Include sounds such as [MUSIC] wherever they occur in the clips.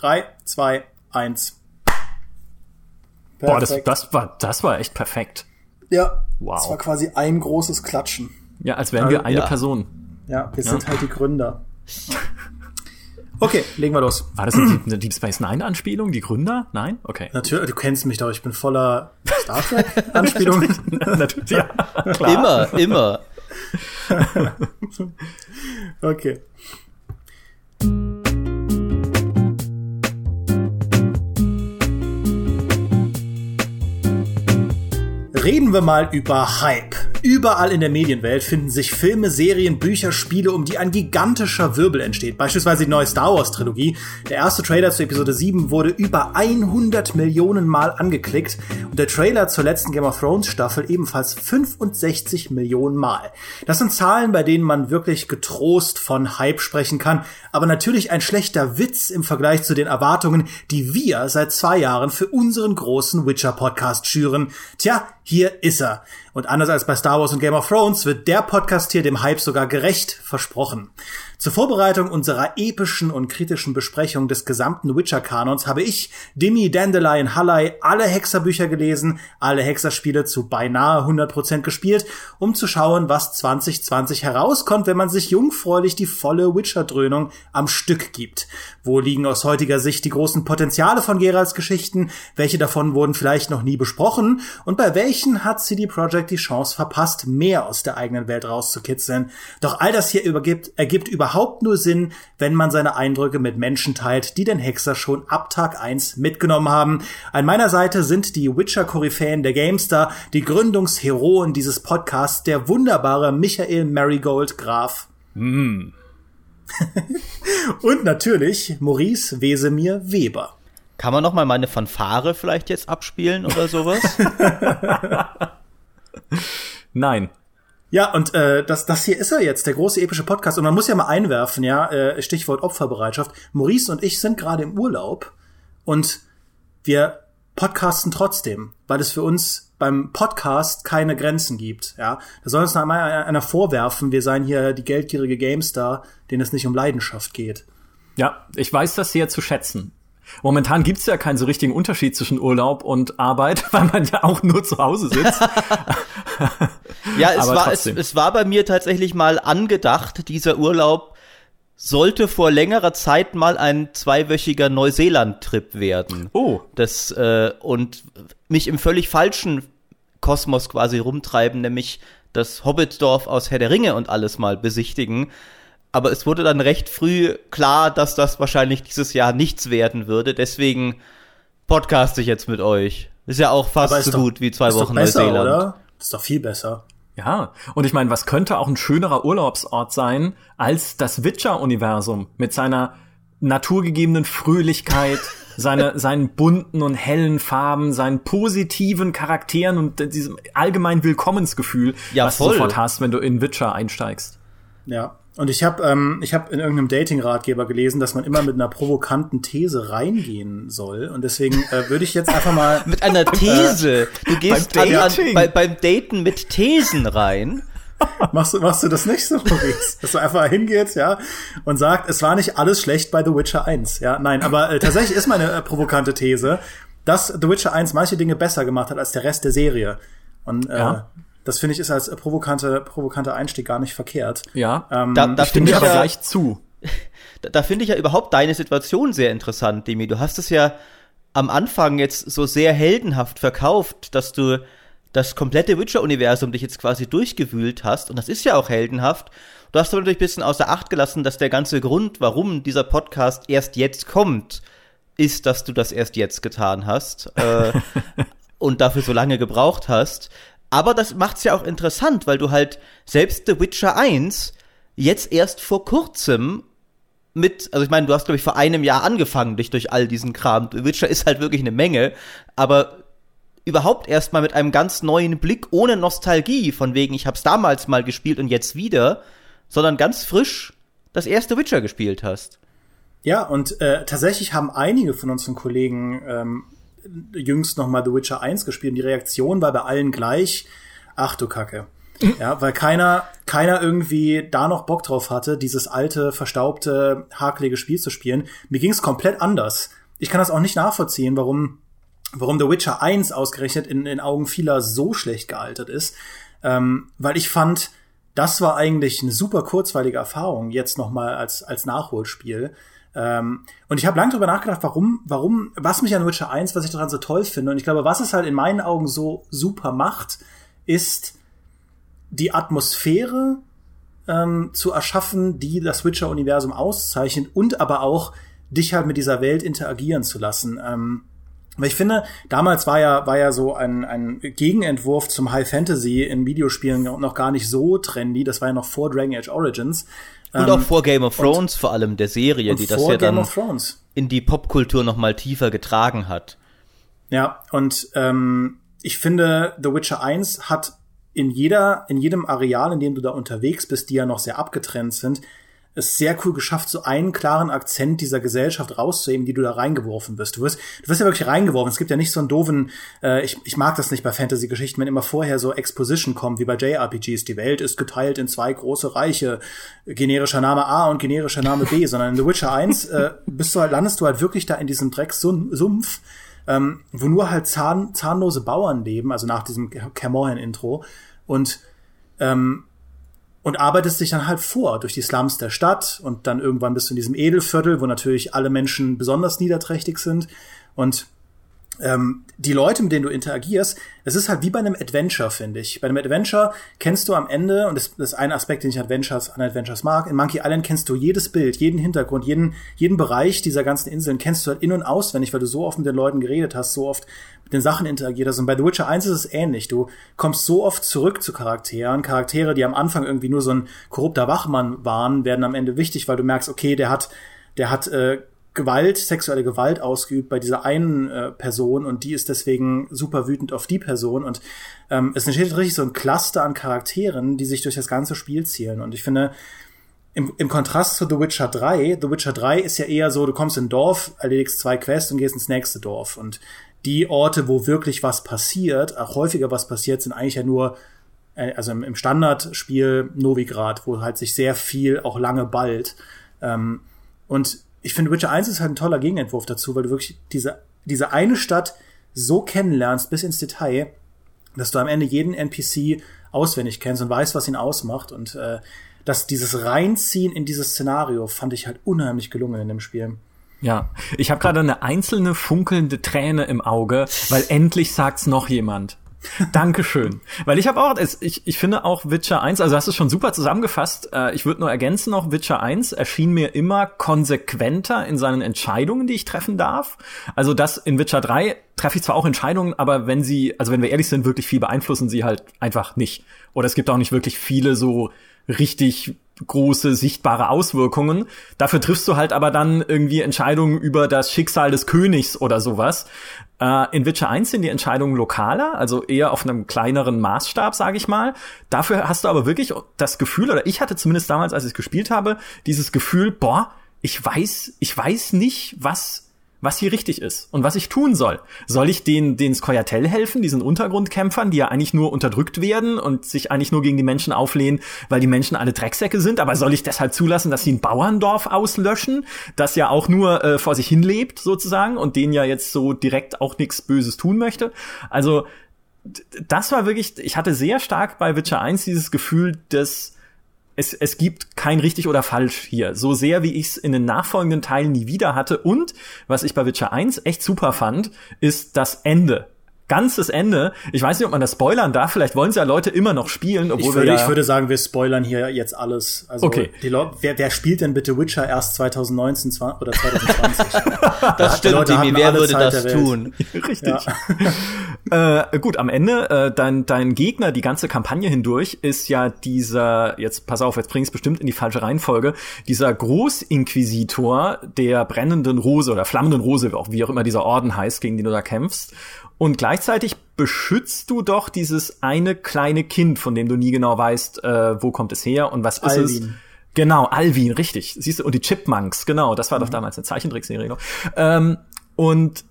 3, 2, 1. Boah, das, das, war, das war echt perfekt. Ja, wow. das war quasi ein großes Klatschen. Ja, als wären wir eine ja. Person. Ja, wir sind halt die Gründer. [LAUGHS] Okay, legen wir los. War das eine Deep Space Nine Anspielung? Die Gründer? Nein? Okay. Natürlich, du kennst mich doch, ich bin voller Star Trek Anspielungen. [LAUGHS] Natürlich, ja, [LAUGHS] klar. Immer, immer. okay. Reden wir mal über Hype. Überall in der Medienwelt finden sich Filme, Serien, Bücher, Spiele, um die ein gigantischer Wirbel entsteht. Beispielsweise die neue Star Wars Trilogie. Der erste Trailer zu Episode 7 wurde über 100 Millionen Mal angeklickt und der Trailer zur letzten Game of Thrones Staffel ebenfalls 65 Millionen Mal. Das sind Zahlen, bei denen man wirklich getrost von Hype sprechen kann, aber natürlich ein schlechter Witz im Vergleich zu den Erwartungen, die wir seit zwei Jahren für unseren großen Witcher Podcast schüren. Tja, hier ist er. Und anders als bei Star Wars und Game of Thrones wird der Podcast hier dem Hype sogar gerecht versprochen. Zur Vorbereitung unserer epischen und kritischen Besprechung des gesamten Witcher-Kanons habe ich, Demi Dandelion Halley, alle Hexerbücher gelesen, alle Hexerspiele zu beinahe 100% gespielt, um zu schauen, was 2020 herauskommt, wenn man sich jungfräulich die volle Witcher-Dröhnung am Stück gibt. Wo liegen aus heutiger Sicht die großen Potenziale von Geralds Geschichten? Welche davon wurden vielleicht noch nie besprochen? Und bei welchen hat CD Projekt die Chance verpasst, mehr aus der eigenen Welt rauszukitzeln? Doch all das hier übergibt, ergibt über überhaupt nur Sinn, wenn man seine Eindrücke mit Menschen teilt, die den Hexer schon ab Tag 1 mitgenommen haben. An meiner Seite sind die Witcher-Koryphäen der Gamestar, die Gründungsheroen dieses Podcasts, der wunderbare Michael Marigold Graf. Mm. [LAUGHS] Und natürlich Maurice Wesemir Weber. Kann man noch mal meine Fanfare vielleicht jetzt abspielen oder sowas? [LAUGHS] Nein. Ja, und äh, das, das hier ist er jetzt, der große epische Podcast. Und man muss ja mal einwerfen, ja, äh, Stichwort Opferbereitschaft. Maurice und ich sind gerade im Urlaub und wir podcasten trotzdem, weil es für uns beim Podcast keine Grenzen gibt. Ja, da soll uns noch einmal einer vorwerfen, wir seien hier die geldgierige Gamestar, denen es nicht um Leidenschaft geht. Ja, ich weiß das sehr zu schätzen. Momentan gibt's ja keinen so richtigen Unterschied zwischen Urlaub und Arbeit, [LAUGHS] weil man ja auch nur zu Hause sitzt. [LAUGHS] ja, es war, es, es war bei mir tatsächlich mal angedacht, dieser Urlaub sollte vor längerer Zeit mal ein zweiwöchiger Neuseeland-Trip werden. Oh. Das, äh, und mich im völlig falschen Kosmos quasi rumtreiben, nämlich das Hobbitdorf aus Herr der Ringe und alles mal besichtigen aber es wurde dann recht früh klar, dass das wahrscheinlich dieses Jahr nichts werden würde. Deswegen podcaste ich jetzt mit euch. Ist ja auch fast so doch, gut wie zwei Wochen besser, Neuseeland. Oder? Das ist doch viel besser. Ja, und ich meine, was könnte auch ein schönerer Urlaubsort sein als das Witcher-Universum mit seiner naturgegebenen Fröhlichkeit, [LAUGHS] seine, seinen bunten und hellen Farben, seinen positiven Charakteren und diesem allgemeinen Willkommensgefühl, ja, was voll. du sofort hast, wenn du in Witcher einsteigst. Ja, und ich habe ähm, ich hab in irgendeinem Dating-Ratgeber gelesen, dass man immer mit einer provokanten These reingehen soll. Und deswegen äh, würde ich jetzt einfach mal. [LAUGHS] mit einer These? Du gehst beim, an, an, bei, beim Daten mit Thesen rein. machst, du, machst du das nicht so, Maurice? Dass du einfach hingeht, ja, und sagt, es war nicht alles schlecht bei The Witcher 1. Ja, nein, aber äh, tatsächlich ist meine äh, provokante These, dass The Witcher 1 manche Dinge besser gemacht hat als der Rest der Serie. Und äh, ja. Das finde ich ist als provokante, provokanter Einstieg gar nicht verkehrt. Ja, ähm, da, da finde ich aber ja, gleich zu. [LAUGHS] Da, da finde ich ja überhaupt deine Situation sehr interessant, Demi. Du hast es ja am Anfang jetzt so sehr heldenhaft verkauft, dass du das komplette Witcher-Universum dich jetzt quasi durchgewühlt hast. Und das ist ja auch heldenhaft. Du hast aber natürlich ein bisschen außer Acht gelassen, dass der ganze Grund, warum dieser Podcast erst jetzt kommt, ist, dass du das erst jetzt getan hast äh, [LAUGHS] und dafür so lange gebraucht hast. Aber das macht's ja auch interessant, weil du halt selbst The Witcher 1 jetzt erst vor kurzem mit, also ich meine, du hast, glaube ich, vor einem Jahr angefangen, dich durch all diesen Kram. The Witcher ist halt wirklich eine Menge, aber überhaupt erst mal mit einem ganz neuen Blick, ohne Nostalgie, von wegen, ich hab's damals mal gespielt und jetzt wieder, sondern ganz frisch das erste Witcher gespielt hast. Ja, und äh, tatsächlich haben einige von unseren Kollegen ähm, jüngst noch mal The Witcher 1 gespielt und die Reaktion war bei allen gleich. Ach du Kacke. Ja, weil keiner, keiner irgendwie da noch Bock drauf hatte, dieses alte, verstaubte, hakelige Spiel zu spielen. Mir ging's komplett anders. Ich kann das auch nicht nachvollziehen, warum, warum The Witcher 1 ausgerechnet in den Augen vieler so schlecht gealtert ist. Ähm, weil ich fand, das war eigentlich eine super kurzweilige Erfahrung, jetzt nochmal als, als Nachholspiel. Ähm, und ich habe lange darüber nachgedacht, warum, warum, was mich an Witcher 1, was ich daran so toll finde. Und ich glaube, was es halt in meinen Augen so super macht, ist die Atmosphäre ähm, zu erschaffen, die das Witcher-Universum auszeichnet und aber auch dich halt mit dieser Welt interagieren zu lassen. Ähm, weil ich finde, damals war ja, war ja so ein, ein Gegenentwurf zum High Fantasy in Videospielen noch gar nicht so trendy. Das war ja noch vor Dragon Age Origins. Und ähm, auch vor Game of Thrones vor allem, der Serie, die das ja dann in die Popkultur noch mal tiefer getragen hat. Ja, und ähm, ich finde, The Witcher 1 hat in jeder, in jedem Areal, in dem du da unterwegs bist, die ja noch sehr abgetrennt sind, es sehr cool geschafft, so einen klaren Akzent dieser Gesellschaft rauszuheben, die du da reingeworfen wirst. Du wirst, du wirst ja wirklich reingeworfen. Es gibt ja nicht so einen doofen, äh, ich, ich mag das nicht bei Fantasy-Geschichten, wenn immer vorher so Exposition kommt, wie bei JRPGs. Die Welt ist geteilt in zwei große Reiche, generischer Name A und generischer Name B, sondern in The Witcher 1 äh, bist du halt, landest du halt wirklich da in diesem Drecksumpf, ähm, wo nur halt zahn, zahnlose Bauern leben, also nach diesem Camorran-Intro. Und ähm, und arbeitest dich dann halt vor durch die Slums der Stadt und dann irgendwann bist du in diesem Edelviertel, wo natürlich alle Menschen besonders niederträchtig sind. Und ähm, die Leute, mit denen du interagierst, es ist halt wie bei einem Adventure, finde ich. Bei einem Adventure kennst du am Ende, und das, das ist ein Aspekt, den ich Adventures, an Adventures mag, in Monkey Island kennst du jedes Bild, jeden Hintergrund, jeden, jeden Bereich dieser ganzen Inseln kennst du halt in- und auswendig, weil du so oft mit den Leuten geredet hast, so oft mit den Sachen interagiert hast. Und bei The Witcher 1 ist es ähnlich. Du kommst so oft zurück zu Charakteren. Charaktere, die am Anfang irgendwie nur so ein korrupter Wachmann waren, werden am Ende wichtig, weil du merkst, okay, der hat der hat äh, Gewalt, sexuelle Gewalt ausgeübt bei dieser einen äh, Person und die ist deswegen super wütend auf die Person und ähm, es entsteht richtig so ein Cluster an Charakteren, die sich durch das ganze Spiel zielen und ich finde, im, im Kontrast zu The Witcher 3, The Witcher 3 ist ja eher so, du kommst in ein Dorf, erledigst zwei Quests und gehst ins nächste Dorf und die Orte, wo wirklich was passiert, auch häufiger was passiert, sind eigentlich ja nur äh, also im, im Standardspiel Novigrad, wo halt sich sehr viel auch lange ballt. Ähm, und ich finde, Witcher 1 ist halt ein toller Gegenentwurf dazu, weil du wirklich diese, diese eine Stadt so kennenlernst bis ins Detail, dass du am Ende jeden NPC auswendig kennst und weißt, was ihn ausmacht. Und äh, dass dieses Reinziehen in dieses Szenario fand ich halt unheimlich gelungen in dem Spiel. Ja, ich habe gerade eine einzelne funkelnde Träne im Auge, weil endlich sagt's noch jemand. [LAUGHS] Dankeschön. Weil ich habe auch, ich, ich finde auch Witcher 1, also hast du schon super zusammengefasst. Äh, ich würde nur ergänzen noch, Witcher 1 erschien mir immer konsequenter in seinen Entscheidungen, die ich treffen darf. Also das in Witcher 3 treffe ich zwar auch Entscheidungen, aber wenn sie, also wenn wir ehrlich sind, wirklich viel beeinflussen sie halt einfach nicht. Oder es gibt auch nicht wirklich viele so richtig große sichtbare Auswirkungen. Dafür triffst du halt aber dann irgendwie Entscheidungen über das Schicksal des Königs oder sowas. Äh, in Witcher 1 sind die Entscheidungen lokaler, also eher auf einem kleineren Maßstab, sage ich mal. Dafür hast du aber wirklich das Gefühl, oder ich hatte zumindest damals, als ich es gespielt habe, dieses Gefühl, boah, ich weiß, ich weiß nicht, was was hier richtig ist und was ich tun soll. Soll ich den, den Skoyatel helfen, diesen Untergrundkämpfern, die ja eigentlich nur unterdrückt werden und sich eigentlich nur gegen die Menschen auflehnen, weil die Menschen alle Drecksäcke sind? Aber soll ich deshalb zulassen, dass sie ein Bauerndorf auslöschen, das ja auch nur äh, vor sich hin lebt, sozusagen, und denen ja jetzt so direkt auch nichts Böses tun möchte? Also, das war wirklich, ich hatte sehr stark bei Witcher 1 dieses Gefühl, dass es, es gibt kein richtig oder falsch hier. So sehr, wie ich es in den nachfolgenden Teilen nie wieder hatte. Und was ich bei Witcher 1 echt super fand, ist das Ende ganzes Ende. Ich weiß nicht, ob man das spoilern darf. Vielleicht wollen es ja Leute immer noch spielen, obwohl ich würde, wir ja ich würde sagen, wir spoilern hier jetzt alles. Also okay. Die Leute, wer, wer spielt denn bitte Witcher erst 2019 oder 2020? [LAUGHS] das stimmt, Demi, wer würde Zeit das tun? [LAUGHS] Richtig. Ja. [LAUGHS] äh, gut, am Ende, äh, dein, dein Gegner die ganze Kampagne hindurch ist ja dieser, jetzt pass auf, jetzt bring's bestimmt in die falsche Reihenfolge, dieser Großinquisitor der brennenden Rose oder flammenden Rose, wie auch immer dieser Orden heißt, gegen den du da kämpfst. Und gleichzeitig beschützt du doch dieses eine kleine Kind, von dem du nie genau weißt, äh, wo kommt es her und was ist Alvin. es. Genau, Alvin, richtig. Siehst du, und die Chipmunks, genau, das war mhm. doch damals eine Zeichentrickserie noch. Ähm, und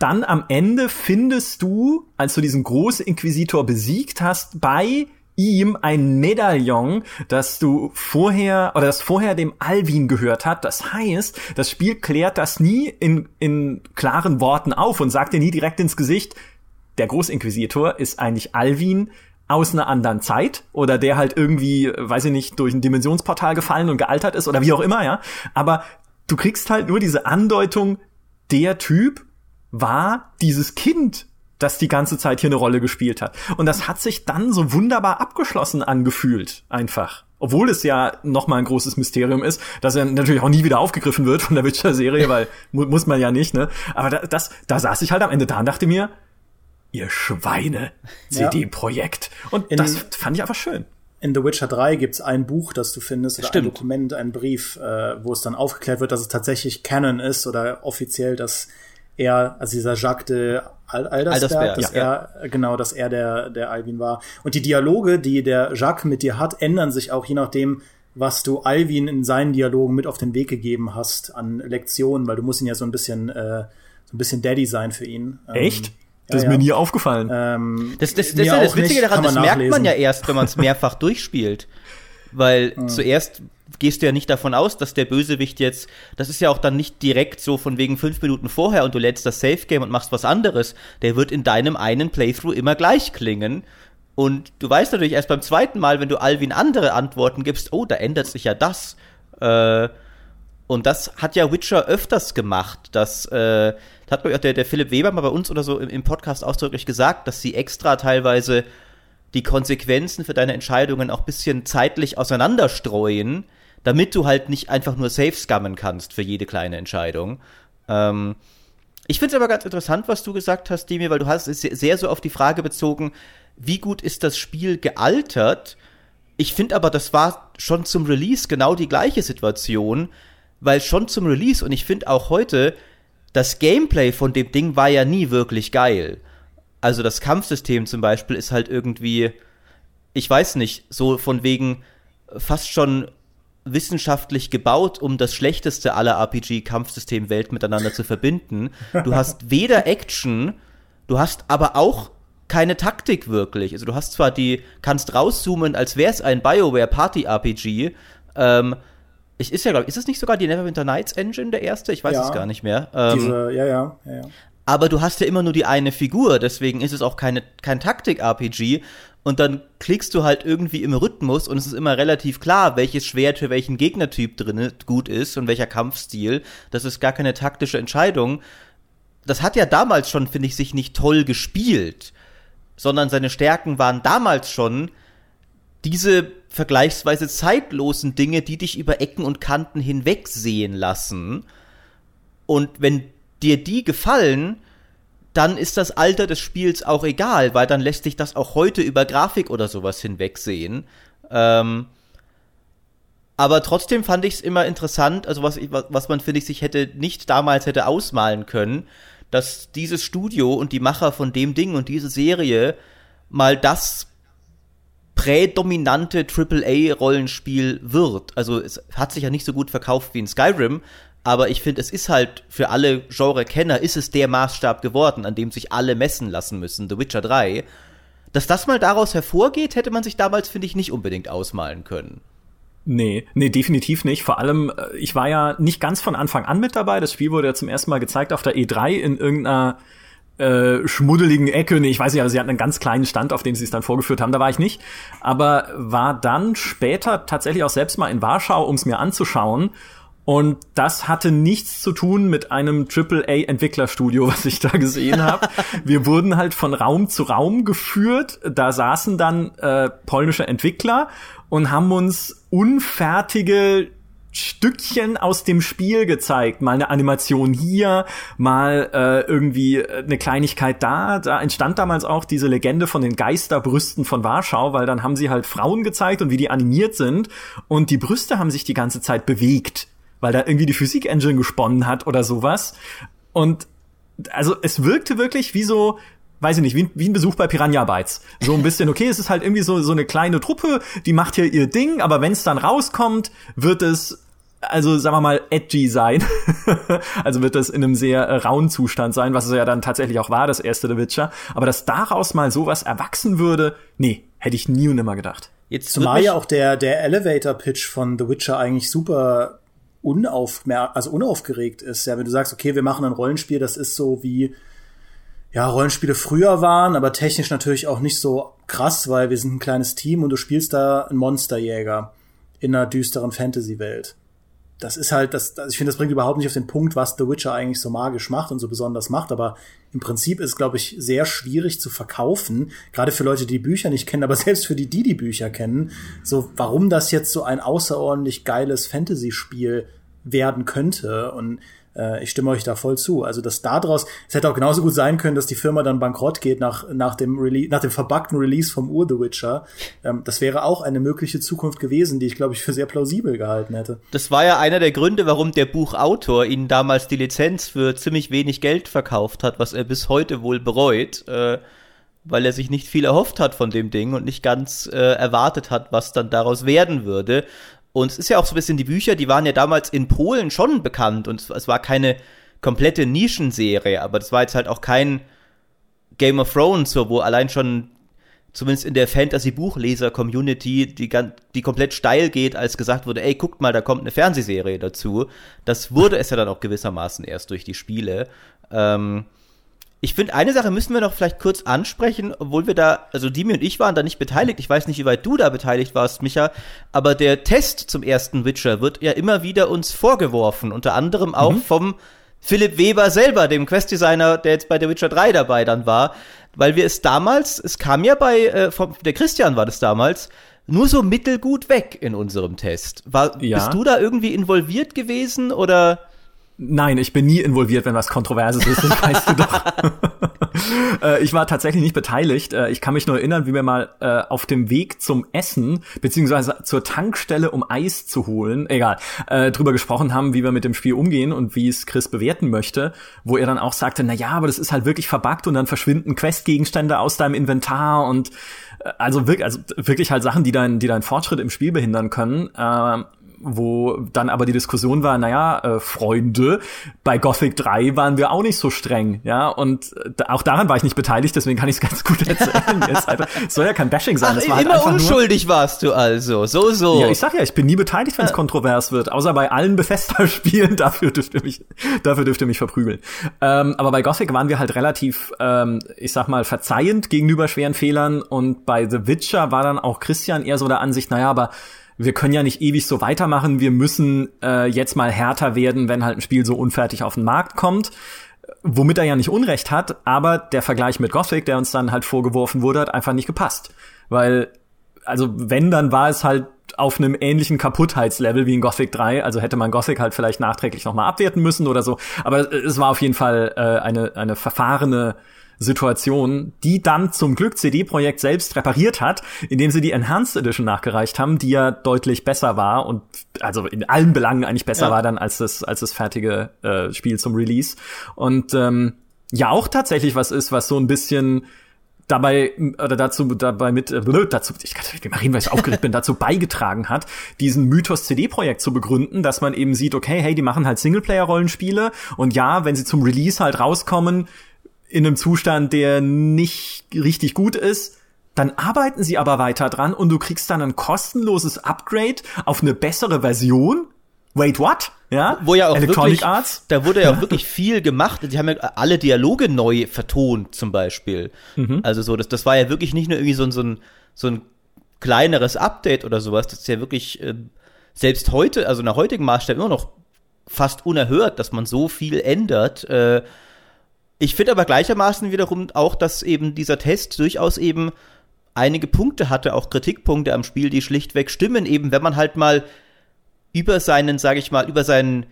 dann am Ende findest du, als du diesen großen Inquisitor besiegt hast, bei ihm ein Medaillon, das du vorher oder das vorher dem Alvin gehört hat. Das heißt, das Spiel klärt das nie in, in klaren Worten auf und sagt dir nie direkt ins Gesicht, der Großinquisitor ist eigentlich Alvin aus einer anderen Zeit oder der halt irgendwie, weiß ich nicht, durch ein Dimensionsportal gefallen und gealtert ist oder wie auch immer, ja. Aber du kriegst halt nur diese Andeutung, der Typ war dieses Kind, das die ganze Zeit hier eine Rolle gespielt hat. Und das hat sich dann so wunderbar abgeschlossen angefühlt, einfach. Obwohl es ja noch mal ein großes Mysterium ist, dass er natürlich auch nie wieder aufgegriffen wird von der Witcher-Serie, [LAUGHS] weil mu muss man ja nicht, ne? Aber da, das, da saß ich halt am Ende da und dachte mir, ihr Schweine, CD-Projekt. Und in, das fand ich einfach schön. In The Witcher 3 gibt's ein Buch, das du findest, oder Stimmt. ein Dokument, ein Brief, äh, wo es dann aufgeklärt wird, dass es tatsächlich Canon ist oder offiziell, dass er, also dieser Jacques de Aldersberg, Aldersberg dass ja. er, genau, dass er der, der Alvin war. Und die Dialoge, die der Jacques mit dir hat, ändern sich auch je nachdem, was du Alvin in seinen Dialogen mit auf den Weg gegeben hast an Lektionen, weil du musst ihn ja so ein bisschen, äh, so ein bisschen Daddy sein für ihn. Echt? Ähm, das ja, ist mir nie aufgefallen. Ähm, das, das, das, das, das Witzige daran, das merkt man ja erst, wenn man es mehrfach durchspielt. Weil [LAUGHS] mhm. zuerst gehst du ja nicht davon aus, dass der Bösewicht jetzt, das ist ja auch dann nicht direkt so von wegen fünf Minuten vorher und du lädst das Safe Game und machst was anderes. Der wird in deinem einen Playthrough immer gleich klingen. Und du weißt natürlich erst beim zweiten Mal, wenn du Alvin andere Antworten gibst, oh, da ändert sich ja das. Äh, und das hat ja Witcher öfters gemacht, dass, äh, das hat der, der Philipp Weber mal bei uns oder so im, im Podcast ausdrücklich gesagt, dass sie extra teilweise die Konsequenzen für deine Entscheidungen auch bisschen zeitlich auseinanderstreuen, damit du halt nicht einfach nur safe scammen kannst für jede kleine Entscheidung. Ähm, ich finde es aber ganz interessant, was du gesagt hast, Demi, weil du hast es sehr so auf die Frage bezogen, wie gut ist das Spiel gealtert? Ich finde aber, das war schon zum Release genau die gleiche Situation, weil schon zum Release und ich finde auch heute, das Gameplay von dem Ding war ja nie wirklich geil. Also das Kampfsystem zum Beispiel ist halt irgendwie, ich weiß nicht, so von wegen fast schon wissenschaftlich gebaut, um das schlechteste aller RPG-Kampfsystem-Welt miteinander zu verbinden. Du hast [LAUGHS] weder Action, du hast aber auch keine Taktik wirklich. Also du hast zwar die, kannst rauszoomen, als wäre es ein BioWare Party-RPG. Ähm, ich ist ja, glaube ich, ist es nicht sogar die Neverwinter Nights Engine der erste? Ich weiß ja, es gar nicht mehr. Ähm, diese, ja, ja, ja, ja. Aber du hast ja immer nur die eine Figur, deswegen ist es auch keine, kein Taktik-RPG und dann klickst du halt irgendwie im Rhythmus und es ist immer relativ klar, welches Schwert für welchen Gegnertyp drin gut ist und welcher Kampfstil. Das ist gar keine taktische Entscheidung. Das hat ja damals schon, finde ich, sich nicht toll gespielt, sondern seine Stärken waren damals schon diese vergleichsweise zeitlosen Dinge, die dich über Ecken und Kanten hinwegsehen lassen. Und wenn dir die gefallen, dann ist das Alter des Spiels auch egal, weil dann lässt sich das auch heute über Grafik oder sowas hinwegsehen. Ähm, aber trotzdem fand ich es immer interessant, also was, was man, finde ich, sich hätte nicht damals hätte ausmalen können, dass dieses Studio und die Macher von dem Ding und diese Serie mal das prädominante AAA-Rollenspiel wird. Also es hat sich ja nicht so gut verkauft wie in Skyrim, aber ich finde, es ist halt für alle Genre-Kenner ist es der Maßstab geworden, an dem sich alle messen lassen müssen, The Witcher 3. Dass das mal daraus hervorgeht, hätte man sich damals, finde ich, nicht unbedingt ausmalen können. Nee, nee, definitiv nicht. Vor allem, äh, ich war ja nicht ganz von Anfang an mit dabei. Das Spiel wurde ja zum ersten Mal gezeigt auf der E3 in irgendeiner äh, schmuddeligen Ecke. Nee, ich weiß nicht, aber sie hatten einen ganz kleinen Stand, auf dem sie es dann vorgeführt haben. Da war ich nicht. Aber war dann später tatsächlich auch selbst mal in Warschau, um es mir anzuschauen. Und das hatte nichts zu tun mit einem AAA-Entwicklerstudio, was ich da gesehen habe. [LAUGHS] Wir wurden halt von Raum zu Raum geführt. Da saßen dann äh, polnische Entwickler und haben uns unfertige Stückchen aus dem Spiel gezeigt. Mal eine Animation hier, mal äh, irgendwie eine Kleinigkeit da. Da entstand damals auch diese Legende von den Geisterbrüsten von Warschau, weil dann haben sie halt Frauen gezeigt und wie die animiert sind. Und die Brüste haben sich die ganze Zeit bewegt weil da irgendwie die Physik-Engine gesponnen hat oder sowas. Und also es wirkte wirklich wie so, weiß ich nicht, wie, wie ein Besuch bei Piranha Bytes. So ein bisschen, okay, es ist halt irgendwie so, so eine kleine Truppe, die macht hier ihr Ding, aber wenn es dann rauskommt, wird es also sagen wir mal edgy sein. [LAUGHS] also wird das in einem sehr äh, rauen Zustand sein, was es ja dann tatsächlich auch war, das erste The Witcher. Aber dass daraus mal sowas erwachsen würde, nee, Hätte ich nie und nimmer gedacht. Jetzt Zumal ja auch der, der Elevator-Pitch von The Witcher eigentlich super unaufmer also unaufgeregt ist. Ja, wenn du sagst, okay, wir machen ein Rollenspiel, das ist so wie ja, Rollenspiele früher waren, aber technisch natürlich auch nicht so krass, weil wir sind ein kleines Team und du spielst da einen Monsterjäger in einer düsteren Fantasy-Welt das ist halt, das, also ich finde, das bringt überhaupt nicht auf den Punkt, was The Witcher eigentlich so magisch macht und so besonders macht, aber im Prinzip ist, glaube ich, sehr schwierig zu verkaufen, gerade für Leute, die, die Bücher nicht kennen, aber [LAUGHS] selbst für die, die die Bücher kennen, so warum das jetzt so ein außerordentlich geiles Fantasy-Spiel werden könnte. Und äh, ich stimme euch da voll zu. Also, dass daraus, es hätte auch genauso gut sein können, dass die Firma dann bankrott geht nach, nach dem Release, nach dem verbuggten Release vom Ur The Witcher. Ähm, das wäre auch eine mögliche Zukunft gewesen, die ich, glaube ich, für sehr plausibel gehalten hätte. Das war ja einer der Gründe, warum der Buchautor ihnen damals die Lizenz für ziemlich wenig Geld verkauft hat, was er bis heute wohl bereut. Äh weil er sich nicht viel erhofft hat von dem Ding und nicht ganz äh, erwartet hat, was dann daraus werden würde. Und es ist ja auch so ein bisschen die Bücher, die waren ja damals in Polen schon bekannt und es war keine komplette Nischenserie, aber das war jetzt halt auch kein Game of Thrones, wo allein schon zumindest in der Fantasy-Buchleser-Community, die, die komplett steil geht, als gesagt wurde, ey, guckt mal, da kommt eine Fernsehserie dazu. Das wurde es ja dann auch gewissermaßen erst durch die Spiele. Ähm, ich finde, eine Sache müssen wir noch vielleicht kurz ansprechen, obwohl wir da, also Dimi und ich waren da nicht beteiligt. Ich weiß nicht, wie weit du da beteiligt warst, Micha, aber der Test zum ersten Witcher wird ja immer wieder uns vorgeworfen, unter anderem auch mhm. vom Philipp Weber selber, dem Questdesigner, der jetzt bei der Witcher 3 dabei dann war, weil wir es damals, es kam ja bei, äh, vom, der Christian war das damals, nur so mittelgut weg in unserem Test. War, ja. Bist du da irgendwie involviert gewesen oder? Nein, ich bin nie involviert, wenn was Kontroverses ist, das weißt du doch. [LAUGHS] Äh, ich war tatsächlich nicht beteiligt. Äh, ich kann mich nur erinnern, wie wir mal äh, auf dem Weg zum Essen, beziehungsweise zur Tankstelle, um Eis zu holen, egal, drüber gesprochen haben, wie wir mit dem Spiel umgehen und wie es Chris bewerten möchte, wo er dann auch sagte, na ja, aber das ist halt wirklich verbuggt und dann verschwinden Questgegenstände aus deinem Inventar und also wirklich, also wirklich halt Sachen, die deinen, die deinen Fortschritt im Spiel behindern können. Ähm, wo dann aber die Diskussion war, naja, äh, Freunde, bei Gothic 3 waren wir auch nicht so streng, ja, und äh, auch daran war ich nicht beteiligt, deswegen kann ich es ganz gut erzählen jetzt. Also, soll ja kein Bashing sein. Ach, das war halt immer halt unschuldig nur, warst du also, so, so. Ja, ich sag ja, ich bin nie beteiligt, wenn es äh. kontrovers wird, außer bei allen Bethesda-Spielen, [LAUGHS] dafür dürft ihr mich, dafür dürft ihr mich verprügeln. Ähm, aber bei Gothic waren wir halt relativ, ähm, ich sag mal, verzeihend gegenüber schweren Fehlern und bei The Witcher war dann auch Christian eher so der Ansicht, naja, aber wir können ja nicht ewig so weitermachen, wir müssen äh, jetzt mal härter werden, wenn halt ein Spiel so unfertig auf den Markt kommt. Womit er ja nicht Unrecht hat, aber der Vergleich mit Gothic, der uns dann halt vorgeworfen wurde, hat einfach nicht gepasst. Weil, also wenn, dann war es halt auf einem ähnlichen Kaputtheitslevel wie in Gothic 3. Also hätte man Gothic halt vielleicht nachträglich nochmal abwerten müssen oder so. Aber es war auf jeden Fall äh, eine, eine verfahrene Situation, die dann zum Glück CD-Projekt selbst repariert hat, indem sie die Enhanced Edition nachgereicht haben, die ja deutlich besser war und also in allen Belangen eigentlich besser ja. war dann als das als das fertige äh, Spiel zum Release und ähm, ja auch tatsächlich was ist, was so ein bisschen dabei oder dazu dabei mit äh, dazu ich kann nicht mehr reden, weil ich aufgeregt bin, [LAUGHS] dazu beigetragen hat, diesen Mythos CD-Projekt zu begründen, dass man eben sieht, okay, hey, die machen halt Singleplayer-Rollenspiele und ja, wenn sie zum Release halt rauskommen, in einem Zustand, der nicht richtig gut ist, dann arbeiten sie aber weiter dran und du kriegst dann ein kostenloses Upgrade auf eine bessere Version. Wait, what? Ja? Wo ja auch Electronic wirklich, Arts. Da wurde ja auch [LAUGHS] wirklich viel gemacht. Die haben ja alle Dialoge neu vertont, zum Beispiel. Mhm. Also so, das, das war ja wirklich nicht nur irgendwie so ein, so ein, so ein kleineres Update oder sowas. Das ist ja wirklich, äh, selbst heute, also nach heutigen Maßstäben immer noch fast unerhört, dass man so viel ändert. Äh, ich finde aber gleichermaßen wiederum auch, dass eben dieser Test durchaus eben einige Punkte hatte, auch Kritikpunkte am Spiel, die schlichtweg stimmen, eben wenn man halt mal über seinen, sage ich mal, über seinen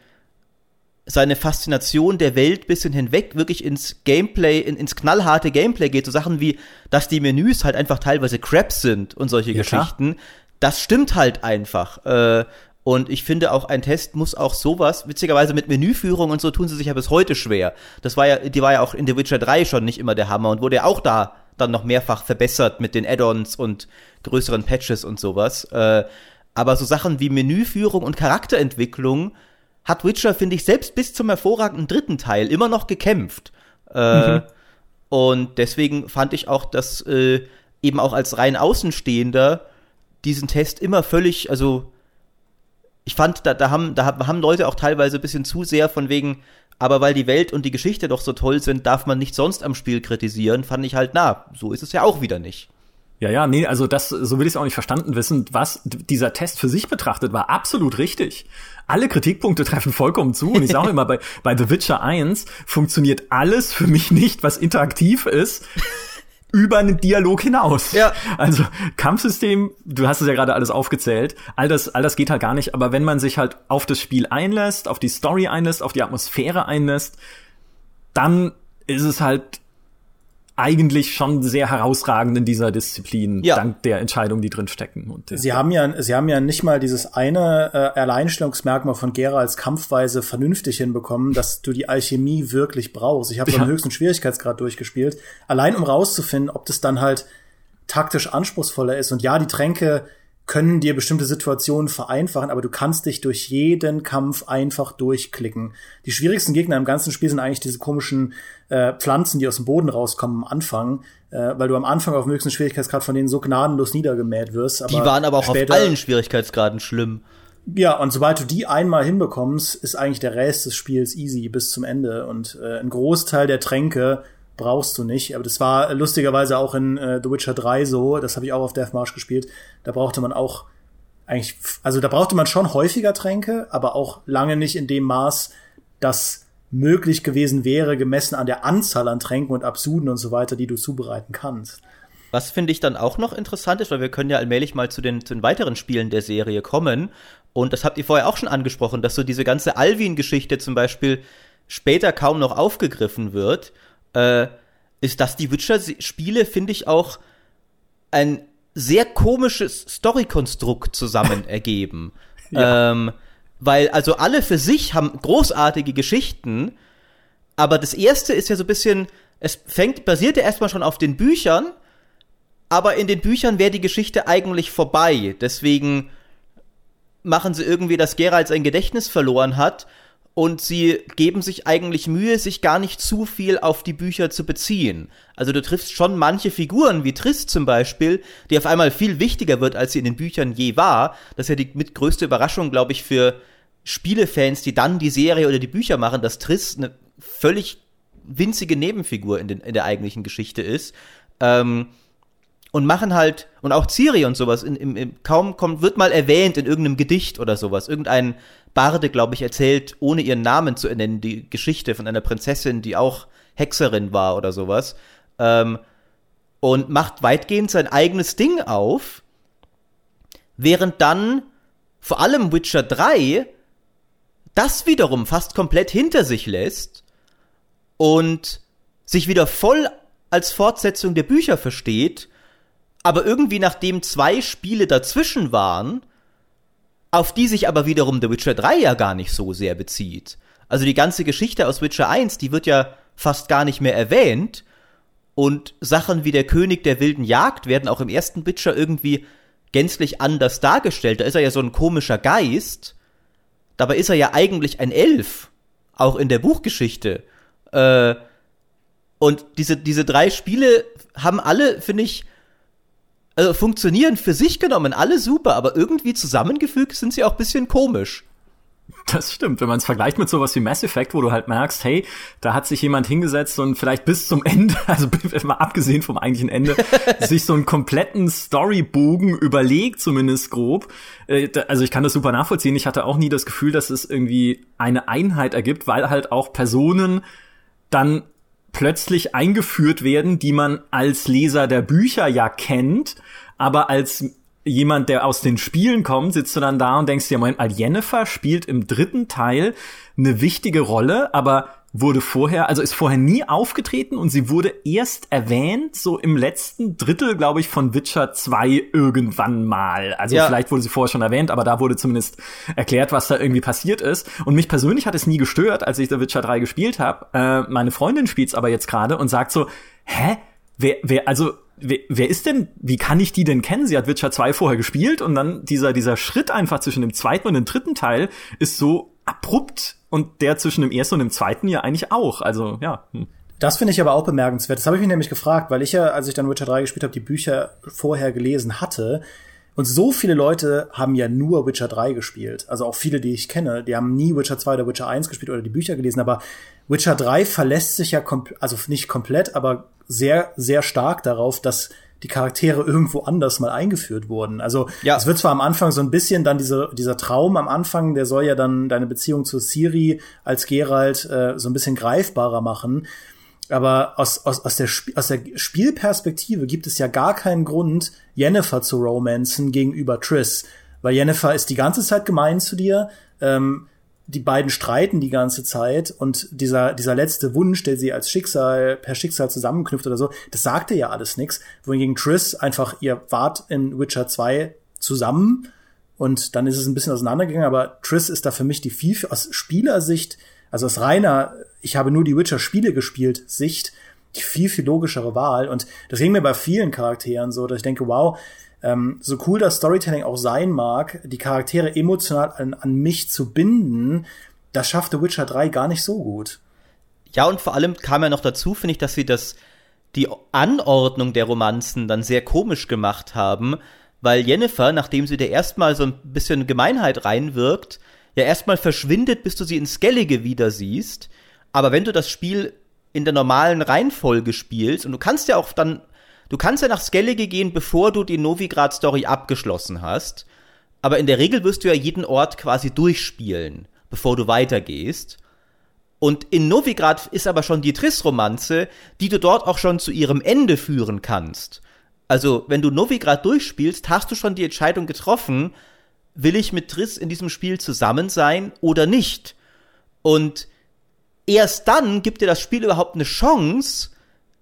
seine Faszination der Welt bisschen hinweg wirklich ins Gameplay, in, ins knallharte Gameplay geht, so Sachen wie, dass die Menüs halt einfach teilweise Crap sind und solche ja, Geschichten. Klar. Das stimmt halt einfach. Äh, und ich finde auch, ein Test muss auch sowas, witzigerweise mit Menüführung und so tun sie sich ja bis heute schwer. Das war ja, die war ja auch in The Witcher 3 schon nicht immer der Hammer und wurde ja auch da dann noch mehrfach verbessert mit den Add-ons und größeren Patches und sowas. Äh, aber so Sachen wie Menüführung und Charakterentwicklung hat Witcher, finde ich, selbst bis zum hervorragenden dritten Teil immer noch gekämpft. Äh, mhm. Und deswegen fand ich auch, dass äh, eben auch als rein Außenstehender diesen Test immer völlig, also ich fand, da, da, haben, da haben Leute auch teilweise ein bisschen zu sehr von wegen, aber weil die Welt und die Geschichte doch so toll sind, darf man nicht sonst am Spiel kritisieren, fand ich halt, na, so ist es ja auch wieder nicht. Ja, ja, nee, also das, so will ich es auch nicht verstanden wissen. Was dieser Test für sich betrachtet, war absolut richtig. Alle Kritikpunkte [LAUGHS] treffen vollkommen zu. Und ich sage immer, bei, bei The Witcher 1 funktioniert alles für mich nicht, was interaktiv ist über einen Dialog hinaus. Ja. Also Kampfsystem, du hast es ja gerade alles aufgezählt, all das, all das geht halt gar nicht, aber wenn man sich halt auf das Spiel einlässt, auf die Story einlässt, auf die Atmosphäre einlässt, dann ist es halt eigentlich schon sehr herausragend in dieser Disziplin, ja. dank der Entscheidungen, die drin stecken. Und sie haben ja, sie haben ja nicht mal dieses eine äh, Alleinstellungsmerkmal von Gera als Kampfweise vernünftig hinbekommen, dass du die Alchemie wirklich brauchst. Ich habe ja. einen höchsten Schwierigkeitsgrad durchgespielt, allein um rauszufinden, ob das dann halt taktisch anspruchsvoller ist. Und ja, die Tränke können dir bestimmte Situationen vereinfachen, aber du kannst dich durch jeden Kampf einfach durchklicken. Die schwierigsten Gegner im ganzen Spiel sind eigentlich diese komischen äh, Pflanzen, die aus dem Boden rauskommen am Anfang, äh, weil du am Anfang auf dem höchsten Schwierigkeitsgrad von denen so gnadenlos niedergemäht wirst. Aber die waren aber auch auf allen Schwierigkeitsgraden schlimm. Ja, und sobald du die einmal hinbekommst, ist eigentlich der Rest des Spiels easy bis zum Ende. Und äh, ein Großteil der Tränke brauchst du nicht. Aber das war lustigerweise auch in äh, The Witcher 3 so, das habe ich auch auf Deathmarsh gespielt. Da brauchte man auch eigentlich, also da brauchte man schon häufiger Tränke, aber auch lange nicht in dem Maß, dass möglich gewesen wäre, gemessen an der Anzahl an Tränken und Absuden und so weiter, die du zubereiten kannst. Was finde ich dann auch noch interessant ist, weil wir können ja allmählich mal zu den, zu den weiteren Spielen der Serie kommen. Und das habt ihr vorher auch schon angesprochen, dass so diese ganze Alvin-Geschichte zum Beispiel später kaum noch aufgegriffen wird äh, ist, dass die Witcher-Spiele, finde ich, auch ein sehr komisches Story-Konstrukt zusammen [LAUGHS] ergeben. ja. ähm, weil also alle für sich haben großartige Geschichten, aber das erste ist ja so ein bisschen, es fängt, basiert ja erstmal schon auf den Büchern, aber in den Büchern wäre die Geschichte eigentlich vorbei. Deswegen machen sie irgendwie, dass Geralt sein Gedächtnis verloren hat und sie geben sich eigentlich Mühe, sich gar nicht zu viel auf die Bücher zu beziehen. Also du triffst schon manche Figuren, wie Triss zum Beispiel, die auf einmal viel wichtiger wird, als sie in den Büchern je war. Das ist ja die mit größte Überraschung, glaube ich, für Spielefans, die dann die Serie oder die Bücher machen, dass Triss eine völlig winzige Nebenfigur in, den, in der eigentlichen Geschichte ist. Ähm, und machen halt, und auch Ciri und sowas, in, im, kaum kommt, wird mal erwähnt in irgendeinem Gedicht oder sowas. Irgendein Barde, glaube ich, erzählt, ohne ihren Namen zu ernennen, die Geschichte von einer Prinzessin, die auch Hexerin war oder sowas. Ähm, und macht weitgehend sein eigenes Ding auf, während dann vor allem Witcher 3 das wiederum fast komplett hinter sich lässt und sich wieder voll als Fortsetzung der Bücher versteht, aber irgendwie nachdem zwei Spiele dazwischen waren, auf die sich aber wiederum The Witcher 3 ja gar nicht so sehr bezieht. Also die ganze Geschichte aus Witcher 1, die wird ja fast gar nicht mehr erwähnt. Und Sachen wie der König der wilden Jagd werden auch im ersten Witcher irgendwie gänzlich anders dargestellt. Da ist er ja so ein komischer Geist. Dabei ist er ja eigentlich ein Elf. Auch in der Buchgeschichte. Äh, und diese, diese drei Spiele haben alle, finde ich, also funktionieren für sich genommen alle super, aber irgendwie zusammengefügt sind sie auch bisschen komisch. Das stimmt, wenn man es vergleicht mit sowas wie Mass Effect, wo du halt merkst, hey, da hat sich jemand hingesetzt und vielleicht bis zum Ende, [LAUGHS] also [LAUGHS] mal abgesehen vom eigentlichen Ende, [LAUGHS] sich so einen kompletten Storybogen überlegt, zumindest grob. Äh, also ich kann das super nachvollziehen. Ich hatte auch nie das Gefühl, dass es irgendwie eine Einheit ergibt, weil halt auch Personen dann plötzlich eingeführt werden, die man als Leser der Bücher ja kennt, aber als jemand, der aus den Spielen kommt, sitzt du dann da und denkst dir, Moment mal, Jennifer spielt im dritten Teil eine wichtige Rolle, aber wurde vorher, also ist vorher nie aufgetreten und sie wurde erst erwähnt, so im letzten Drittel, glaube ich, von Witcher 2 irgendwann mal. Also ja. vielleicht wurde sie vorher schon erwähnt, aber da wurde zumindest erklärt, was da irgendwie passiert ist. Und mich persönlich hat es nie gestört, als ich The Witcher 3 gespielt habe. Äh, meine Freundin spielt's aber jetzt gerade und sagt so, hä? Wer, wer, also wer, wer ist denn, wie kann ich die denn kennen? Sie hat Witcher 2 vorher gespielt und dann dieser, dieser Schritt einfach zwischen dem zweiten und dem dritten Teil ist so abrupt und der zwischen dem ersten und dem zweiten ja eigentlich auch. Also, ja. Hm. Das finde ich aber auch bemerkenswert. Das habe ich mich nämlich gefragt, weil ich ja, als ich dann Witcher 3 gespielt habe, die Bücher vorher gelesen hatte. Und so viele Leute haben ja nur Witcher 3 gespielt. Also auch viele, die ich kenne, die haben nie Witcher 2 oder Witcher 1 gespielt oder die Bücher gelesen. Aber Witcher 3 verlässt sich ja, also nicht komplett, aber sehr, sehr stark darauf, dass die Charaktere irgendwo anders mal eingeführt wurden. Also ja. es wird zwar am Anfang so ein bisschen dann diese, dieser Traum am Anfang, der soll ja dann deine Beziehung zu Siri als Geralt äh, so ein bisschen greifbarer machen. Aber aus, aus, aus, der, aus der Spielperspektive gibt es ja gar keinen Grund, Jennifer zu romanzen gegenüber Triss. Weil Jennifer ist die ganze Zeit gemein zu dir. Ähm, die beiden streiten die ganze Zeit und dieser, dieser letzte Wunsch, der sie als Schicksal, per Schicksal zusammenknüpft oder so, das sagte ja alles nix. Wohingegen Triss einfach, ihr wart in Witcher 2 zusammen und dann ist es ein bisschen auseinandergegangen, aber Triss ist da für mich die viel, aus Spielersicht, also aus reiner, ich habe nur die Witcher-Spiele gespielt, Sicht, die viel, viel logischere Wahl. Und das ging mir bei vielen Charakteren so, dass ich denke, wow, ähm, so cool das Storytelling auch sein mag, die Charaktere emotional an, an mich zu binden, das schaffte Witcher 3 gar nicht so gut. Ja, und vor allem kam ja noch dazu, finde ich, dass sie das, die Anordnung der Romanzen dann sehr komisch gemacht haben, weil Jennifer, nachdem sie dir erstmal so ein bisschen Gemeinheit reinwirkt, ja erstmal verschwindet, bis du sie in Skellige wieder siehst. Aber wenn du das Spiel in der normalen Reihenfolge spielst, und du kannst ja auch dann Du kannst ja nach Skellige gehen, bevor du die Novigrad-Story abgeschlossen hast. Aber in der Regel wirst du ja jeden Ort quasi durchspielen, bevor du weitergehst. Und in Novigrad ist aber schon die Triss-Romanze, die du dort auch schon zu ihrem Ende führen kannst. Also, wenn du Novigrad durchspielst, hast du schon die Entscheidung getroffen, will ich mit Triss in diesem Spiel zusammen sein oder nicht? Und erst dann gibt dir das Spiel überhaupt eine Chance,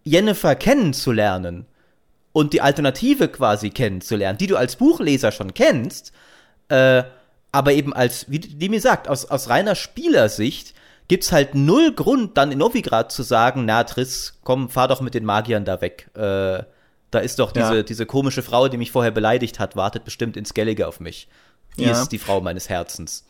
Jennifer kennenzulernen und die Alternative quasi kennenzulernen, die du als Buchleser schon kennst, äh, aber eben als, wie, wie mir sagt, aus, aus reiner Spielersicht gibt's halt null Grund, dann in Novigrad zu sagen, na Triss, komm, fahr doch mit den Magiern da weg. Äh, da ist doch diese, ja. diese komische Frau, die mich vorher beleidigt hat, wartet bestimmt in Skellige auf mich. Die ja. ist die Frau meines Herzens.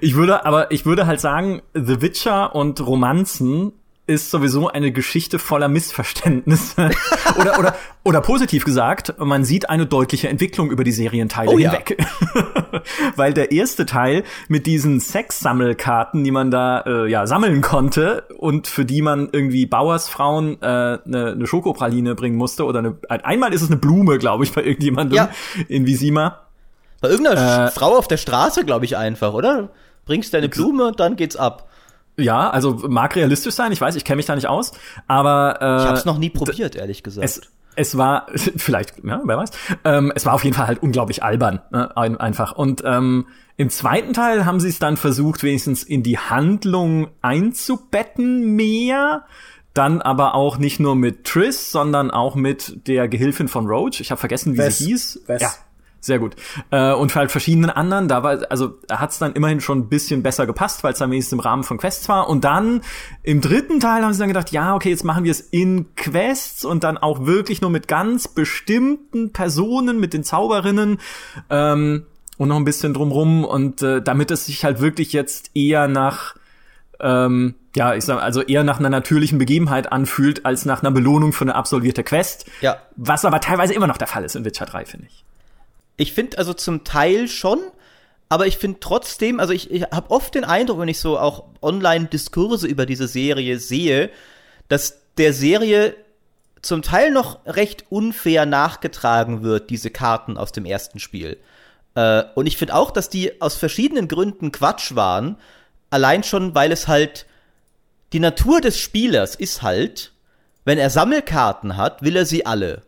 Ich würde, aber ich würde halt sagen, The Witcher und Romanzen ist sowieso eine Geschichte voller Missverständnisse. [LAUGHS] oder, oder, oder positiv gesagt, man sieht eine deutliche Entwicklung über die Serienteile oh, hinweg. Ja. [LAUGHS] Weil der erste Teil mit diesen Sexsammelkarten, die man da äh, ja sammeln konnte und für die man irgendwie Bauersfrauen äh, eine, eine Schokopraline bringen musste oder eine, einmal ist es eine Blume, glaube ich, bei irgendjemandem ja. in Visima. Bei irgendeiner äh, Frau auf der Straße, glaube ich, einfach, oder? Bringst deine Blume und dann geht's ab. Ja, also mag realistisch sein, ich weiß, ich kenne mich da nicht aus, aber äh, ich habe es noch nie probiert, ehrlich gesagt. Es, es war [LAUGHS] vielleicht, ja, wer weiß. Ähm, es war auf jeden Fall halt unglaublich albern, ne, ein, einfach. Und ähm, im zweiten Teil haben sie es dann versucht, wenigstens in die Handlung einzubetten mehr. Dann aber auch nicht nur mit Triss, sondern auch mit der Gehilfin von Roach. Ich habe vergessen, wie Wes. sie hieß. Wes. Ja, sehr gut. Äh, und halt verschiedenen anderen, da war, also hat es dann immerhin schon ein bisschen besser gepasst, weil es dann wenigstens im Rahmen von Quests war. Und dann im dritten Teil haben sie dann gedacht, ja, okay, jetzt machen wir es in Quests und dann auch wirklich nur mit ganz bestimmten Personen, mit den Zauberinnen. Ähm, und noch ein bisschen drumrum und äh, damit es sich halt wirklich jetzt eher nach ähm, ja, ich sag also eher nach einer natürlichen Begebenheit anfühlt als nach einer Belohnung für eine absolvierte Quest. Ja. Was aber teilweise immer noch der Fall ist in Witcher 3, finde ich. Ich finde also zum Teil schon, aber ich finde trotzdem, also ich, ich habe oft den Eindruck, wenn ich so auch Online-Diskurse über diese Serie sehe, dass der Serie zum Teil noch recht unfair nachgetragen wird, diese Karten aus dem ersten Spiel. Äh, und ich finde auch, dass die aus verschiedenen Gründen Quatsch waren. Allein schon, weil es halt die Natur des Spielers ist halt, wenn er Sammelkarten hat, will er sie alle.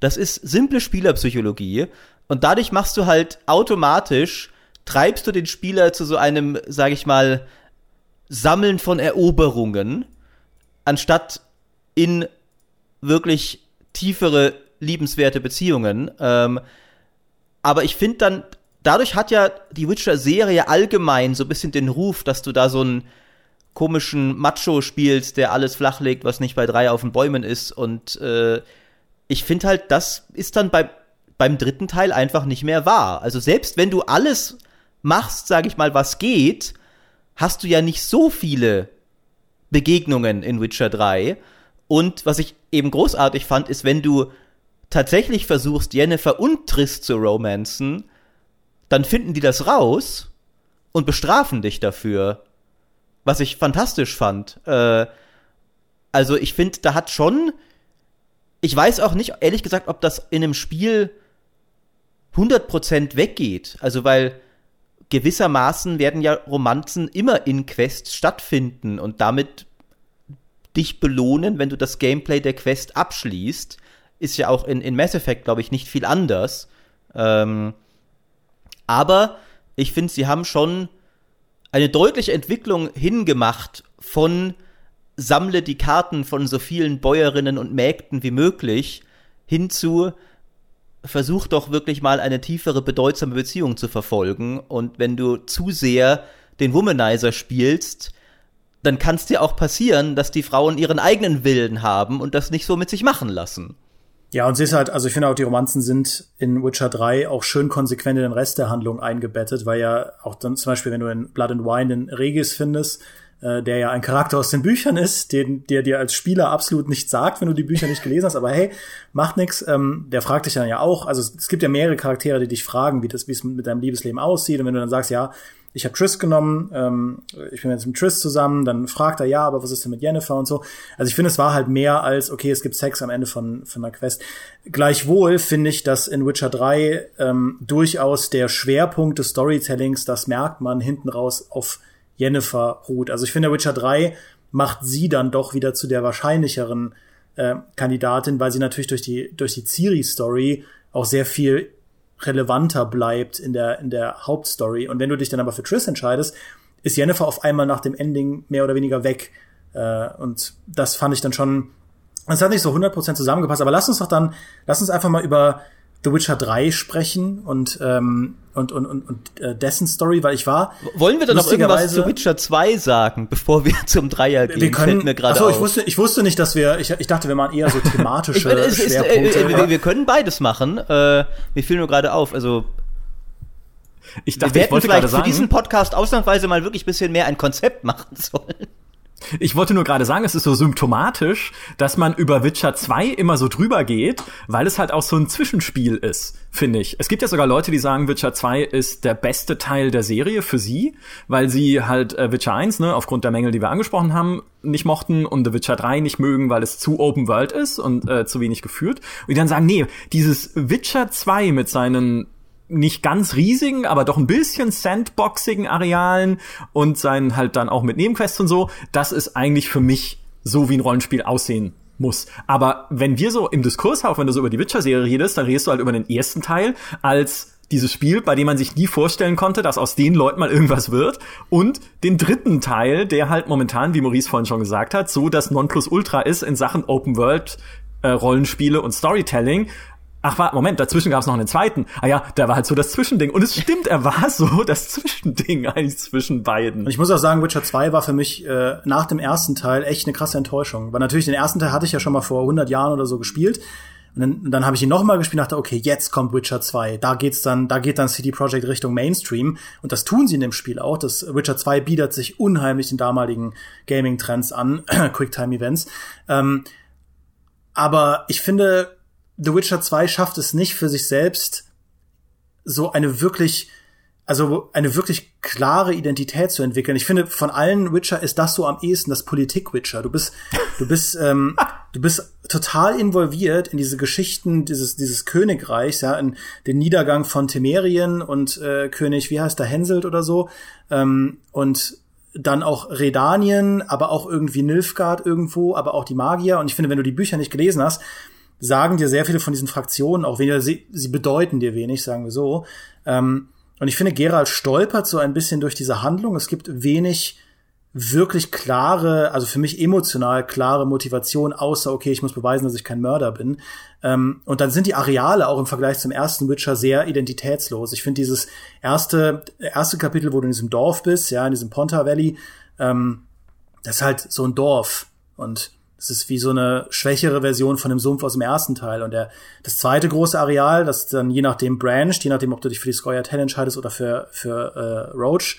Das ist simple Spielerpsychologie und dadurch machst du halt automatisch, treibst du den Spieler zu so einem, sag ich mal, Sammeln von Eroberungen, anstatt in wirklich tiefere, liebenswerte Beziehungen. Ähm, aber ich finde dann, dadurch hat ja die Witcher-Serie allgemein so ein bisschen den Ruf, dass du da so einen komischen Macho spielst, der alles flachlegt, was nicht bei drei auf den Bäumen ist. Und äh, ich finde halt, das ist dann bei beim dritten Teil einfach nicht mehr wahr. Also selbst wenn du alles machst, sag ich mal, was geht, hast du ja nicht so viele Begegnungen in Witcher 3. Und was ich eben großartig fand, ist, wenn du tatsächlich versuchst, Jennifer und Triss zu romanzen, dann finden die das raus und bestrafen dich dafür. Was ich fantastisch fand. Äh, also ich finde, da hat schon. Ich weiß auch nicht, ehrlich gesagt, ob das in einem Spiel 100% weggeht. Also weil gewissermaßen werden ja Romanzen immer in Quests stattfinden und damit dich belohnen, wenn du das Gameplay der Quest abschließt. Ist ja auch in, in Mass Effect, glaube ich, nicht viel anders. Ähm, aber ich finde, sie haben schon eine deutliche Entwicklung hingemacht von sammle die Karten von so vielen Bäuerinnen und Mägden wie möglich hinzu versuch doch wirklich mal eine tiefere, bedeutsame Beziehung zu verfolgen. Und wenn du zu sehr den Womanizer spielst, dann kann es dir auch passieren, dass die Frauen ihren eigenen Willen haben und das nicht so mit sich machen lassen. Ja, und sie ist halt, also ich finde auch, die Romanzen sind in Witcher 3 auch schön konsequent in den Rest der Handlung eingebettet, weil ja auch dann zum Beispiel, wenn du in Blood and Wine den Regis findest, äh, der ja ein Charakter aus den Büchern ist, den, der dir als Spieler absolut nichts sagt, wenn du die Bücher nicht gelesen hast, aber hey, macht nix. Ähm, der fragt dich dann ja auch. Also es, es gibt ja mehrere Charaktere, die dich fragen, wie das, wie es mit deinem Liebesleben aussieht. Und wenn du dann sagst, ja, ich habe Triss genommen, ähm, ich bin jetzt mit Triss zusammen, dann fragt er, ja, aber was ist denn mit Jennifer und so. Also ich finde, es war halt mehr als, okay, es gibt Sex am Ende von, von einer Quest. Gleichwohl finde ich, dass in Witcher 3 ähm, durchaus der Schwerpunkt des Storytellings, das merkt man hinten raus auf Jennifer ruht. Also ich finde, Witcher 3 macht sie dann doch wieder zu der wahrscheinlicheren äh, Kandidatin, weil sie natürlich durch die, durch die Ciri-Story auch sehr viel relevanter bleibt in der, in der Hauptstory. Und wenn du dich dann aber für Triss entscheidest, ist Jennifer auf einmal nach dem Ending mehr oder weniger weg. Äh, und das fand ich dann schon, das hat nicht so 100% zusammengepasst, aber lass uns doch dann, lass uns einfach mal über The Witcher 3 sprechen und ähm, und und und, und äh, dessen Story, weil ich war Wollen wir dann noch irgendwas zu Witcher 2 sagen, bevor wir [LAUGHS] zum Dreier gehen? Wir können, mir gerade achso, ich wusste ich wusste nicht, dass wir ich, ich dachte, wir machen eher so [LAUGHS] thematische ich, Schwerpunkte. Ist, äh, wir, wir, können beides machen. Äh, mir fiel nur gerade auf, also ich dachte, wir hätten ich vielleicht für sagen, diesen Podcast ausnahmsweise mal wirklich bisschen mehr ein Konzept [LAUGHS] machen sollen. Ich wollte nur gerade sagen, es ist so symptomatisch, dass man über Witcher 2 immer so drüber geht, weil es halt auch so ein Zwischenspiel ist, finde ich. Es gibt ja sogar Leute, die sagen, Witcher 2 ist der beste Teil der Serie für sie, weil sie halt äh, Witcher 1, ne, aufgrund der Mängel, die wir angesprochen haben, nicht mochten und The Witcher 3 nicht mögen, weil es zu Open World ist und äh, zu wenig geführt. Und die dann sagen, nee, dieses Witcher 2 mit seinen nicht ganz riesigen, aber doch ein bisschen sandboxigen Arealen und seinen halt dann auch mit Nebenquests und so, das ist eigentlich für mich so wie ein Rollenspiel aussehen muss. Aber wenn wir so im Diskurs auch, wenn du so über die Witcher-Serie redest, dann redest du halt über den ersten Teil als dieses Spiel, bei dem man sich nie vorstellen konnte, dass aus den Leuten mal irgendwas wird. Und den dritten Teil, der halt momentan, wie Maurice vorhin schon gesagt hat, so das Nonplusultra ist in Sachen Open World äh, Rollenspiele und Storytelling. Ach, warte, Moment, dazwischen gab es noch einen zweiten. Ah ja, der war halt so das Zwischending. Und es stimmt, er war so [LAUGHS] das Zwischending eigentlich zwischen beiden. Und ich muss auch sagen, Witcher 2 war für mich äh, nach dem ersten Teil echt eine krasse Enttäuschung. Weil natürlich den ersten Teil hatte ich ja schon mal vor 100 Jahren oder so gespielt. Und dann, dann habe ich ihn noch mal gespielt und dachte, okay, jetzt kommt Witcher 2. Da geht's dann, da geht dann CD Projekt Richtung Mainstream. Und das tun sie in dem Spiel auch. Das Witcher 2 bietet sich unheimlich den damaligen Gaming-Trends an, [CLEARS THROAT] Quicktime-Events. Ähm, aber ich finde, The Witcher 2 schafft es nicht für sich selbst, so eine wirklich, also eine wirklich klare Identität zu entwickeln. Ich finde, von allen Witcher ist das so am ehesten das Politik-Witcher. Du bist, du bist, [LAUGHS] ähm, du bist total involviert in diese Geschichten dieses, dieses Königreichs, ja, in den Niedergang von Temerien und äh, König, wie heißt der, Henselt oder so, ähm, und dann auch Redanien, aber auch irgendwie Nilfgaard irgendwo, aber auch die Magier. Und ich finde, wenn du die Bücher nicht gelesen hast, sagen dir sehr viele von diesen Fraktionen auch weniger, sie, sie bedeuten dir wenig, sagen wir so. Ähm, und ich finde, Gerald stolpert so ein bisschen durch diese Handlung. Es gibt wenig wirklich klare, also für mich emotional klare Motivation, außer, okay, ich muss beweisen, dass ich kein Mörder bin. Ähm, und dann sind die Areale auch im Vergleich zum ersten Witcher sehr identitätslos. Ich finde dieses erste, erste Kapitel, wo du in diesem Dorf bist, ja, in diesem Ponta Valley, ähm, das ist halt so ein Dorf. Und es ist wie so eine schwächere Version von dem Sumpf aus dem ersten Teil. Und der, das zweite große Areal, das dann je nachdem branched, je nachdem, ob du dich für die Scoia Tell entscheidest oder für, für äh, Roach,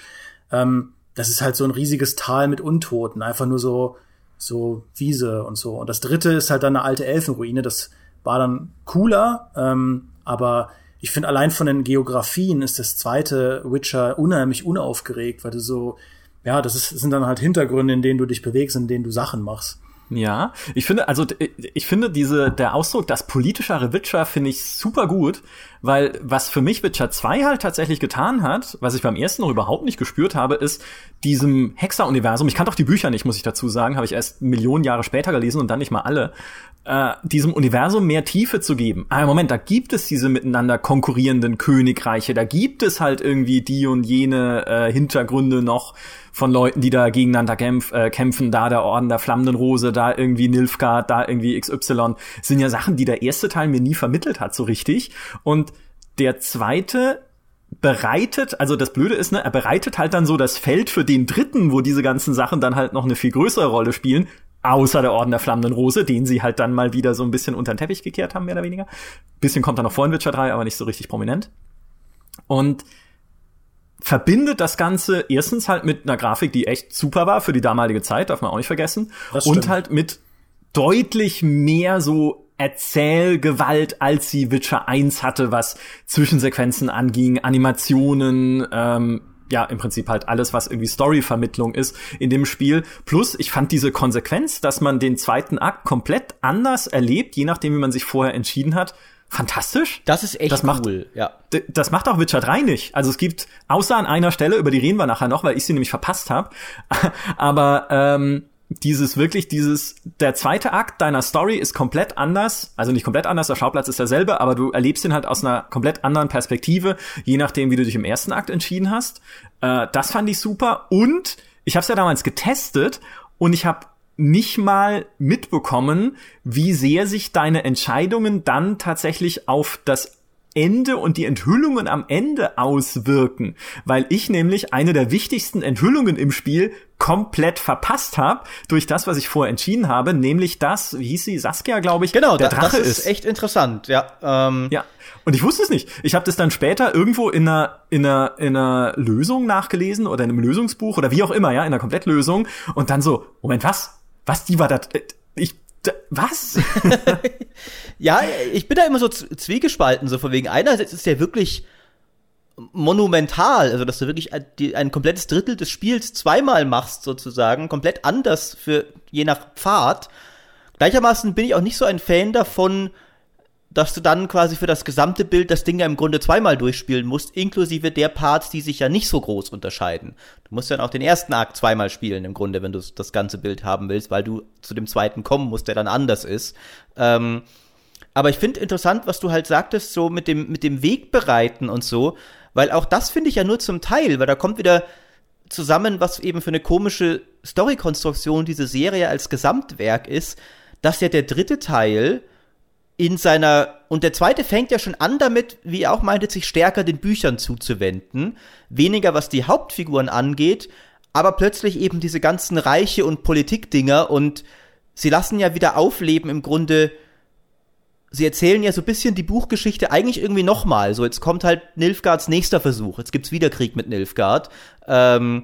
ähm, das ist halt so ein riesiges Tal mit Untoten. Einfach nur so so Wiese und so. Und das dritte ist halt dann eine alte Elfenruine. Das war dann cooler, ähm, aber ich finde allein von den Geografien ist das zweite Witcher unheimlich unaufgeregt, weil du so, ja, das, ist, das sind dann halt Hintergründe, in denen du dich bewegst, in denen du Sachen machst. Ja, ich finde, also ich finde diese, der Ausdruck, das politischere Witcher, finde ich super gut, weil was für mich Witcher 2 halt tatsächlich getan hat, was ich beim ersten noch überhaupt nicht gespürt habe, ist diesem Hexer-Universum, ich kannte auch die Bücher nicht, muss ich dazu sagen, habe ich erst Millionen Jahre später gelesen und dann nicht mal alle, äh, diesem Universum mehr Tiefe zu geben. Ah, Moment, da gibt es diese miteinander konkurrierenden Königreiche, da gibt es halt irgendwie die und jene äh, Hintergründe noch von Leuten, die da gegeneinander kämpf, äh, kämpfen, da der Orden der flammenden Rose, da irgendwie Nilfgaard, da irgendwie XY, sind ja Sachen, die der erste Teil mir nie vermittelt hat so richtig. Und der zweite bereitet, also das Blöde ist, ne, er bereitet halt dann so das Feld für den dritten, wo diese ganzen Sachen dann halt noch eine viel größere Rolle spielen, außer der Orden der flammenden Rose, den sie halt dann mal wieder so ein bisschen unter den Teppich gekehrt haben, mehr oder weniger. Bisschen kommt dann noch vor in Witcher 3, aber nicht so richtig prominent. Und verbindet das Ganze erstens halt mit einer Grafik, die echt super war für die damalige Zeit, darf man auch nicht vergessen. Und halt mit deutlich mehr so Erzählgewalt, als sie Witcher 1 hatte, was Zwischensequenzen anging, Animationen, ähm, ja, im Prinzip halt alles, was irgendwie Storyvermittlung ist in dem Spiel. Plus, ich fand diese Konsequenz, dass man den zweiten Akt komplett anders erlebt, je nachdem, wie man sich vorher entschieden hat, fantastisch. Das ist echt das macht, cool, ja. Das macht auch Witcher 3 nicht. Also es gibt, außer an einer Stelle, über die reden wir nachher noch, weil ich sie nämlich verpasst habe, [LAUGHS] aber ähm, dieses wirklich, dieses, der zweite Akt deiner Story ist komplett anders, also nicht komplett anders, der Schauplatz ist derselbe, aber du erlebst ihn halt aus einer komplett anderen Perspektive, je nachdem, wie du dich im ersten Akt entschieden hast. Äh, das fand ich super und ich habe es ja damals getestet und ich habe nicht mal mitbekommen, wie sehr sich deine Entscheidungen dann tatsächlich auf das Ende und die Enthüllungen am Ende auswirken, weil ich nämlich eine der wichtigsten Enthüllungen im Spiel komplett verpasst habe durch das, was ich vorher entschieden habe, nämlich das, wie hieß sie, Saskia, glaube ich, genau, der Drache das ist. echt interessant, ja. Ähm. Ja, und ich wusste es nicht. Ich habe das dann später irgendwo in einer, in, einer, in einer Lösung nachgelesen oder in einem Lösungsbuch oder wie auch immer, ja, in einer Komplettlösung und dann so, Moment, was? Was, die war da, ich was? [LAUGHS] [LAUGHS] ja, ich bin da immer so zwiegespalten, so von wegen einerseits ist der wirklich monumental, also dass du wirklich ein, ein komplettes Drittel des Spiels zweimal machst sozusagen, komplett anders für je nach Pfad. Gleichermaßen bin ich auch nicht so ein Fan davon, dass du dann quasi für das gesamte Bild das Ding ja im Grunde zweimal durchspielen musst, inklusive der Parts, die sich ja nicht so groß unterscheiden. Du musst dann auch den ersten Akt zweimal spielen im Grunde, wenn du das ganze Bild haben willst, weil du zu dem zweiten kommen musst, der dann anders ist. Ähm, aber ich finde interessant, was du halt sagtest, so mit dem, mit dem Weg bereiten und so, weil auch das finde ich ja nur zum Teil, weil da kommt wieder zusammen, was eben für eine komische Storykonstruktion diese Serie als Gesamtwerk ist, dass ja der dritte Teil in seiner, und der zweite fängt ja schon an damit, wie er auch meinte, sich stärker den Büchern zuzuwenden. Weniger was die Hauptfiguren angeht, aber plötzlich eben diese ganzen Reiche und Politikdinger und sie lassen ja wieder aufleben im Grunde. Sie erzählen ja so ein bisschen die Buchgeschichte eigentlich irgendwie nochmal. So, jetzt kommt halt Nilfgaards nächster Versuch. Jetzt gibt's wieder Krieg mit Nilfgaard. Ähm,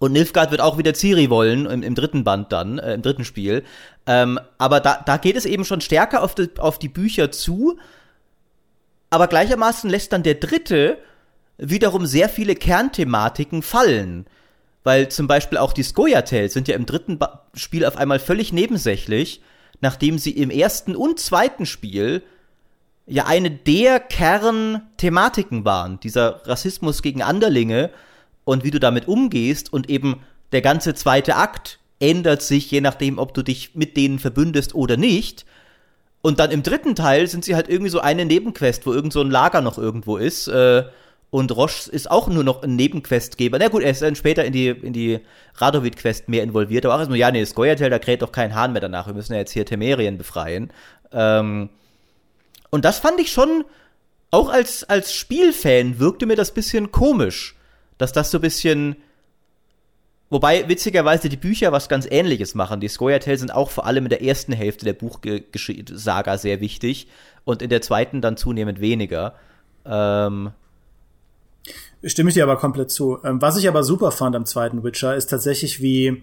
und Nilfgaard wird auch wieder Ciri wollen, im, im dritten Band dann, äh, im dritten Spiel. Ähm, aber da, da geht es eben schon stärker auf die, auf die Bücher zu. Aber gleichermaßen lässt dann der dritte wiederum sehr viele Kernthematiken fallen. Weil zum Beispiel auch die Skoya-Tales sind ja im dritten ba Spiel auf einmal völlig nebensächlich, nachdem sie im ersten und zweiten Spiel ja eine der Kernthematiken waren. Dieser Rassismus gegen Anderlinge und wie du damit umgehst und eben der ganze zweite Akt ändert sich, je nachdem, ob du dich mit denen verbündest oder nicht. Und dann im dritten Teil sind sie halt irgendwie so eine Nebenquest, wo irgend so ein Lager noch irgendwo ist. Äh, und Roche ist auch nur noch ein Nebenquestgeber. Na gut, er ist dann später in die, in die Radovid-Quest mehr involviert. Aber auch erstmal, ja, nee, Skoyatel, da kräht doch kein Hahn mehr danach. Wir müssen ja jetzt hier Temerien befreien. Ähm, und das fand ich schon, auch als, als Spielfan wirkte mir das bisschen komisch dass das so ein bisschen Wobei witzigerweise die Bücher was ganz ähnliches machen. Die Scoia'tael sind auch vor allem in der ersten Hälfte der Buchsaga sehr wichtig und in der zweiten dann zunehmend weniger. Ähm Stimme ich dir aber komplett zu. Ähm, was ich aber super fand am zweiten Witcher ist tatsächlich, wie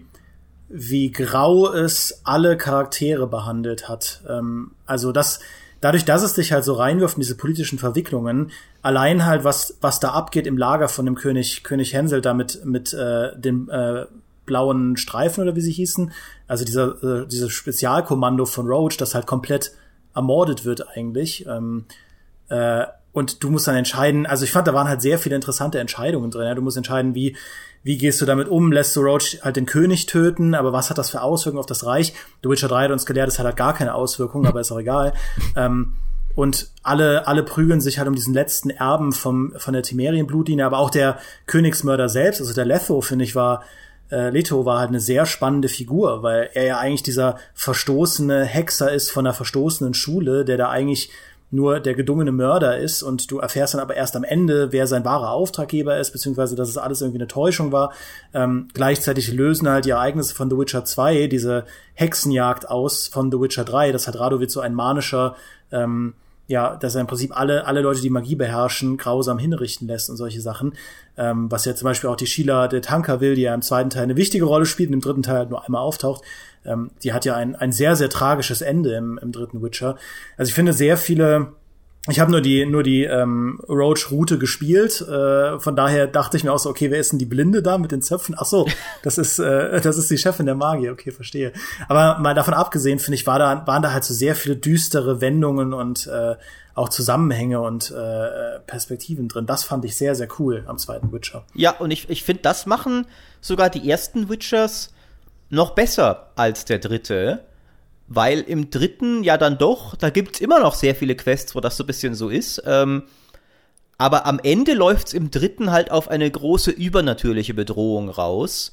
wie grau es alle Charaktere behandelt hat. Ähm, also das, dadurch, dass es dich halt so reinwirft in diese politischen Verwicklungen, allein halt was was da abgeht im Lager von dem König König Hänsel da mit mit äh, dem äh, blauen Streifen oder wie sie hießen, also dieser äh, dieses Spezialkommando von Roach, das halt komplett ermordet wird eigentlich. Ähm, äh, und du musst dann entscheiden, also ich fand, da waren halt sehr viele interessante Entscheidungen drin. Ja? Du musst entscheiden, wie, wie gehst du damit um? Lässt du Roach halt den König töten? Aber was hat das für Auswirkungen auf das Reich? The Witcher 3 hat uns gelehrt, es hat halt gar keine Auswirkungen, aber ist auch egal. [LAUGHS] ähm, und alle, alle prügeln sich halt um diesen letzten Erben vom, von der Timerien-Blutlinie, aber auch der Königsmörder selbst, also der Letho, finde ich, war, äh, Leto war halt eine sehr spannende Figur, weil er ja eigentlich dieser verstoßene Hexer ist von einer verstoßenen Schule, der da eigentlich nur der gedungene Mörder ist und du erfährst dann aber erst am Ende, wer sein wahrer Auftraggeber ist, beziehungsweise dass es alles irgendwie eine Täuschung war. Ähm, gleichzeitig lösen halt die Ereignisse von The Witcher 2 diese Hexenjagd aus von The Witcher 3. Das hat Radovid so ein manischer, ähm, ja, dass er im Prinzip alle, alle Leute, die Magie beherrschen, grausam hinrichten lässt und solche Sachen. Ähm, was ja zum Beispiel auch die Sheila de Tanker will, die ja im zweiten Teil eine wichtige Rolle spielt und im dritten Teil halt nur einmal auftaucht ähm, die hat ja ein, ein sehr, sehr tragisches Ende im, im dritten Witcher. Also ich finde sehr viele ich habe nur die nur die ähm, Roach-Route gespielt, äh, von daher dachte ich mir auch so, okay, wer ist denn die Blinde da mit den Zöpfen? Ach so, [LAUGHS] das ist äh, das ist die Chefin der Magie, okay, verstehe. Aber mal davon abgesehen, finde ich, war da waren da halt so sehr viele düstere Wendungen und äh, auch Zusammenhänge und äh, Perspektiven drin. Das fand ich sehr sehr cool am zweiten Witcher. Ja, und ich ich finde, das machen sogar die ersten Witchers noch besser als der dritte, weil im dritten ja dann doch, da gibt's immer noch sehr viele Quests, wo das so ein bisschen so ist. Ähm, aber am Ende läuft's im dritten halt auf eine große übernatürliche Bedrohung raus,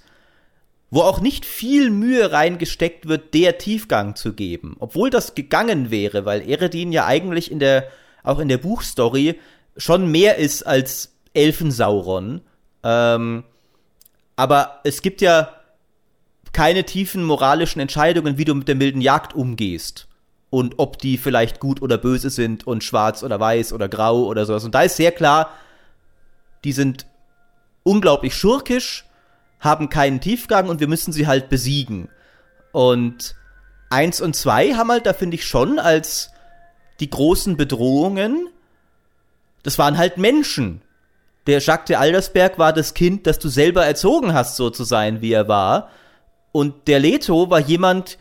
wo auch nicht viel Mühe reingesteckt wird, der Tiefgang zu geben. Obwohl das gegangen wäre, weil Eredin ja eigentlich in der, auch in der Buchstory schon mehr ist als Elfensauron. Ähm, aber es gibt ja keine tiefen moralischen Entscheidungen, wie du mit der milden Jagd umgehst. Und ob die vielleicht gut oder böse sind und schwarz oder weiß oder grau oder sowas. Und da ist sehr klar, die sind unglaublich schurkisch, haben keinen Tiefgang und wir müssen sie halt besiegen. Und eins und zwei haben halt, da finde ich schon, als die großen Bedrohungen, das waren halt Menschen. Der Jacques de Aldersberg war das Kind, das du selber erzogen hast, so zu sein, wie er war. Und der Leto war jemand,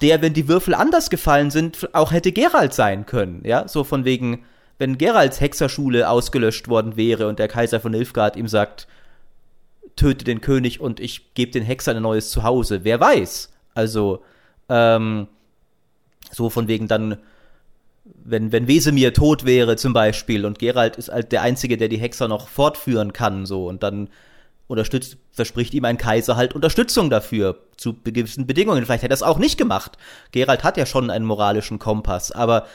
der, wenn die Würfel anders gefallen sind, auch hätte Geralt sein können. Ja, so von wegen, wenn Geralts Hexerschule ausgelöscht worden wäre und der Kaiser von Nilfgaard ihm sagt, töte den König und ich gebe den Hexern ein neues Zuhause. Wer weiß? Also, ähm, so von wegen dann, wenn, wenn Wesemir tot wäre zum Beispiel und Geralt ist halt der Einzige, der die Hexer noch fortführen kann, so, und dann unterstützt, verspricht ihm ein Kaiser halt Unterstützung dafür, zu gewissen Bedingungen. Vielleicht hätte er es auch nicht gemacht. Gerald hat ja schon einen moralischen Kompass, aber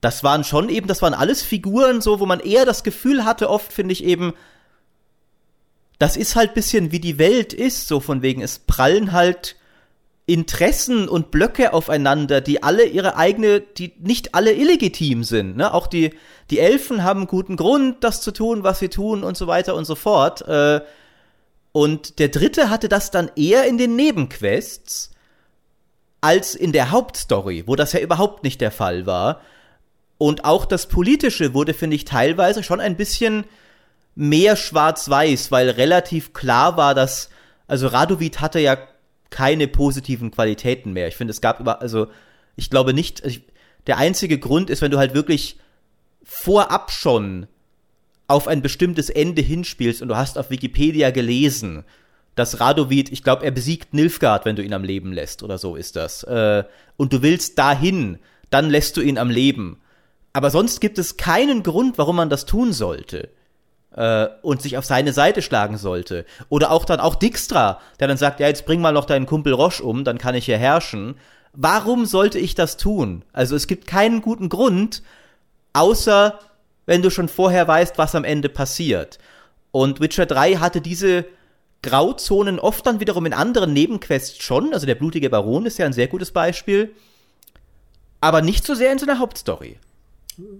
das waren schon eben, das waren alles Figuren so, wo man eher das Gefühl hatte, oft finde ich eben, das ist halt bisschen wie die Welt ist, so von wegen, es prallen halt Interessen und Blöcke aufeinander, die alle ihre eigene, die nicht alle illegitim sind. Ne? Auch die, die Elfen haben guten Grund, das zu tun, was sie tun und so weiter und so fort. Äh, und der dritte hatte das dann eher in den Nebenquests als in der Hauptstory, wo das ja überhaupt nicht der Fall war. Und auch das Politische wurde, finde ich, teilweise schon ein bisschen mehr schwarz-weiß, weil relativ klar war, dass, also Radovid hatte ja keine positiven Qualitäten mehr. Ich finde, es gab über, also, ich glaube nicht, ich, der einzige Grund ist, wenn du halt wirklich vorab schon auf ein bestimmtes Ende hinspielst und du hast auf Wikipedia gelesen, dass Radovid, ich glaube, er besiegt Nilfgaard, wenn du ihn am Leben lässt oder so ist das. Äh, und du willst dahin, dann lässt du ihn am Leben. Aber sonst gibt es keinen Grund, warum man das tun sollte. Äh, und sich auf seine Seite schlagen sollte. Oder auch dann auch Dijkstra, der dann sagt, ja, jetzt bring mal noch deinen Kumpel Roche um, dann kann ich hier herrschen. Warum sollte ich das tun? Also es gibt keinen guten Grund, außer wenn du schon vorher weißt, was am Ende passiert. Und Witcher 3 hatte diese Grauzonen oft dann wiederum in anderen Nebenquests schon. Also der blutige Baron ist ja ein sehr gutes Beispiel. Aber nicht so sehr in seiner Hauptstory.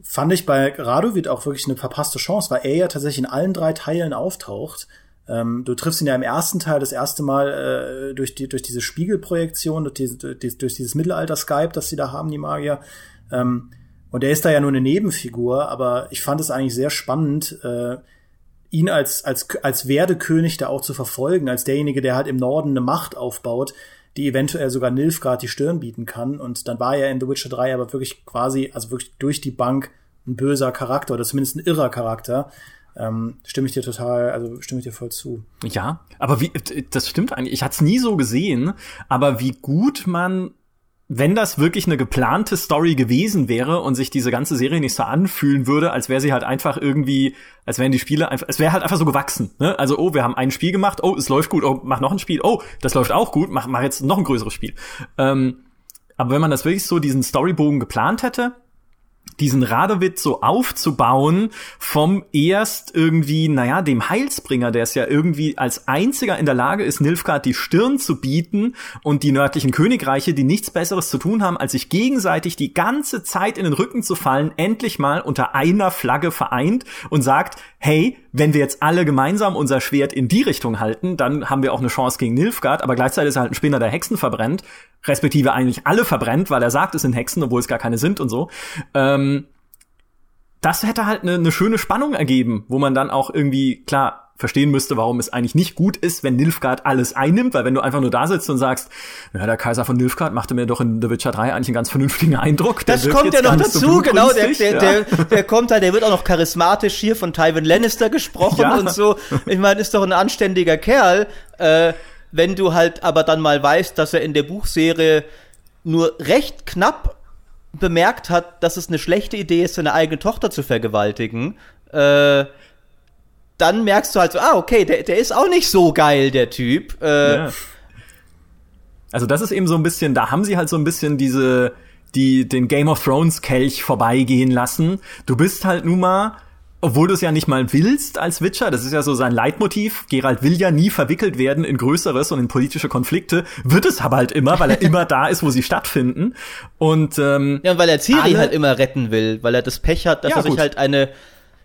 Fand ich bei Radovid auch wirklich eine verpasste Chance, weil er ja tatsächlich in allen drei Teilen auftaucht. Ähm, du triffst ihn ja im ersten Teil das erste Mal äh, durch, die, durch diese Spiegelprojektion, durch, durch, durch dieses Mittelalter-Skype, das sie da haben, die Magier. Ähm, und er ist da ja nur eine Nebenfigur, aber ich fand es eigentlich sehr spannend, äh, ihn als, als, als Werdekönig da auch zu verfolgen, als derjenige, der halt im Norden eine Macht aufbaut, die eventuell sogar Nilfgaard die Stirn bieten kann. Und dann war er in The Witcher 3 aber wirklich quasi, also wirklich durch die Bank ein böser Charakter oder zumindest ein irrer Charakter. Ähm, stimme ich dir total, also stimme ich dir voll zu. Ja, aber wie, das stimmt eigentlich. Ich hatte es nie so gesehen, aber wie gut man wenn das wirklich eine geplante Story gewesen wäre und sich diese ganze Serie nicht so anfühlen würde, als wäre sie halt einfach irgendwie, als wären die Spiele einfach, es wäre halt einfach so gewachsen. Ne? Also, oh, wir haben ein Spiel gemacht, oh, es läuft gut, oh, mach noch ein Spiel, oh, das läuft auch gut, mach, mach jetzt noch ein größeres Spiel. Ähm, aber wenn man das wirklich so diesen Storybogen geplant hätte, diesen Radowitz so aufzubauen vom erst irgendwie, naja, dem Heilsbringer, der es ja irgendwie als einziger in der Lage ist, Nilfgaard die Stirn zu bieten und die nördlichen Königreiche, die nichts Besseres zu tun haben, als sich gegenseitig die ganze Zeit in den Rücken zu fallen, endlich mal unter einer Flagge vereint und sagt, hey, wenn wir jetzt alle gemeinsam unser Schwert in die Richtung halten, dann haben wir auch eine Chance gegen Nilfgaard, aber gleichzeitig ist er halt ein Spinner, der Hexen verbrennt, respektive eigentlich alle verbrennt, weil er sagt, es sind Hexen, obwohl es gar keine sind und so. Ähm, das hätte halt eine, eine schöne Spannung ergeben, wo man dann auch irgendwie, klar, verstehen müsste, warum es eigentlich nicht gut ist, wenn Nilfgaard alles einnimmt, weil wenn du einfach nur da sitzt und sagst, ja, der Kaiser von Nilfgaard machte mir doch in The Witcher 3 eigentlich einen ganz vernünftigen Eindruck. Das kommt ja noch dazu, so genau, der, der, ja. der, der kommt da, der wird auch noch charismatisch hier von Tywin Lannister gesprochen ja. und so. Ich meine, ist doch ein anständiger Kerl. Äh, wenn du halt aber dann mal weißt, dass er in der Buchserie nur recht knapp bemerkt hat, dass es eine schlechte Idee ist, seine eigene Tochter zu vergewaltigen, äh, dann merkst du halt so, ah, okay, der, der ist auch nicht so geil, der Typ. Äh, ja. Also das ist eben so ein bisschen, da haben sie halt so ein bisschen diese, die, den Game of Thrones Kelch vorbeigehen lassen. Du bist halt nun mal obwohl du es ja nicht mal willst als Witcher, das ist ja so sein Leitmotiv. Gerald will ja nie verwickelt werden in Größeres und in politische Konflikte, wird es aber halt immer, weil er [LAUGHS] immer da ist, wo sie stattfinden. Und ähm, ja, und weil er Ciri halt immer retten will, weil er das Pech hat, dass ja, er sich gut. halt eine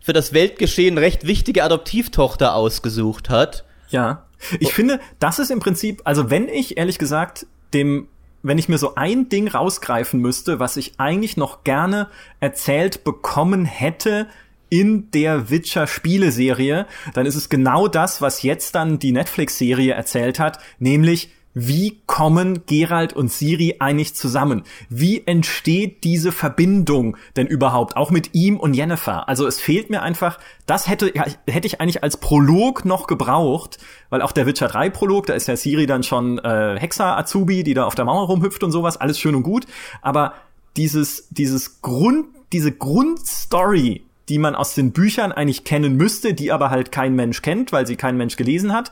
für das Weltgeschehen recht wichtige Adoptivtochter ausgesucht hat. Ja, ich oh. finde, das ist im Prinzip, also wenn ich ehrlich gesagt dem wenn ich mir so ein Ding rausgreifen müsste, was ich eigentlich noch gerne erzählt bekommen hätte, in der Witcher Spieleserie, dann ist es genau das, was jetzt dann die Netflix Serie erzählt hat, nämlich wie kommen Gerald und Siri eigentlich zusammen? Wie entsteht diese Verbindung denn überhaupt auch mit ihm und Jennifer? Also es fehlt mir einfach, das hätte hätte ich eigentlich als Prolog noch gebraucht, weil auch der Witcher 3 Prolog, da ist ja Siri dann schon äh, Hexer Azubi, die da auf der Mauer rumhüpft und sowas, alles schön und gut, aber dieses dieses Grund diese Grundstory die man aus den Büchern eigentlich kennen müsste, die aber halt kein Mensch kennt, weil sie kein Mensch gelesen hat.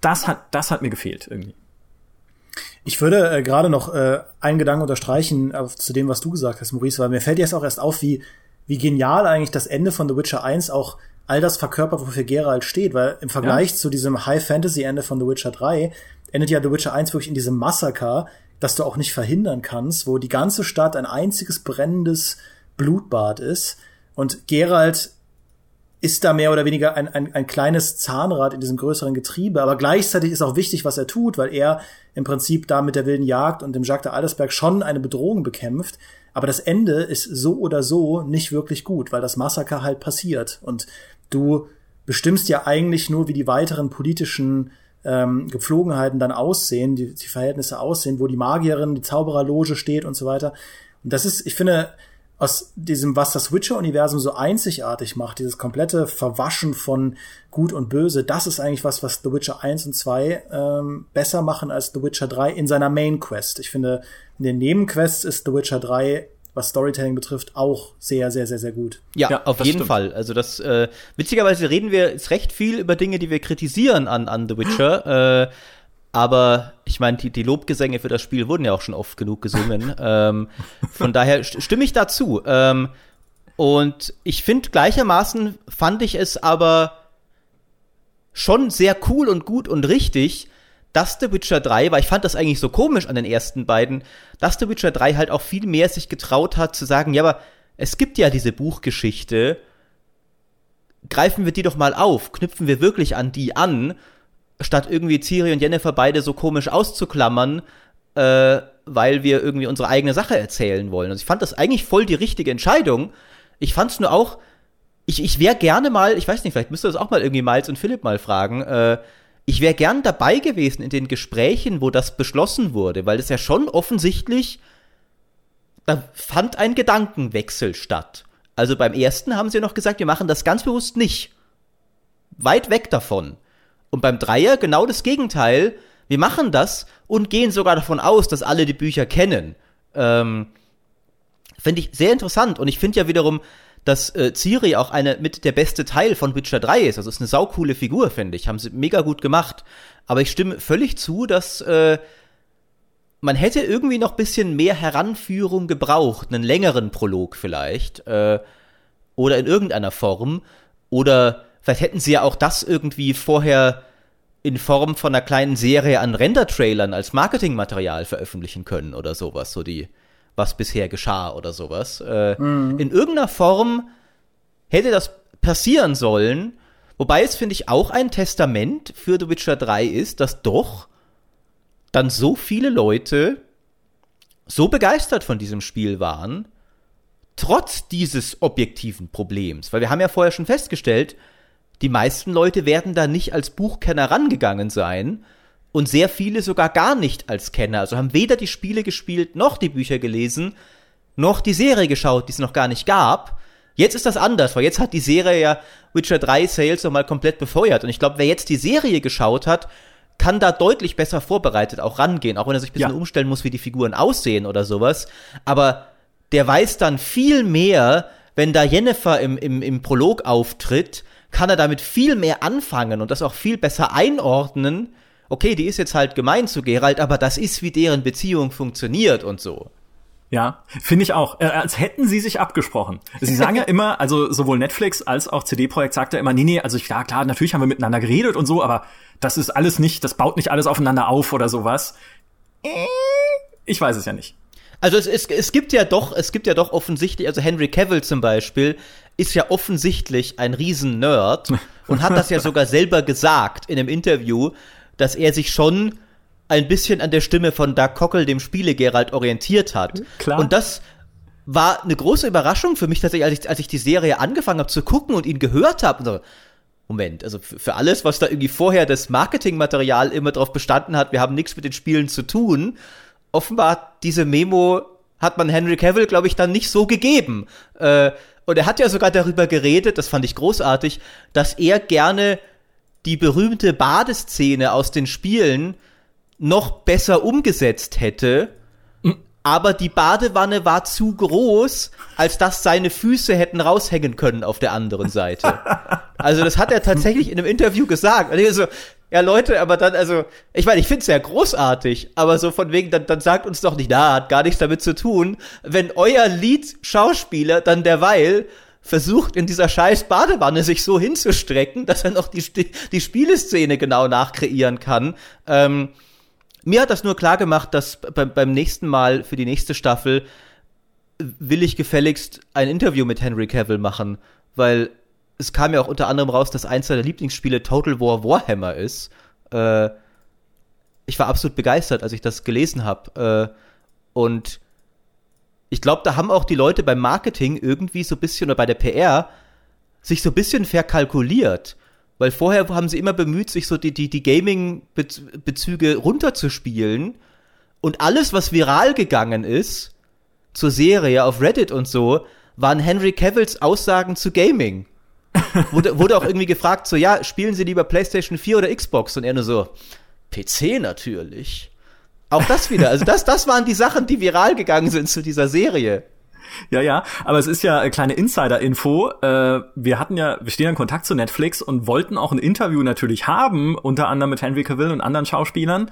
Das hat, das hat mir gefehlt irgendwie. Ich würde äh, gerade noch äh, einen Gedanken unterstreichen auf, zu dem, was du gesagt hast, Maurice, weil mir fällt jetzt auch erst auf, wie, wie genial eigentlich das Ende von The Witcher 1 auch all das verkörpert, wofür Geralt steht, weil im Vergleich ja. zu diesem High-Fantasy-Ende von The Witcher 3 endet ja The Witcher 1 wirklich in diesem Massaker, das du auch nicht verhindern kannst, wo die ganze Stadt ein einziges brennendes Blutbad ist und Gerald ist da mehr oder weniger ein, ein, ein kleines Zahnrad in diesem größeren Getriebe, aber gleichzeitig ist auch wichtig, was er tut, weil er im Prinzip da mit der wilden Jagd und dem Jacques de Aldersberg schon eine Bedrohung bekämpft. Aber das Ende ist so oder so nicht wirklich gut, weil das Massaker halt passiert. Und du bestimmst ja eigentlich nur, wie die weiteren politischen ähm, Gepflogenheiten dann aussehen, die, die Verhältnisse aussehen, wo die Magierin, die Zaubererloge steht und so weiter. Und das ist, ich finde, aus diesem, was das Witcher-Universum so einzigartig macht, dieses komplette Verwaschen von Gut und Böse, das ist eigentlich was, was The Witcher 1 und 2 ähm, besser machen als The Witcher 3 in seiner Main Quest. Ich finde, in den Nebenquests ist The Witcher 3 was Storytelling betrifft, auch sehr, sehr, sehr, sehr gut. Ja, ja auf jeden stimmt. Fall. Also das, äh, witzigerweise reden wir jetzt recht viel über Dinge, die wir kritisieren an, an The Witcher. äh, aber ich meine, die, die Lobgesänge für das Spiel wurden ja auch schon oft genug gesungen. [LAUGHS] ähm, von daher stimme ich dazu. Ähm, und ich finde gleichermaßen fand ich es aber schon sehr cool und gut und richtig, dass The Witcher 3, weil ich fand das eigentlich so komisch an den ersten beiden, dass The Witcher 3 halt auch viel mehr sich getraut hat zu sagen, ja, aber es gibt ja diese Buchgeschichte, greifen wir die doch mal auf, knüpfen wir wirklich an die an, statt irgendwie Ciri und Jennifer beide so komisch auszuklammern, äh, weil wir irgendwie unsere eigene Sache erzählen wollen. Also ich fand das eigentlich voll die richtige Entscheidung. Ich fand es nur auch, ich, ich wäre gerne mal, ich weiß nicht, vielleicht müsste das auch mal irgendwie Miles und Philipp mal fragen, äh, ich wäre gern dabei gewesen in den Gesprächen, wo das beschlossen wurde, weil es ja schon offensichtlich, da fand ein Gedankenwechsel statt. Also beim ersten haben sie noch gesagt, wir machen das ganz bewusst nicht. Weit weg davon. Und beim Dreier genau das Gegenteil. Wir machen das und gehen sogar davon aus, dass alle die Bücher kennen. Ähm, finde ich sehr interessant. Und ich finde ja wiederum, dass äh, Ciri auch eine mit der beste Teil von Witcher 3 ist. Also ist eine saukoole Figur, finde ich. Haben sie mega gut gemacht. Aber ich stimme völlig zu, dass äh, man hätte irgendwie noch bisschen mehr Heranführung gebraucht, einen längeren Prolog vielleicht. Äh, oder in irgendeiner Form. Oder vielleicht hätten sie ja auch das irgendwie vorher in Form von einer kleinen Serie an Render-Trailern als Marketingmaterial veröffentlichen können oder sowas. So die was bisher geschah oder sowas. Äh, mhm. In irgendeiner Form hätte das passieren sollen. Wobei es, finde ich, auch ein Testament für The Witcher 3 ist, dass doch dann so viele Leute so begeistert von diesem Spiel waren, trotz dieses objektiven Problems. Weil wir haben ja vorher schon festgestellt, die meisten Leute werden da nicht als Buchkenner rangegangen sein, und sehr viele sogar gar nicht als Kenner. Also haben weder die Spiele gespielt, noch die Bücher gelesen, noch die Serie geschaut, die es noch gar nicht gab. Jetzt ist das anders, weil jetzt hat die Serie ja Witcher 3 Sales nochmal komplett befeuert. Und ich glaube, wer jetzt die Serie geschaut hat, kann da deutlich besser vorbereitet auch rangehen, auch wenn er sich ein bisschen ja. umstellen muss, wie die Figuren aussehen oder sowas. Aber der weiß dann viel mehr, wenn da Jennifer im, im, im Prolog auftritt, kann er damit viel mehr anfangen und das auch viel besser einordnen, okay, die ist jetzt halt gemein zu Geralt, aber das ist, wie deren Beziehung funktioniert und so. Ja, finde ich auch. Äh, als hätten sie sich abgesprochen. Sie sagen ja [LAUGHS] immer, also sowohl Netflix als auch CD-Projekt sagt ja immer, nee, nee, also ja klar, natürlich haben wir miteinander geredet und so, aber das ist alles nicht, das baut nicht alles aufeinander auf oder sowas. Äh, ich weiß es ja nicht. Also es, es, es gibt ja doch, es gibt ja doch offensichtlich, also Henry Cavill zum Beispiel ist ja offensichtlich ein Riesen-Nerd [LAUGHS] und hat das ja sogar selber gesagt in einem Interview, dass er sich schon ein bisschen an der Stimme von Doug Cockle, dem Spiele Gerald, orientiert hat. Klar. Und das war eine große Überraschung für mich tatsächlich, als ich, als ich die Serie angefangen habe zu gucken und ihn gehört habe. So, Moment, also für alles, was da irgendwie vorher das Marketingmaterial immer drauf bestanden hat, wir haben nichts mit den Spielen zu tun. Offenbar diese Memo hat man Henry Cavill, glaube ich, dann nicht so gegeben. Äh, und er hat ja sogar darüber geredet, das fand ich großartig, dass er gerne die berühmte Badeszene aus den Spielen noch besser umgesetzt hätte, aber die Badewanne war zu groß, als dass seine Füße hätten raushängen können auf der anderen Seite. [LAUGHS] Also das hat er tatsächlich in einem Interview gesagt. Und ich so, ja Leute, aber dann, also, ich meine, ich finde es ja großartig, aber so von wegen, dann, dann sagt uns doch nicht, na, hat gar nichts damit zu tun, wenn euer Lied-Schauspieler dann derweil versucht in dieser scheiß Badewanne sich so hinzustrecken, dass er noch die, die Spieleszene genau nachkreieren kann. Ähm, mir hat das nur klar gemacht, dass beim nächsten Mal für die nächste Staffel will ich gefälligst ein Interview mit Henry Cavill machen, weil es kam ja auch unter anderem raus, dass eins seiner Lieblingsspiele Total War Warhammer ist. Äh, ich war absolut begeistert, als ich das gelesen habe. Äh, und ich glaube, da haben auch die Leute beim Marketing irgendwie so ein bisschen oder bei der PR sich so ein bisschen verkalkuliert. Weil vorher haben sie immer bemüht, sich so die, die, die Gaming-Bezüge runterzuspielen. Und alles, was viral gegangen ist, zur Serie auf Reddit und so, waren Henry Cavills Aussagen zu Gaming. Wurde, wurde auch irgendwie gefragt, so, ja, spielen Sie lieber PlayStation 4 oder Xbox? Und er nur so, PC natürlich. Auch das wieder. Also das, das waren die Sachen, die viral gegangen sind zu dieser Serie. Ja, ja, aber es ist ja eine kleine Insider-Info. Äh, wir hatten ja, wir stehen in Kontakt zu Netflix und wollten auch ein Interview natürlich haben, unter anderem mit Henry Cavill und anderen Schauspielern.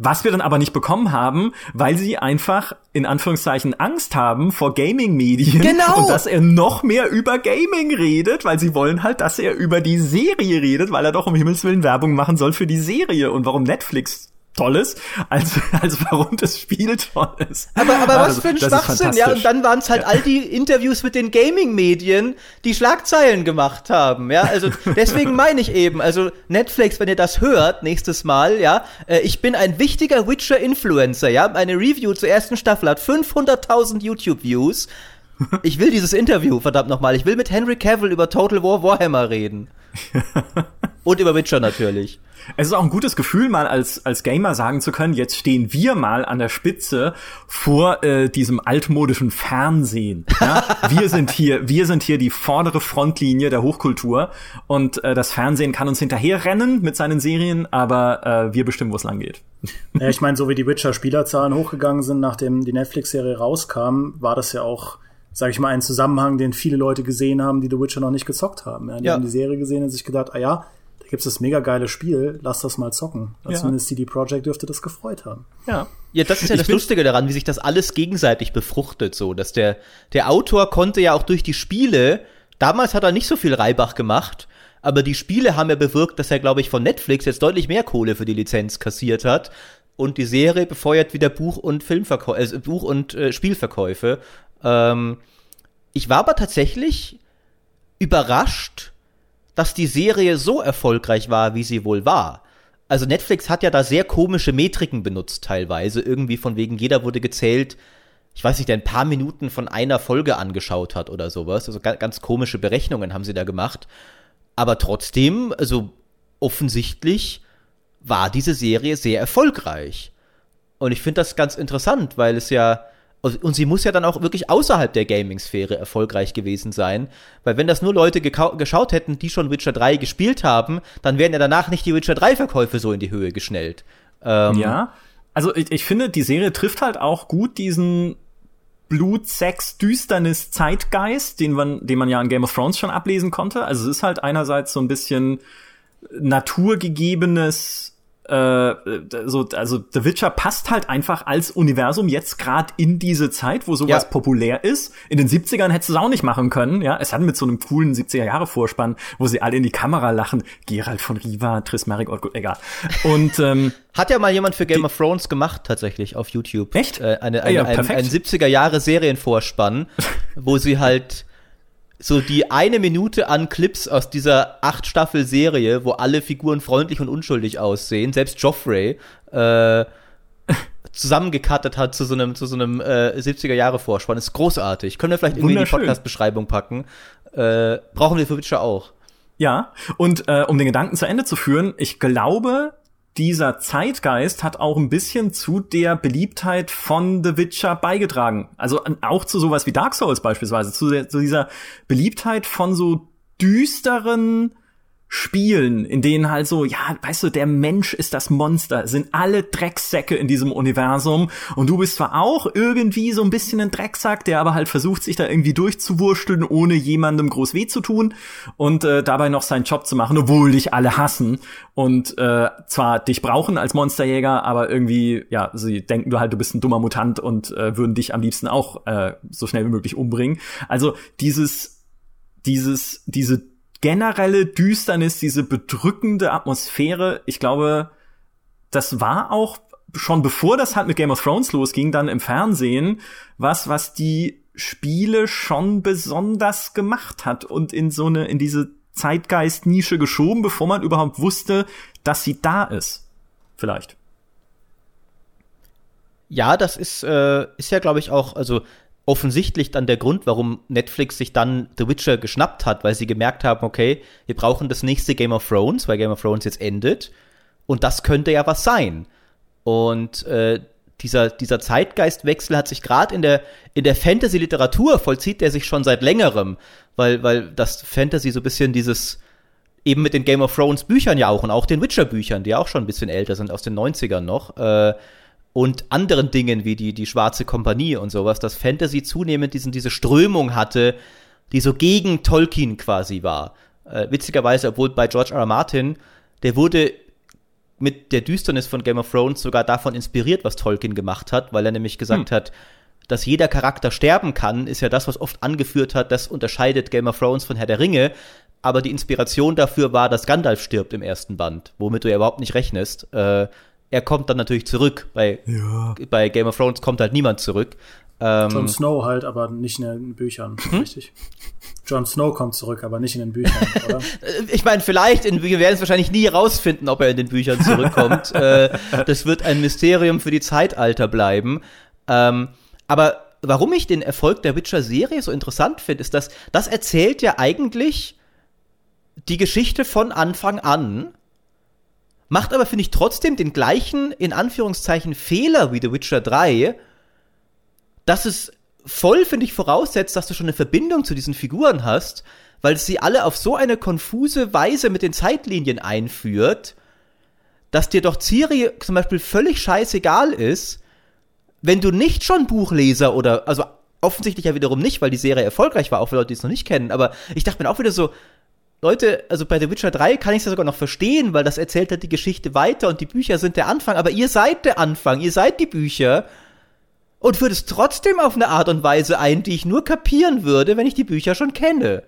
Was wir dann aber nicht bekommen haben, weil sie einfach in Anführungszeichen Angst haben vor Gaming-Medien. Genau. Und dass er noch mehr über Gaming redet, weil sie wollen halt, dass er über die Serie redet, weil er doch um Himmels Willen Werbung machen soll für die Serie und warum Netflix Tolles, als, [LAUGHS] als warum das Spiel toll ist. Aber, aber also, was für ein Schwachsinn, ja. Und dann waren es halt ja. all die Interviews mit den Gaming-Medien, die Schlagzeilen gemacht haben, ja. Also [LAUGHS] deswegen meine ich eben, also Netflix, wenn ihr das hört, nächstes Mal, ja, äh, ich bin ein wichtiger Witcher-Influencer, ja. Eine Review zur ersten Staffel hat 500.000 YouTube-Views. Ich will dieses Interview, verdammt nochmal. Ich will mit Henry Cavill über Total War Warhammer reden. [LAUGHS] Und über Witcher natürlich. Es ist auch ein gutes Gefühl, mal als, als Gamer sagen zu können, jetzt stehen wir mal an der Spitze vor äh, diesem altmodischen Fernsehen. Ja? [LAUGHS] wir sind hier, wir sind hier die vordere Frontlinie der Hochkultur und äh, das Fernsehen kann uns hinterherrennen mit seinen Serien, aber äh, wir bestimmen, wo es lang geht. Ja, ich meine, so wie die Witcher-Spielerzahlen hochgegangen sind, nachdem die Netflix-Serie rauskam, war das ja auch sage ich mal, ein Zusammenhang, den viele Leute gesehen haben, die The Witcher noch nicht gezockt haben. Ja, die ja. haben die Serie gesehen und sich gedacht, ah ja, da gibt's das mega geile Spiel, lass das mal zocken. Ja. Zumindest CD Projekt dürfte das gefreut haben. Ja. Ja, das ist ja das Lustige daran, wie sich das alles gegenseitig befruchtet, so, dass der, der Autor konnte ja auch durch die Spiele, damals hat er nicht so viel Reibach gemacht, aber die Spiele haben ja bewirkt, dass er, glaube ich, von Netflix jetzt deutlich mehr Kohle für die Lizenz kassiert hat. Und die Serie befeuert wieder Buch- und Filmverkäufe, äh, Buch- und äh, Spielverkäufe. Ähm, ich war aber tatsächlich überrascht, dass die Serie so erfolgreich war, wie sie wohl war. Also Netflix hat ja da sehr komische Metriken benutzt teilweise. Irgendwie von wegen jeder wurde gezählt, ich weiß nicht, der ein paar Minuten von einer Folge angeschaut hat oder sowas. Also ganz komische Berechnungen haben sie da gemacht. Aber trotzdem, also offensichtlich war diese Serie sehr erfolgreich. Und ich finde das ganz interessant, weil es ja, und sie muss ja dann auch wirklich außerhalb der Gaming-Sphäre erfolgreich gewesen sein. Weil wenn das nur Leute geschaut hätten, die schon Witcher 3 gespielt haben, dann wären ja danach nicht die Witcher 3-Verkäufe so in die Höhe geschnellt. Ähm, ja. Also ich, ich finde, die Serie trifft halt auch gut diesen Blut, Sex, Düsternis, Zeitgeist, den man, den man ja in Game of Thrones schon ablesen konnte. Also es ist halt einerseits so ein bisschen naturgegebenes äh, so, also The Witcher passt halt einfach als Universum jetzt gerade in diese Zeit, wo sowas ja. populär ist. In den 70ern hättest du es auch nicht machen können, ja. Es hat mit so einem coolen 70er Jahre Vorspann, wo sie alle in die Kamera lachen. Gerald von Riva, Triss Marigold, gut, egal. Und ähm, [LAUGHS] hat ja mal jemand für Game of Thrones gemacht, tatsächlich, auf YouTube. Echt? Äh, eine, eine, ja, ein, ein 70er Jahre Serienvorspann, wo sie halt so die eine Minute an Clips aus dieser acht Staffel Serie, wo alle Figuren freundlich und unschuldig aussehen, selbst Joffrey, äh, [LAUGHS] zusammengekattet hat zu so einem, zu so einem äh, 70er Jahre Vorspann. Ist großartig. Können wir vielleicht irgendwie in die Podcast-Beschreibung packen. Äh, brauchen wir für Witcher auch. Ja, und äh, um den Gedanken zu Ende zu führen, ich glaube, dieser Zeitgeist hat auch ein bisschen zu der Beliebtheit von The Witcher beigetragen. Also auch zu sowas wie Dark Souls beispielsweise, zu, der, zu dieser Beliebtheit von so düsteren Spielen, in denen halt so, ja, weißt du, der Mensch ist das Monster, sind alle Drecksäcke in diesem Universum und du bist zwar auch irgendwie so ein bisschen ein Drecksack, der aber halt versucht, sich da irgendwie durchzuwursteln, ohne jemandem groß weh zu tun und äh, dabei noch seinen Job zu machen, obwohl dich alle hassen und äh, zwar dich brauchen als Monsterjäger, aber irgendwie, ja, sie denken du halt, du bist ein dummer Mutant und äh, würden dich am liebsten auch äh, so schnell wie möglich umbringen. Also dieses, dieses, diese generelle Düsternis, diese bedrückende Atmosphäre, ich glaube, das war auch schon bevor das halt mit Game of Thrones losging, dann im Fernsehen, was, was die Spiele schon besonders gemacht hat und in so eine, in diese Zeitgeist-Nische geschoben, bevor man überhaupt wusste, dass sie da ist. Vielleicht. Ja, das ist, äh, ist ja, glaube ich, auch, also offensichtlich dann der Grund, warum Netflix sich dann The Witcher geschnappt hat, weil sie gemerkt haben, okay, wir brauchen das nächste Game of Thrones, weil Game of Thrones jetzt endet. Und das könnte ja was sein. Und äh, dieser, dieser Zeitgeistwechsel hat sich gerade in der, in der Fantasy-Literatur vollzieht der sich schon seit längerem, weil, weil das Fantasy so ein bisschen dieses, eben mit den Game of Thrones Büchern ja auch und auch den Witcher Büchern, die auch schon ein bisschen älter sind, aus den 90ern noch, äh, und anderen Dingen wie die, die Schwarze Kompanie und sowas, dass Fantasy zunehmend diesen, diese Strömung hatte, die so gegen Tolkien quasi war. Äh, witzigerweise, obwohl bei George R. R. Martin, der wurde mit der Düsternis von Game of Thrones sogar davon inspiriert, was Tolkien gemacht hat, weil er nämlich gesagt hm. hat, dass jeder Charakter sterben kann, ist ja das, was oft angeführt hat, das unterscheidet Game of Thrones von Herr der Ringe. Aber die Inspiration dafür war, dass Gandalf stirbt im ersten Band, womit du ja überhaupt nicht rechnest. Äh, er kommt dann natürlich zurück. Bei, Ja. bei Game of Thrones kommt halt niemand zurück. Ähm, Jon Snow halt, aber nicht in den Büchern, richtig. Jon Snow kommt zurück, aber nicht in den Büchern, [LAUGHS] oder? Ich meine, vielleicht, in, wir werden es wahrscheinlich nie herausfinden, ob er in den Büchern zurückkommt. [LAUGHS] äh, das wird ein Mysterium für die Zeitalter bleiben. Ähm, aber warum ich den Erfolg der Witcher-Serie so interessant finde, ist, dass das erzählt ja eigentlich die Geschichte von Anfang an, macht aber, finde ich, trotzdem den gleichen, in Anführungszeichen, Fehler wie The Witcher 3, dass es voll, finde ich, voraussetzt, dass du schon eine Verbindung zu diesen Figuren hast, weil es sie alle auf so eine konfuse Weise mit den Zeitlinien einführt, dass dir doch Ciri zum Beispiel völlig scheißegal ist, wenn du nicht schon Buchleser oder, also offensichtlich ja wiederum nicht, weil die Serie erfolgreich war, auch für Leute, die es noch nicht kennen, aber ich dachte mir auch wieder so, Leute, also bei The Witcher 3 kann ich es ja sogar noch verstehen, weil das erzählt halt die Geschichte weiter und die Bücher sind der Anfang, aber ihr seid der Anfang, ihr seid die Bücher und führt es trotzdem auf eine Art und Weise ein, die ich nur kapieren würde, wenn ich die Bücher schon kenne.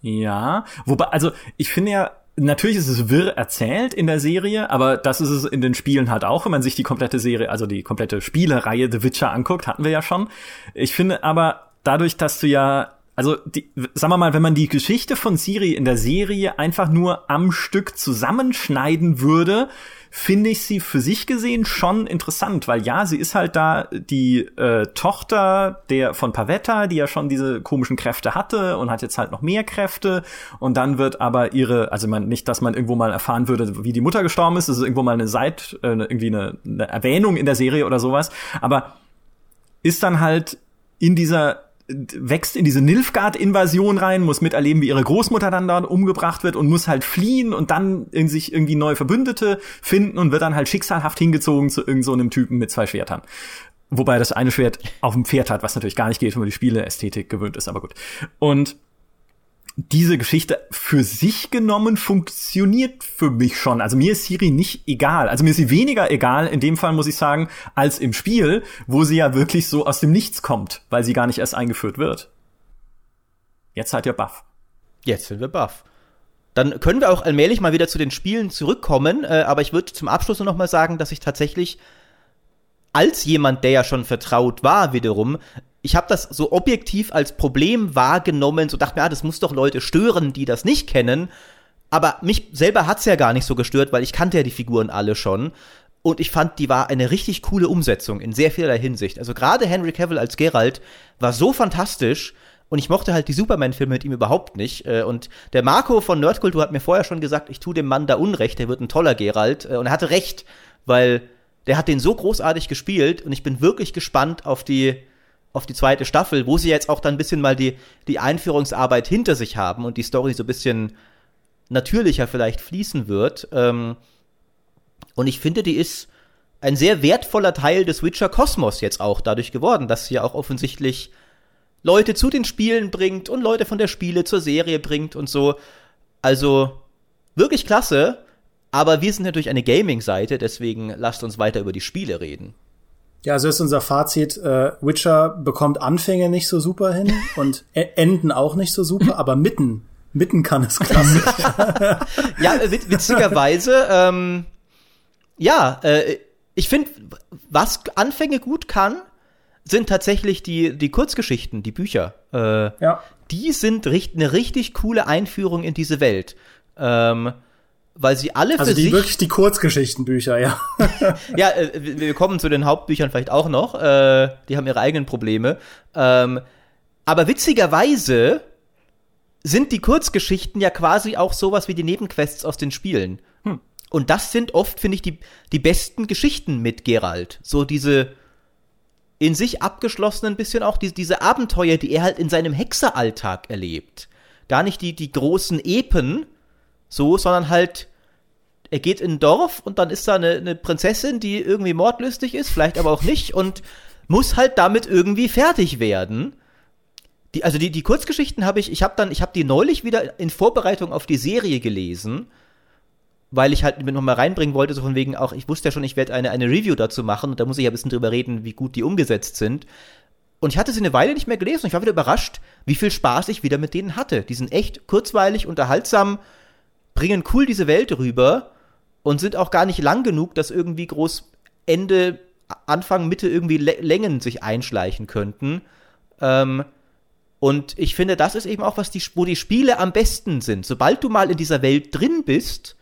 Ja, wobei, also ich finde ja, natürlich ist es wirr erzählt in der Serie, aber das ist es in den Spielen halt auch, wenn man sich die komplette Serie, also die komplette Spielereihe The Witcher anguckt, hatten wir ja schon. Ich finde aber, dadurch, dass du ja also, die, sagen wir mal, wenn man die Geschichte von Siri in der Serie einfach nur am Stück zusammenschneiden würde, finde ich sie für sich gesehen schon interessant, weil ja, sie ist halt da die äh, Tochter der von Pavetta, die ja schon diese komischen Kräfte hatte und hat jetzt halt noch mehr Kräfte. Und dann wird aber ihre, also man nicht, dass man irgendwo mal erfahren würde, wie die Mutter gestorben ist, das ist irgendwo mal eine Seit, äh, irgendwie eine, eine Erwähnung in der Serie oder sowas, aber ist dann halt in dieser wächst in diese Nilfgaard-Invasion rein, muss miterleben, wie ihre Großmutter dann dort umgebracht wird und muss halt fliehen und dann in sich irgendwie neue Verbündete finden und wird dann halt schicksalhaft hingezogen zu irgendeinem so Typen mit zwei Schwertern. Wobei das eine Schwert auf dem Pferd hat, was natürlich gar nicht geht, wenn man die Spieleästhetik gewöhnt ist, aber gut. Und diese Geschichte für sich genommen funktioniert für mich schon. Also mir ist Siri nicht egal. Also mir ist sie weniger egal, in dem Fall muss ich sagen, als im Spiel, wo sie ja wirklich so aus dem Nichts kommt, weil sie gar nicht erst eingeführt wird. Jetzt seid ihr baff. Jetzt sind wir baff. Dann können wir auch allmählich mal wieder zu den Spielen zurückkommen, äh, aber ich würde zum Abschluss nur noch mal sagen, dass ich tatsächlich als jemand, der ja schon vertraut war, wiederum, ich habe das so objektiv als Problem wahrgenommen, so dachte mir, ah, das muss doch Leute stören, die das nicht kennen. Aber mich selber hat's ja gar nicht so gestört, weil ich kannte ja die Figuren alle schon. Und ich fand, die war eine richtig coole Umsetzung in sehr vielerlei Hinsicht. Also gerade Henry Cavill als Geralt war so fantastisch. Und ich mochte halt die Superman-Filme mit ihm überhaupt nicht. Äh, Und der Marco von Nerdkultur hat mir vorher schon gesagt, ich tue dem Mann da Unrecht, der wird ein toller Geralt. Äh, Und er hatte recht, weil der hat den so großartig gespielt und ich bin wirklich gespannt auf die, auf die zweite Staffel, wo sie jetzt auch dann ein bisschen mal die, die Einführungsarbeit hinter sich haben und die Story so ein bisschen natürlicher vielleicht fließen wird. Ähm, und ich finde, die ist ein sehr wertvoller Teil des Witcher-Kosmos jetzt auch dadurch geworden, dass sie ja auch offensichtlich Leute zu den Spielen bringt und Leute von der Spiele zur Serie bringt und so. Also wirklich klasse. Aber wir sind natürlich eine Gaming-Seite, deswegen lasst uns weiter über die Spiele reden. Ja, also ist unser Fazit, äh, Witcher bekommt Anfänge nicht so super hin [LAUGHS] und E- Enden auch nicht so super, aber mitten, mitten kann es klasse. [LAUGHS] Ja, äh, wit witzigerweise, ähm, ja, äh, ich finde, was Anfänge gut kann, sind tatsächlich die, die Kurzgeschichten, die Bücher. Äh, ja. die sind richt eine richtig coole Einführung in diese Welt. Ähm, weil sie alle Also für die sich wirklich die Kurzgeschichtenbücher, ja. [LAUGHS] ja, äh, wir kommen zu den Hauptbüchern vielleicht auch noch. Äh, die haben ihre eigenen Probleme. Ähm, aber witzigerweise sind die Kurzgeschichten ja quasi auch sowas wie die Nebenquests aus den Spielen. Hm. Und das sind oft, finde ich, die, die besten Geschichten mit Geralt. So diese in sich abgeschlossenen bisschen auch die, diese Abenteuer, die er halt in seinem Hexeralltag erlebt. Gar nicht die, die großen Epen, so, sondern halt, er geht in ein Dorf und dann ist da eine, eine Prinzessin, die irgendwie mordlustig ist, vielleicht aber auch nicht und muss halt damit irgendwie fertig werden. Die, also die, die Kurzgeschichten habe ich, ich habe dann, ich habe die neulich wieder in Vorbereitung auf die Serie gelesen, weil ich halt mit noch mal reinbringen wollte, so von wegen auch, ich wusste ja schon, ich werde eine, eine Review dazu machen und da muss ich ja ein bisschen drüber reden, wie gut die umgesetzt sind. Und ich hatte sie eine Weile nicht mehr gelesen und ich war wieder überrascht, wie viel Spaß ich wieder mit denen hatte. Die sind echt kurzweilig, unterhaltsam, bringen cool diese Welt rüber und sind auch gar nicht lang genug, dass irgendwie groß Ende, Anfang, Mitte irgendwie Längen sich einschleichen könnten. Ähm, und ich finde, das ist eben auch, was die, wo die Spiele am besten sind. Sobald du mal in dieser Welt drin bist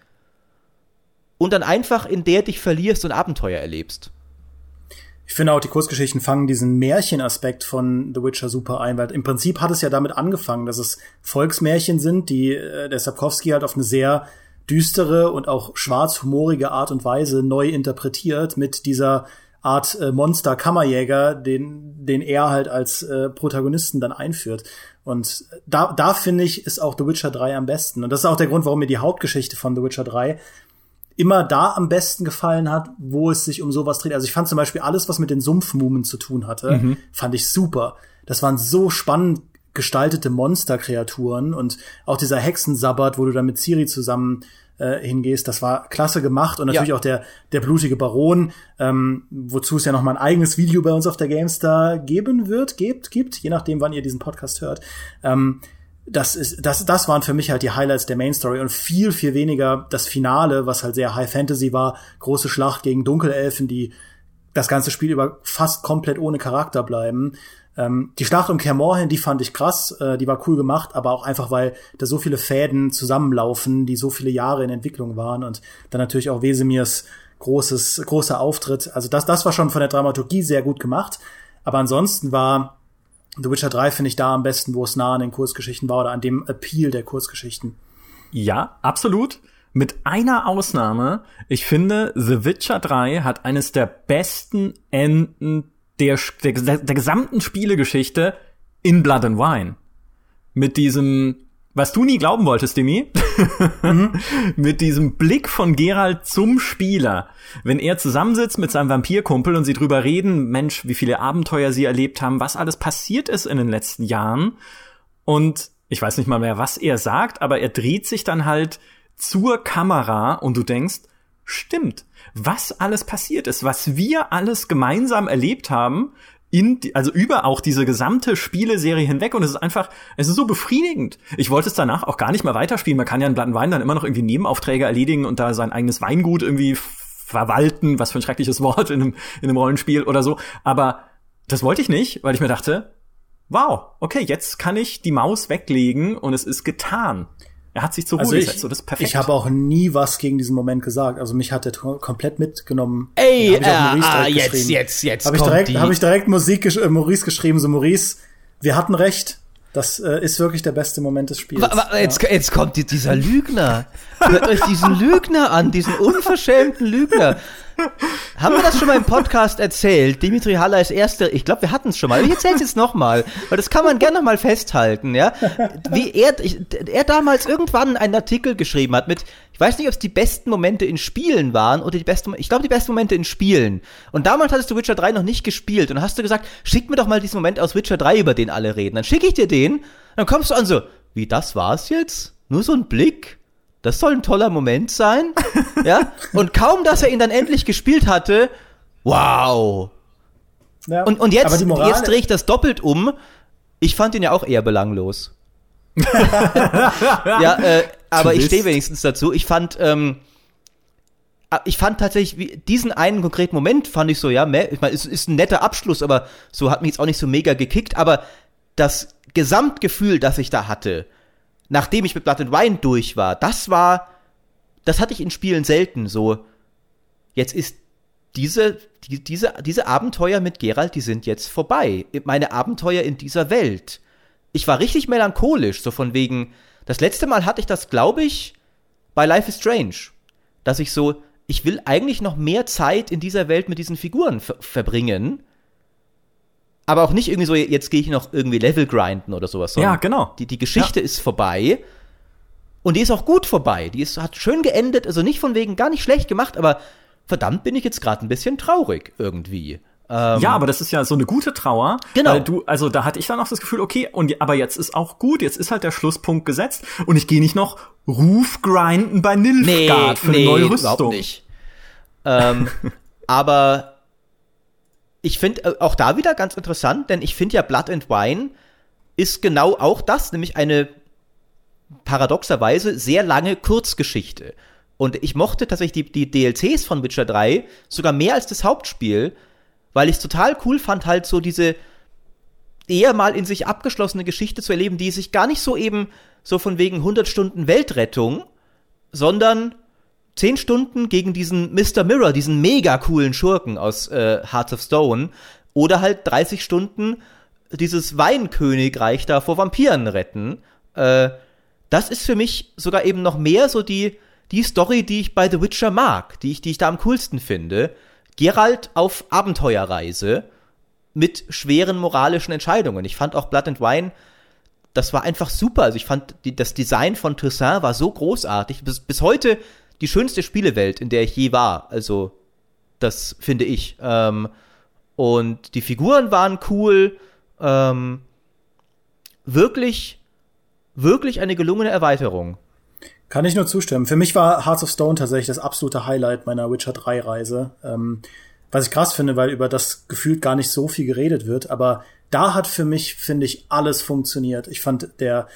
und dann einfach in der dich verlierst und Abenteuer erlebst. Ich finde auch, die Kurzgeschichten fangen diesen Märchenaspekt von The Witcher super ein, weil im Prinzip hat es ja damit angefangen, dass es Volksmärchen sind, die äh, der Sapkowski halt auf eine sehr düstere und auch schwarzhumorige Art und Weise neu interpretiert mit dieser Art äh, Monster-Kammerjäger, den, den er halt als äh, Protagonisten dann einführt. Und da, da finde ich, ist auch The Witcher 3 am besten. Und das ist auch der Grund, warum mir die Hauptgeschichte von The Witcher 3 immer da am besten gefallen hat, wo es sich um sowas dreht. Also ich fand zum Beispiel alles, was mit den Sumpfmumen zu tun hatte, mhm. fand ich super. Das waren so spannend gestaltete Monsterkreaturen und auch dieser Hexensabbat, wo du dann mit Ciri zusammen äh, hingehst, das war klasse gemacht und natürlich ja. auch der der blutige Baron, ähm, wozu es ja noch mal ein eigenes Video bei uns auf der Gamestar geben wird, gibt, gibt, je nachdem, wann ihr diesen Podcast hört. Ähm, das ist, das, das waren für mich halt die Highlights der Main Story und viel, viel weniger das Finale, was halt sehr High Fantasy war. Große Schlacht gegen Dunkelelfen, die das ganze Spiel über fast komplett ohne Charakter bleiben. Ähm, die Schlacht um Kermorhen, die fand ich krass, äh, die war cool gemacht, aber auch einfach, weil da so viele Fäden zusammenlaufen, die so viele Jahre in Entwicklung waren und dann natürlich auch Wesemirs großes, großer Auftritt. Also das, das war schon von der Dramaturgie sehr gut gemacht. Aber ansonsten war The Witcher 3 finde ich da am besten, wo es nah an den Kurzgeschichten war oder an dem Appeal der Kurzgeschichten. Ja, absolut. Mit einer Ausnahme. Ich finde, The Witcher 3 hat eines der besten Enden der, der, der gesamten Spielegeschichte in Blood and Wine. Mit diesem was du nie glauben wolltest, Demi, mhm. [LAUGHS] mit diesem Blick von Gerald zum Spieler, wenn er zusammensitzt mit seinem Vampirkumpel und sie drüber reden, Mensch, wie viele Abenteuer sie erlebt haben, was alles passiert ist in den letzten Jahren. Und ich weiß nicht mal mehr, was er sagt, aber er dreht sich dann halt zur Kamera und du denkst, stimmt, was alles passiert ist, was wir alles gemeinsam erlebt haben, in, also über auch diese gesamte Spieleserie hinweg und es ist einfach, es ist so befriedigend. Ich wollte es danach auch gar nicht mehr weiterspielen. Man kann ja in Blatt Wein dann immer noch irgendwie Nebenaufträge erledigen und da sein eigenes Weingut irgendwie verwalten, was für ein schreckliches [LAUGHS] Wort in einem, in einem Rollenspiel oder so. Aber das wollte ich nicht, weil ich mir dachte, wow, okay, jetzt kann ich die Maus weglegen und es ist getan. Er hat sich zur also Ruhe gesetzt, so das ist perfekt. Ich habe auch nie was gegen diesen Moment gesagt. Also mich hat er komplett mitgenommen. Ey, äh, ah, jetzt, jetzt, jetzt, Habe ich direkt, habe ich direkt Musik, gesch äh, Maurice geschrieben. So Maurice, wir hatten recht. Das äh, ist wirklich der beste Moment des Spiels. Aber, jetzt, ja. jetzt kommt dieser Lügner. Hört euch diesen Lügner an, diesen unverschämten Lügner. [LAUGHS] Haben wir das schon mal im Podcast erzählt? Dimitri Haller ist erster. Ich glaube, wir hatten es schon mal. Ich erzähle es jetzt noch mal, weil das kann man gerne noch mal festhalten, ja? Wie er, er damals irgendwann einen Artikel geschrieben hat mit, ich weiß nicht, ob es die besten Momente in Spielen waren oder die besten, ich glaube, die besten Momente in Spielen. Und damals hattest du Witcher 3 noch nicht gespielt und hast du gesagt, schick mir doch mal diesen Moment aus Witcher 3, über den alle reden. Dann schicke ich dir den, dann kommst du an so, wie das war's jetzt? Nur so ein Blick? Das soll ein toller Moment sein. [LAUGHS] ja. Und kaum, dass er ihn dann endlich gespielt hatte, wow. Ja, und, und jetzt, jetzt drehe ich das doppelt um. Ich fand ihn ja auch eher belanglos. [LAUGHS] ja, äh, aber ich stehe wenigstens dazu. Ich fand, ähm, ah, ich fand tatsächlich diesen einen konkreten Moment fand ich so, ja, ich meine, es ist ein netter Abschluss, aber so hat mich jetzt auch nicht so mega gekickt, aber das Gesamtgefühl, das ich da hatte, nachdem ich mit Blood and Wine durch war, das war, das hatte ich in Spielen selten so. Jetzt ist diese, die, diese, diese Abenteuer mit Geralt, die sind jetzt vorbei. Meine Abenteuer in dieser Welt. Ich war richtig melancholisch, so von wegen, das letzte Mal hatte ich das, glaube ich, bei Life is Strange. Dass ich so, ich will eigentlich noch mehr Zeit in dieser Welt mit diesen Figuren verbringen aber auch nicht irgendwie so, jetzt gehe ich noch irgendwie Level grinden oder sowas. Ja, genau. Die, die Geschichte ja. ist vorbei. Und die ist auch gut vorbei. Die ist, hat schön geendet, also nicht von wegen gar nicht schlecht gemacht, aber verdammt bin ich jetzt gerade ein bisschen traurig irgendwie. Ähm, ja, aber das ist ja so eine gute Trauer. Genau. Weil du, also da hatte ich dann auch das Gefühl, okay, und aber jetzt ist auch gut, jetzt ist halt der Schlusspunkt gesetzt und ich gehe nicht noch Ruf grinden bei Nilfgaard nee, für eine nee, neue Rüstung. Überhaupt nicht. Ähm, [LAUGHS] aber ich finde äh, auch da wieder ganz interessant, denn ich finde ja Blood and Wine ist genau auch das, nämlich eine paradoxerweise sehr lange Kurzgeschichte. Und ich mochte tatsächlich die, die DLCs von Witcher 3 sogar mehr als das Hauptspiel, weil ich es total cool fand, halt so diese eher mal in sich abgeschlossene Geschichte zu erleben, die sich gar nicht so eben so von wegen 100 Stunden Weltrettung, sondern 10 Stunden gegen diesen Mr. Mirror, diesen mega coolen Schurken aus äh, Hearts of Stone, oder halt 30 Stunden dieses Weinkönigreich da vor Vampiren retten. Äh, das ist für mich sogar eben noch mehr so die, die Story, die ich bei The Witcher mag, die ich, die ich da am coolsten finde. Geralt auf Abenteuerreise mit schweren moralischen Entscheidungen. Ich fand auch Blood and Wine, das war einfach super. Also ich fand, die, das Design von Toussaint war so großartig. Bis, bis heute die schönste Spielewelt, in der ich je war. Also, das finde ich. Ähm, und die Figuren waren cool. Ähm, wirklich, wirklich eine gelungene Erweiterung. Kann ich nur zustimmen. Für mich war Hearts of Stone tatsächlich das absolute Highlight meiner Witcher 3 Reise. Ähm, was ich krass finde, weil über das gefühlt gar nicht so viel geredet wird, aber da hat für mich, finde ich, alles funktioniert. Ich fand, der,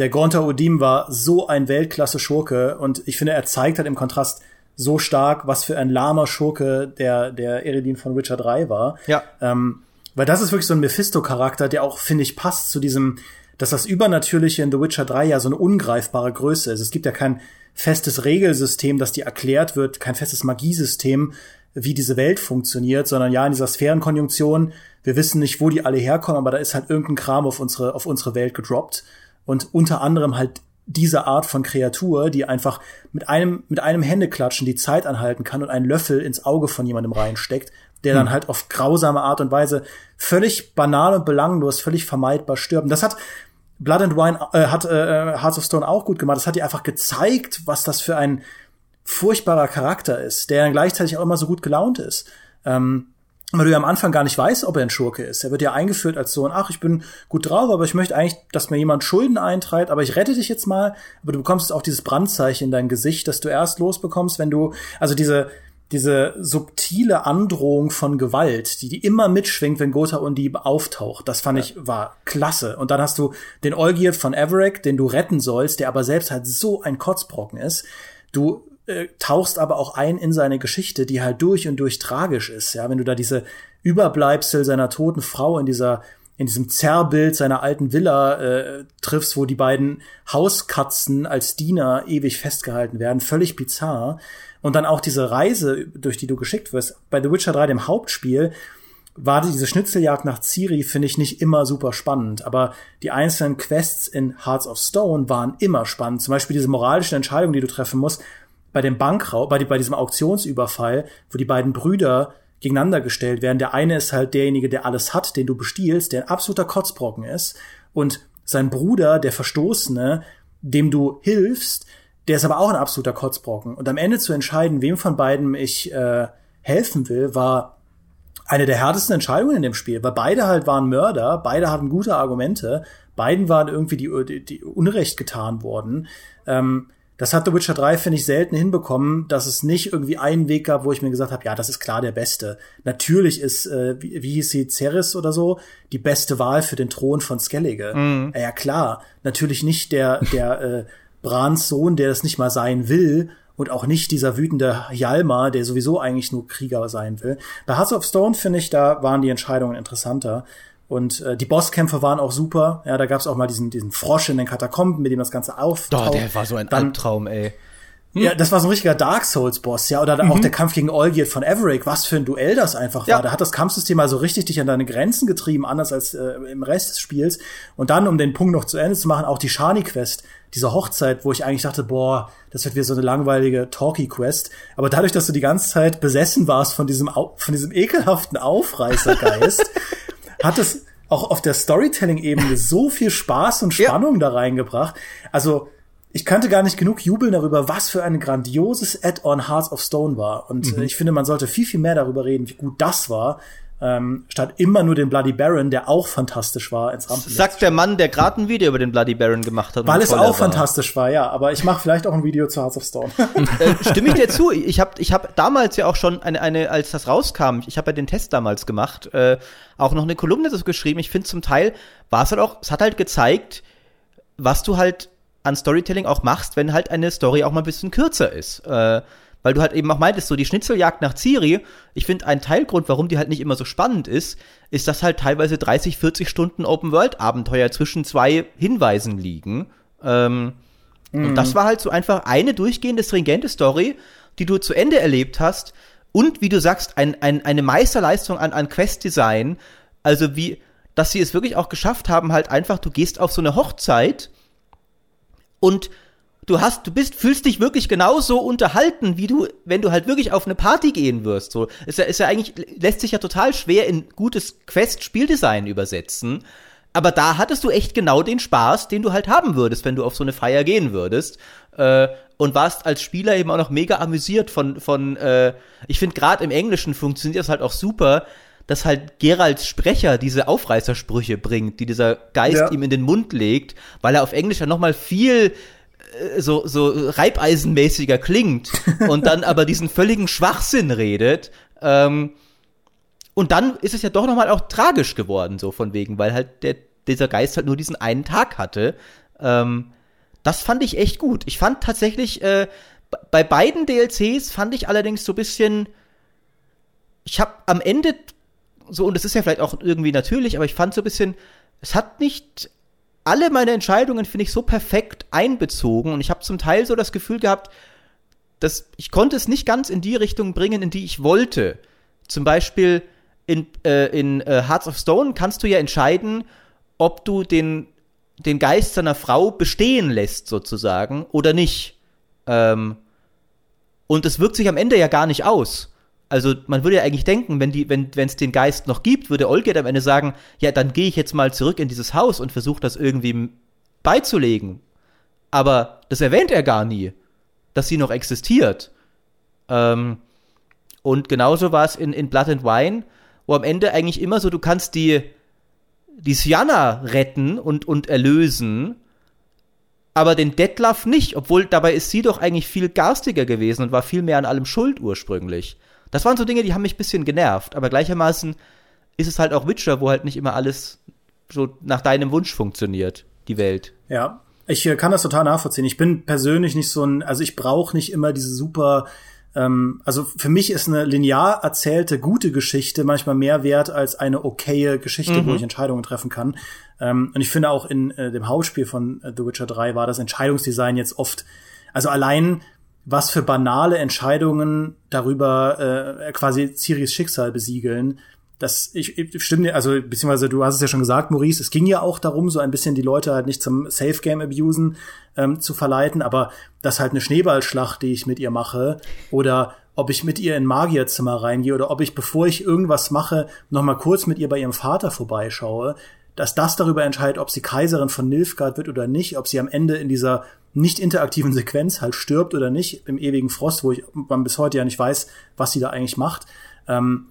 der Gonta Odim war so ein Weltklasse-Schurke und ich finde, er zeigt halt im Kontrast so stark, was für ein lahmer Schurke der, der Eredin von Witcher 3 war. Ja. Ähm, weil das ist wirklich so ein Mephisto-Charakter, der auch, finde ich, passt zu diesem, dass das Übernatürliche in The Witcher 3 ja so eine ungreifbare Größe ist. Es gibt ja kein festes Regelsystem, das dir erklärt wird, kein festes Magiesystem, wie diese Welt funktioniert, sondern ja, in dieser Sphärenkonjunktion, wir wissen nicht, wo die alle herkommen, aber da ist halt irgendein Kram auf unsere, auf unsere Welt gedroppt. Und unter anderem halt diese Art von Kreatur, die einfach mit einem, mit einem Händeklatschen die Zeit anhalten kann und einen Löffel ins Auge von jemandem reinsteckt, der dann hm. halt auf grausame Art und Weise völlig banal und belanglos, völlig vermeidbar stirbt. Und das hat Blood and Wine, äh, hat äh, Hearts of Stone auch gut gemacht. Das hat dir einfach gezeigt, was das für ein furchtbarer Charakter ist, der dann gleichzeitig auch immer so gut gelaunt ist. Ähm, weil du ja am Anfang gar nicht weißt, ob er ein Schurke ist. Er wird ja eingeführt als so ein, ach, ich bin gut drauf, aber ich möchte eigentlich, dass mir jemand Schulden eintreibt, aber ich rette dich jetzt mal. Aber du bekommst jetzt auch dieses Brandzeichen in dein Gesicht, das du erst losbekommst, wenn du, also diese, diese subtile Androhung von Gewalt, die, die immer mitschwingt, wenn Gotha und die auftaucht, das fand ja. ich war klasse. Und dann hast du den Olgierd von Everett, den du retten sollst, der aber selbst halt so ein Kotzbrocken ist. Du äh, tauchst aber auch ein in seine Geschichte, die halt durch und durch tragisch ist. Ja, wenn du da diese Überbleibsel seiner toten Frau in dieser in diesem Zerrbild seiner alten Villa äh, triffst, wo die beiden Hauskatzen als Diener ewig festgehalten werden, völlig bizarr. Und dann auch diese Reise, durch die du geschickt wirst. Bei The Witcher 3, dem Hauptspiel, war diese Schnitzeljagd nach Ciri, finde ich, nicht immer super spannend. Aber die einzelnen Quests in Hearts of Stone waren immer spannend. Zum Beispiel diese moralischen Entscheidungen, die du treffen musst bei dem Bankraub, bei, bei diesem Auktionsüberfall, wo die beiden Brüder gegeneinander gestellt werden. Der eine ist halt derjenige, der alles hat, den du bestiehlst, der ein absoluter Kotzbrocken ist. Und sein Bruder, der Verstoßene, dem du hilfst, der ist aber auch ein absoluter Kotzbrocken. Und am Ende zu entscheiden, wem von beiden ich äh, helfen will, war eine der härtesten Entscheidungen in dem Spiel, weil beide halt waren Mörder, beide hatten gute Argumente, beiden waren irgendwie die, die, die Unrecht getan worden. Ähm, das hat The Witcher 3, finde ich, selten hinbekommen, dass es nicht irgendwie einen Weg gab, wo ich mir gesagt habe, ja, das ist klar der Beste. Natürlich ist, äh, wie, wie hieß sie, Ceres oder so, die beste Wahl für den Thron von Skellige. Mhm. Ja, klar. Natürlich nicht der, der äh, Brans Sohn, der das nicht mal sein will, und auch nicht dieser wütende Hjalmar, der sowieso eigentlich nur Krieger sein will. Bei Hearts of Stone, finde ich, da waren die Entscheidungen interessanter. Und äh, die Bosskämpfe waren auch super. Ja, da gab es auch mal diesen, diesen Frosch in den Katakomben, mit dem das Ganze auftaucht. Doch, der war so ein Dann, Albtraum, ey. Hm? Ja, das war so ein richtiger Dark Souls-Boss, ja. Oder mhm. auch der Kampf gegen Olgierd von Everick, was für ein Duell das einfach ja. war. Da hat das Kampfsystem mal so richtig dich an deine Grenzen getrieben, anders als äh, im Rest des Spiels. Und dann, um den Punkt noch zu Ende zu machen, auch die Shani-Quest, diese Hochzeit, wo ich eigentlich dachte, boah, das wird wieder so eine langweilige Talkie-Quest. Aber dadurch, dass du die ganze Zeit besessen warst von diesem, von diesem ekelhaften Aufreißergeist, [LAUGHS] hat es auch auf der Storytelling-Ebene so viel Spaß und Spannung ja. da reingebracht. Also, ich könnte gar nicht genug jubeln darüber, was für ein grandioses Add-on Hearts of Stone war. Und mhm. ich finde, man sollte viel, viel mehr darüber reden, wie gut das war, ähm, statt immer nur den Bloody Baron, der auch fantastisch war, ins Rampenlicht. Sagt der Mann, der gerade ein Video über den Bloody Baron gemacht hat. Weil es auch war. fantastisch war, ja. Aber ich mache vielleicht auch ein Video zu Hearts of Stone. [LAUGHS] äh, stimme ich dir zu. Ich habe ich hab damals ja auch schon eine, eine als das rauskam, ich habe ja den Test damals gemacht, äh, auch noch eine Kolumne dazu geschrieben. Ich finde zum Teil war es halt auch, es hat halt gezeigt, was du halt an Storytelling auch machst, wenn halt eine Story auch mal ein bisschen kürzer ist. Äh, weil du halt eben auch meintest, so die Schnitzeljagd nach Ciri, ich finde, ein Teilgrund, warum die halt nicht immer so spannend ist, ist, dass halt teilweise 30, 40 Stunden Open-World-Abenteuer zwischen zwei Hinweisen liegen. Ähm, mhm. Und das war halt so einfach eine durchgehende, stringente Story, die du zu Ende erlebt hast. Und wie du sagst, ein, ein, eine Meisterleistung an, an Quest-Design. Also wie, dass sie es wirklich auch geschafft haben, halt einfach, du gehst auf so eine Hochzeit und du hast, du bist, fühlst dich wirklich genauso unterhalten, wie du, wenn du halt wirklich auf eine Party gehen wirst. So, ist ja, ist ja eigentlich, lässt sich ja total schwer in gutes Quest-Spieldesign übersetzen. Aber da hattest du echt genau den Spaß, den du halt haben würdest, wenn du auf so eine Feier gehen würdest. Äh, und warst als Spieler eben auch noch mega amüsiert von, von äh, ich finde gerade im Englischen funktioniert das halt auch super, dass halt Geralds Sprecher diese Aufreißersprüche bringt, die dieser Geist ja. ihm in den Mund legt, weil er auf Englisch ja noch mal viel so, so reibeisenmäßiger klingt [LAUGHS] und dann aber diesen völligen Schwachsinn redet. Ähm, und dann ist es ja doch nochmal auch tragisch geworden, so von wegen, weil halt der, dieser Geist halt nur diesen einen Tag hatte. Ähm, das fand ich echt gut. Ich fand tatsächlich, äh, bei beiden DLCs fand ich allerdings so bisschen, ich habe am Ende so, und es ist ja vielleicht auch irgendwie natürlich, aber ich fand so ein bisschen, es hat nicht alle meine Entscheidungen, finde ich, so perfekt einbezogen und ich habe zum Teil so das Gefühl gehabt, dass ich konnte es nicht ganz in die Richtung bringen, in die ich wollte. Zum Beispiel in, äh, in äh, Hearts of Stone kannst du ja entscheiden, ob du den, den Geist seiner Frau bestehen lässt, sozusagen, oder nicht. Ähm, und es wirkt sich am Ende ja gar nicht aus. Also man würde ja eigentlich denken, wenn die, wenn es den Geist noch gibt, würde Olgerd am Ende sagen, ja, dann gehe ich jetzt mal zurück in dieses Haus und versuche das irgendwie beizulegen. Aber das erwähnt er gar nie, dass sie noch existiert. Ähm, und genauso war es in, in Blood and Wine, wo am Ende eigentlich immer so, du kannst die, die Sienna retten und, und erlösen, aber den Detlef nicht, obwohl dabei ist sie doch eigentlich viel garstiger gewesen und war viel mehr an allem schuld ursprünglich. Das waren so Dinge, die haben mich ein bisschen genervt, aber gleichermaßen ist es halt auch Witcher, wo halt nicht immer alles so nach deinem Wunsch funktioniert, die Welt. Ja, ich äh, kann das total nachvollziehen. Ich bin persönlich nicht so ein, also ich brauche nicht immer diese super, ähm, also für mich ist eine linear erzählte gute Geschichte manchmal mehr wert als eine okaye Geschichte, mhm. wo ich Entscheidungen treffen kann. Ähm, und ich finde auch in äh, dem Hauptspiel von äh, The Witcher 3 war das Entscheidungsdesign jetzt oft, also allein was für banale Entscheidungen darüber äh, quasi Ciris Schicksal besiegeln. Das ich, ich stimme also beziehungsweise du hast es ja schon gesagt, Maurice, es ging ja auch darum, so ein bisschen die Leute halt nicht zum Safe Game abusen ähm, zu verleiten, aber das halt eine Schneeballschlacht, die ich mit ihr mache, oder ob ich mit ihr in Magierzimmer reingehe oder ob ich, bevor ich irgendwas mache, noch mal kurz mit ihr bei ihrem Vater vorbeischaue, dass das darüber entscheidet, ob sie Kaiserin von Nilfgaard wird oder nicht, ob sie am Ende in dieser nicht interaktiven Sequenz halt stirbt oder nicht im ewigen Frost, wo ich man bis heute ja nicht weiß, was sie da eigentlich macht. Ähm,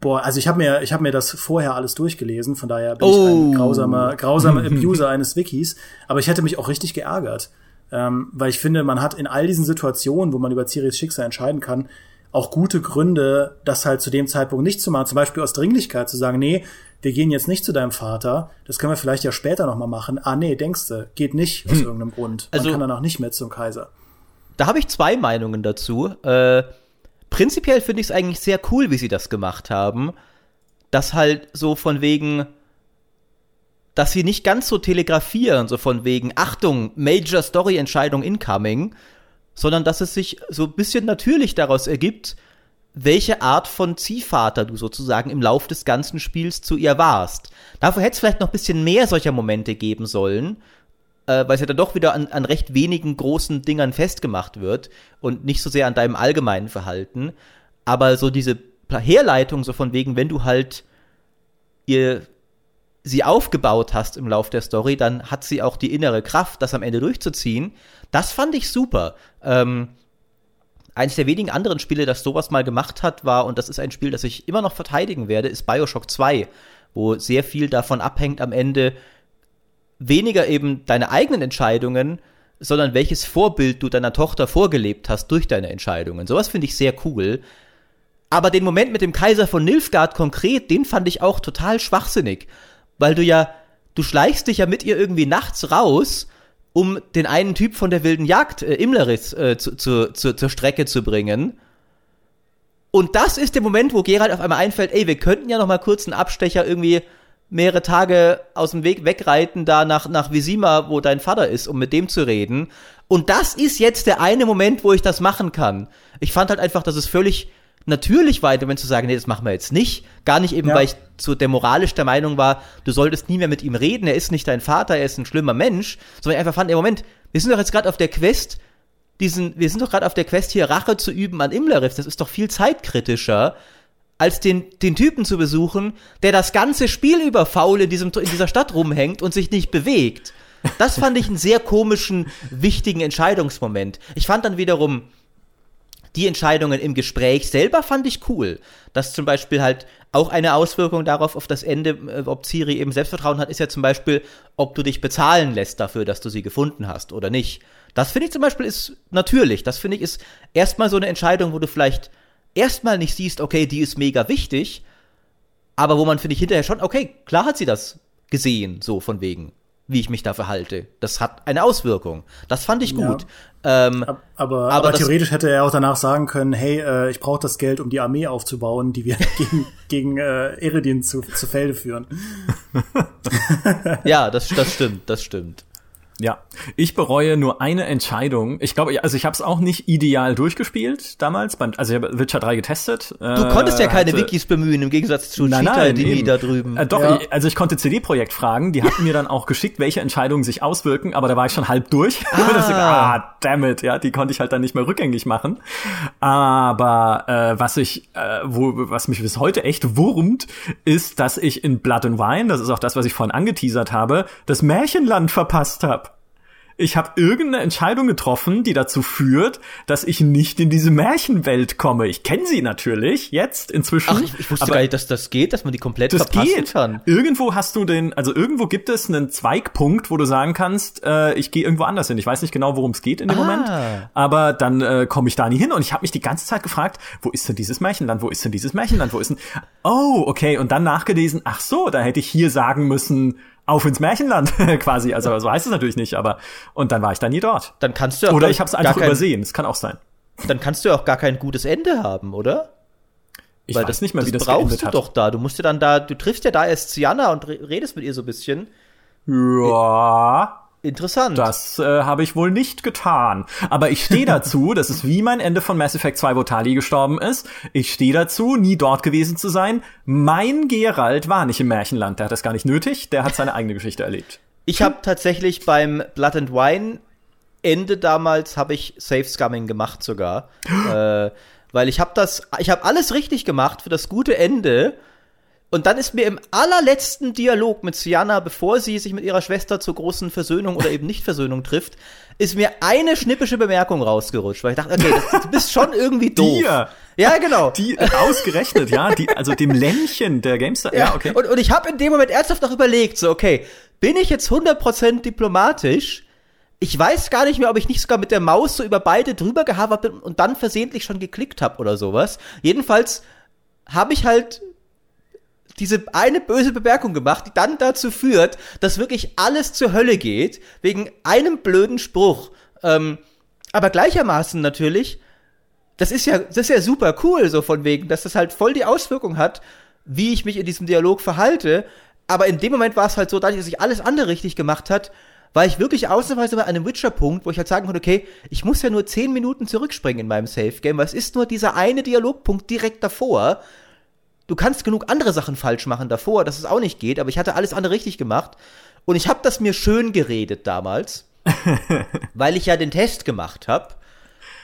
boah, also ich habe mir ich habe mir das vorher alles durchgelesen, von daher bin oh. ich ein oh. grausamer grausamer [LAUGHS] Abuser eines Wikis, aber ich hätte mich auch richtig geärgert, ähm, weil ich finde, man hat in all diesen Situationen, wo man über Ciris Schicksal entscheiden kann, auch gute Gründe, das halt zu dem Zeitpunkt nicht zu machen. Zum Beispiel aus Dringlichkeit zu sagen, nee, wir gehen jetzt nicht zu deinem Vater, das können wir vielleicht ja später nochmal machen. Ah, nee, denkst du, geht nicht aus hm. irgendeinem Grund. Man also, kann dann auch nicht mehr zum Kaiser. Da habe ich zwei Meinungen dazu. Äh, prinzipiell finde ich es eigentlich sehr cool, wie sie das gemacht haben. Dass halt so von wegen, dass sie nicht ganz so telegrafieren, so von wegen, Achtung, Major Story Entscheidung incoming, sondern dass es sich so ein bisschen natürlich daraus ergibt, welche Art von Ziehvater du sozusagen im Lauf des ganzen Spiels zu ihr warst. Dafür hätte es vielleicht noch ein bisschen mehr solcher Momente geben sollen, äh, weil es ja dann doch wieder an, an recht wenigen großen Dingern festgemacht wird und nicht so sehr an deinem allgemeinen Verhalten. Aber so diese Herleitung, so von wegen, wenn du halt ihr sie aufgebaut hast im Lauf der Story, dann hat sie auch die innere Kraft, das am Ende durchzuziehen. Das fand ich super. Ähm, eines der wenigen anderen Spiele, das sowas mal gemacht hat, war, und das ist ein Spiel, das ich immer noch verteidigen werde, ist Bioshock 2, wo sehr viel davon abhängt am Ende weniger eben deine eigenen Entscheidungen, sondern welches Vorbild du deiner Tochter vorgelebt hast durch deine Entscheidungen. Sowas finde ich sehr cool. Aber den Moment mit dem Kaiser von Nilfgaard konkret, den fand ich auch total schwachsinnig. Weil du ja, du schleichst dich ja mit ihr irgendwie nachts raus um den einen Typ von der wilden Jagd, äh, Imleris, äh, zu, zu, zu, zur Strecke zu bringen. Und das ist der Moment, wo Geralt auf einmal einfällt, ey, wir könnten ja noch mal kurz einen Abstecher irgendwie mehrere Tage aus dem Weg wegreiten, da nach, nach Visima, wo dein Vater ist, um mit dem zu reden. Und das ist jetzt der eine Moment, wo ich das machen kann. Ich fand halt einfach, dass es völlig natürlich war, wenn zu sagen, nee, das machen wir jetzt nicht. Gar nicht eben, ja. weil ich so der moralisch der Meinung war, du solltest nie mehr mit ihm reden, er ist nicht dein Vater, er ist ein schlimmer Mensch, sondern ich einfach fand, im Moment, wir sind doch jetzt gerade auf der Quest, diesen, wir sind doch gerade auf der Quest hier Rache zu üben an Imlerif, das ist doch viel zeitkritischer, als den, den Typen zu besuchen, der das ganze Spiel über faul in, diesem, in dieser Stadt rumhängt und sich nicht bewegt. Das fand ich einen sehr komischen, wichtigen Entscheidungsmoment. Ich fand dann wiederum, die Entscheidungen im Gespräch selber fand ich cool. Dass zum Beispiel halt auch eine Auswirkung darauf auf das Ende, äh, ob Ciri eben Selbstvertrauen hat, ist ja zum Beispiel, ob du dich bezahlen lässt dafür, dass du sie gefunden hast oder nicht. Das finde ich zum Beispiel ist natürlich. Das finde ich ist erstmal so eine Entscheidung, wo du vielleicht erstmal nicht siehst, okay, die ist mega wichtig, aber wo man finde ich hinterher schon, okay, klar hat sie das gesehen, so von wegen wie ich mich da verhalte. Das hat eine Auswirkung. Das fand ich gut. Ja. Ähm, aber, aber, aber theoretisch hätte er auch danach sagen können, hey, äh, ich brauche das Geld, um die Armee aufzubauen, die wir [LAUGHS] gegen, gegen äh, Eredin zu, zu Felde führen. [LAUGHS] ja, das, das stimmt, das stimmt. Ja, ich bereue nur eine Entscheidung. Ich glaube, also ich habe es auch nicht ideal durchgespielt damals. Beim, also ich habe Witcher 3 getestet. Du äh, konntest ja keine hatte, Wikis bemühen im Gegensatz zu nein, Cheetah, nein, die eben. da drüben. Äh, doch, ja. ich, also ich konnte CD-Projekt fragen. Die hatten mir dann auch geschickt, welche Entscheidungen sich auswirken. Aber da war ich schon halb durch. [LAUGHS] Ah, ah damn it, ja, die konnte ich halt dann nicht mehr rückgängig machen. Aber äh, was ich, äh, wo, was mich bis heute echt wurmt, ist, dass ich in Blood and Wine, das ist auch das, was ich vorhin angeteasert habe, das Märchenland verpasst habe ich habe irgendeine Entscheidung getroffen, die dazu führt, dass ich nicht in diese Märchenwelt komme. Ich kenne sie natürlich jetzt inzwischen. Ach, ich, ich wusste gar nicht, dass das geht, dass man die komplett das verpassen geht. kann. Irgendwo hast du den, also irgendwo gibt es einen Zweigpunkt, wo du sagen kannst, äh, ich gehe irgendwo anders hin. Ich weiß nicht genau, worum es geht in dem ah. Moment, aber dann äh, komme ich da nie hin und ich habe mich die ganze Zeit gefragt, wo ist denn dieses Märchenland? Wo ist denn dieses Märchenland? Wo ist denn? Oh, okay. Und dann nachgelesen. Ach so, da hätte ich hier sagen müssen auf ins Märchenland [LAUGHS] quasi. Also so heißt es natürlich nicht, aber und dann war ich da nie dort. Dann kannst du auch oder ich habe es einfach kein, übersehen. Das kann auch sein. Dann kannst du auch gar kein gutes Ende haben, oder? Ich Weil weiß das, nicht mehr, wie das, das brauchst du hat. doch da. Du musst ja dann da, du triffst ja da erst Ciana und redest mit ihr so ein bisschen. Ja. Interessant. Das äh, habe ich wohl nicht getan. Aber ich stehe [LAUGHS] dazu, das ist wie mein Ende von Mass Effect 2, wo Tali gestorben ist. Ich stehe dazu, nie dort gewesen zu sein. Mein Gerald war nicht im Märchenland, der hat das gar nicht nötig, der hat seine eigene Geschichte erlebt. Ich habe tatsächlich beim Blood and Wine Ende damals habe ich Safe Scumming gemacht sogar, [GASPS] äh, weil ich habe das, ich habe alles richtig gemacht für das gute Ende und dann ist mir im allerletzten Dialog mit Sienna, bevor sie sich mit ihrer Schwester zur großen Versöhnung oder eben Nicht-Versöhnung trifft, ist mir eine schnippische Bemerkung rausgerutscht, weil ich dachte, okay, das, du bist schon irgendwie [LAUGHS] doof. Dir. Ja, genau. Die ausgerechnet, ja, die, also dem Lämmchen der Gamestar. Ja, ja okay. Und, und ich habe in dem Moment ernsthaft noch überlegt, so, okay, bin ich jetzt 100% diplomatisch? Ich weiß gar nicht mehr, ob ich nicht sogar mit der Maus so über beide drüber gehavert bin und dann versehentlich schon geklickt habe oder sowas. Jedenfalls habe ich halt diese eine böse Bemerkung gemacht, die dann dazu führt, dass wirklich alles zur Hölle geht, wegen einem blöden Spruch. Ähm, aber gleichermaßen natürlich, das ist ja, das ist ja super cool, so von wegen, dass das halt voll die Auswirkung hat, wie ich mich in diesem Dialog verhalte. Aber in dem Moment war es halt so, dadurch, dass ich alles andere richtig gemacht hat, war ich wirklich ausnahmsweise bei einem Witcher-Punkt, wo ich halt sagen konnte, okay, ich muss ja nur zehn Minuten zurückspringen in meinem Safe-Game, weil es ist nur dieser eine Dialogpunkt direkt davor du kannst genug andere Sachen falsch machen davor, dass es auch nicht geht, aber ich hatte alles andere richtig gemacht. Und ich habe das mir schön geredet damals, [LAUGHS] weil ich ja den Test gemacht habe.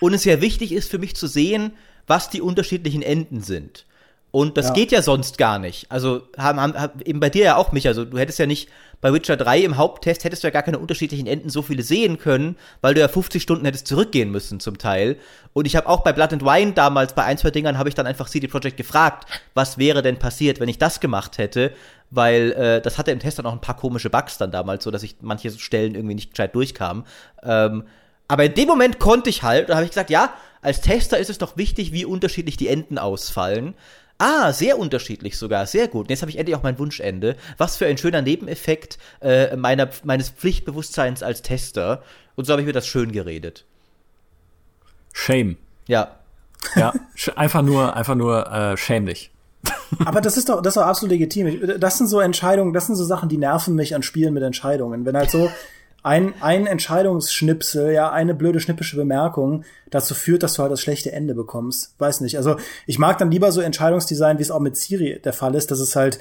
Und es ja wichtig ist für mich zu sehen, was die unterschiedlichen Enden sind. Und das ja. geht ja sonst gar nicht. Also haben, haben, eben bei dir ja auch mich. Also du hättest ja nicht bei Witcher 3 im Haupttest hättest du ja gar keine unterschiedlichen Enden so viele sehen können, weil du ja 50 Stunden hättest zurückgehen müssen zum Teil. Und ich habe auch bei Blood and Wine damals bei ein zwei Dingern habe ich dann einfach CD Projekt gefragt, was wäre denn passiert, wenn ich das gemacht hätte, weil äh, das hatte im Test dann auch ein paar komische Bugs dann damals, so dass ich manche Stellen irgendwie nicht gescheit durchkam. Ähm, aber in dem Moment konnte ich halt, da habe ich gesagt, ja, als Tester ist es doch wichtig, wie unterschiedlich die Enden ausfallen. Ah, sehr unterschiedlich sogar, sehr gut. Und jetzt habe ich endlich auch mein Wunschende. Was für ein schöner Nebeneffekt äh, meiner, meines Pflichtbewusstseins als Tester. Und so habe ich mir das schön geredet. Shame. Ja. Ja, einfach nur, einfach nur äh, schämlich. Aber das ist doch, das ist doch absolut legitim. Das sind so Entscheidungen, das sind so Sachen, die nerven mich an Spielen mit Entscheidungen. Wenn halt so ein, ein Entscheidungsschnipsel, ja, eine blöde schnippische Bemerkung dazu führt, dass du halt das schlechte Ende bekommst. Weiß nicht. Also ich mag dann lieber so Entscheidungsdesign, wie es auch mit Siri der Fall ist, dass es halt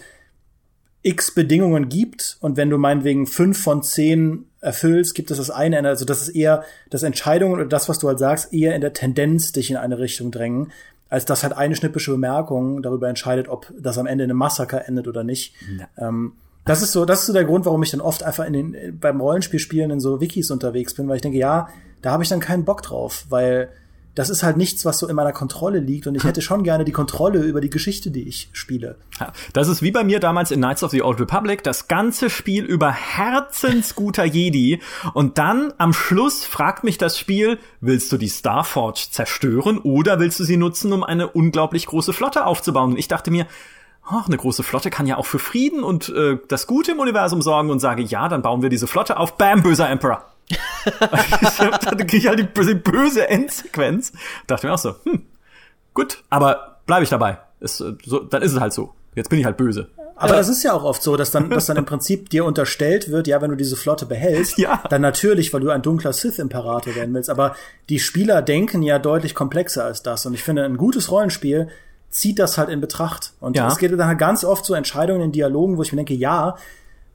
x Bedingungen gibt und wenn du meinetwegen fünf von zehn erfüllst, gibt es das eine Ende. Also das ist eher, das Entscheidungen oder das, was du halt sagst, eher in der Tendenz dich in eine Richtung drängen, als dass halt eine schnippische Bemerkung darüber entscheidet, ob das am Ende in einem Massaker endet oder nicht. Ja. Ähm, das ist so, das ist so der Grund, warum ich dann oft einfach in den, beim Rollenspielspielen in so Wikis unterwegs bin, weil ich denke, ja, da habe ich dann keinen Bock drauf, weil das ist halt nichts, was so in meiner Kontrolle liegt und ich hätte schon gerne die Kontrolle über die Geschichte, die ich spiele. Das ist wie bei mir damals in Knights of the Old Republic, das ganze Spiel über herzensguter [LAUGHS] Jedi und dann am Schluss fragt mich das Spiel, willst du die Starforge zerstören oder willst du sie nutzen, um eine unglaublich große Flotte aufzubauen? Und ich dachte mir, oh, eine große Flotte kann ja auch für Frieden und äh, das Gute im Universum sorgen und sage, ja, dann bauen wir diese Flotte auf. Bam, böser Emperor. [LAUGHS] dann kriege ich halt die, die böse Endsequenz. Dachte mir auch so, hm, gut, aber bleibe ich dabei. Ist, äh, so, dann ist es halt so. Jetzt bin ich halt böse. Aber das ist ja auch oft so, dass dann, dass dann im Prinzip dir unterstellt wird, ja, wenn du diese Flotte behältst, ja. dann natürlich, weil du ein dunkler Sith-Imperator werden willst. Aber die Spieler denken ja deutlich komplexer als das. Und ich finde, ein gutes Rollenspiel zieht das halt in Betracht. Und ja. es geht dann halt ganz oft zu Entscheidungen in Dialogen, wo ich mir denke, ja,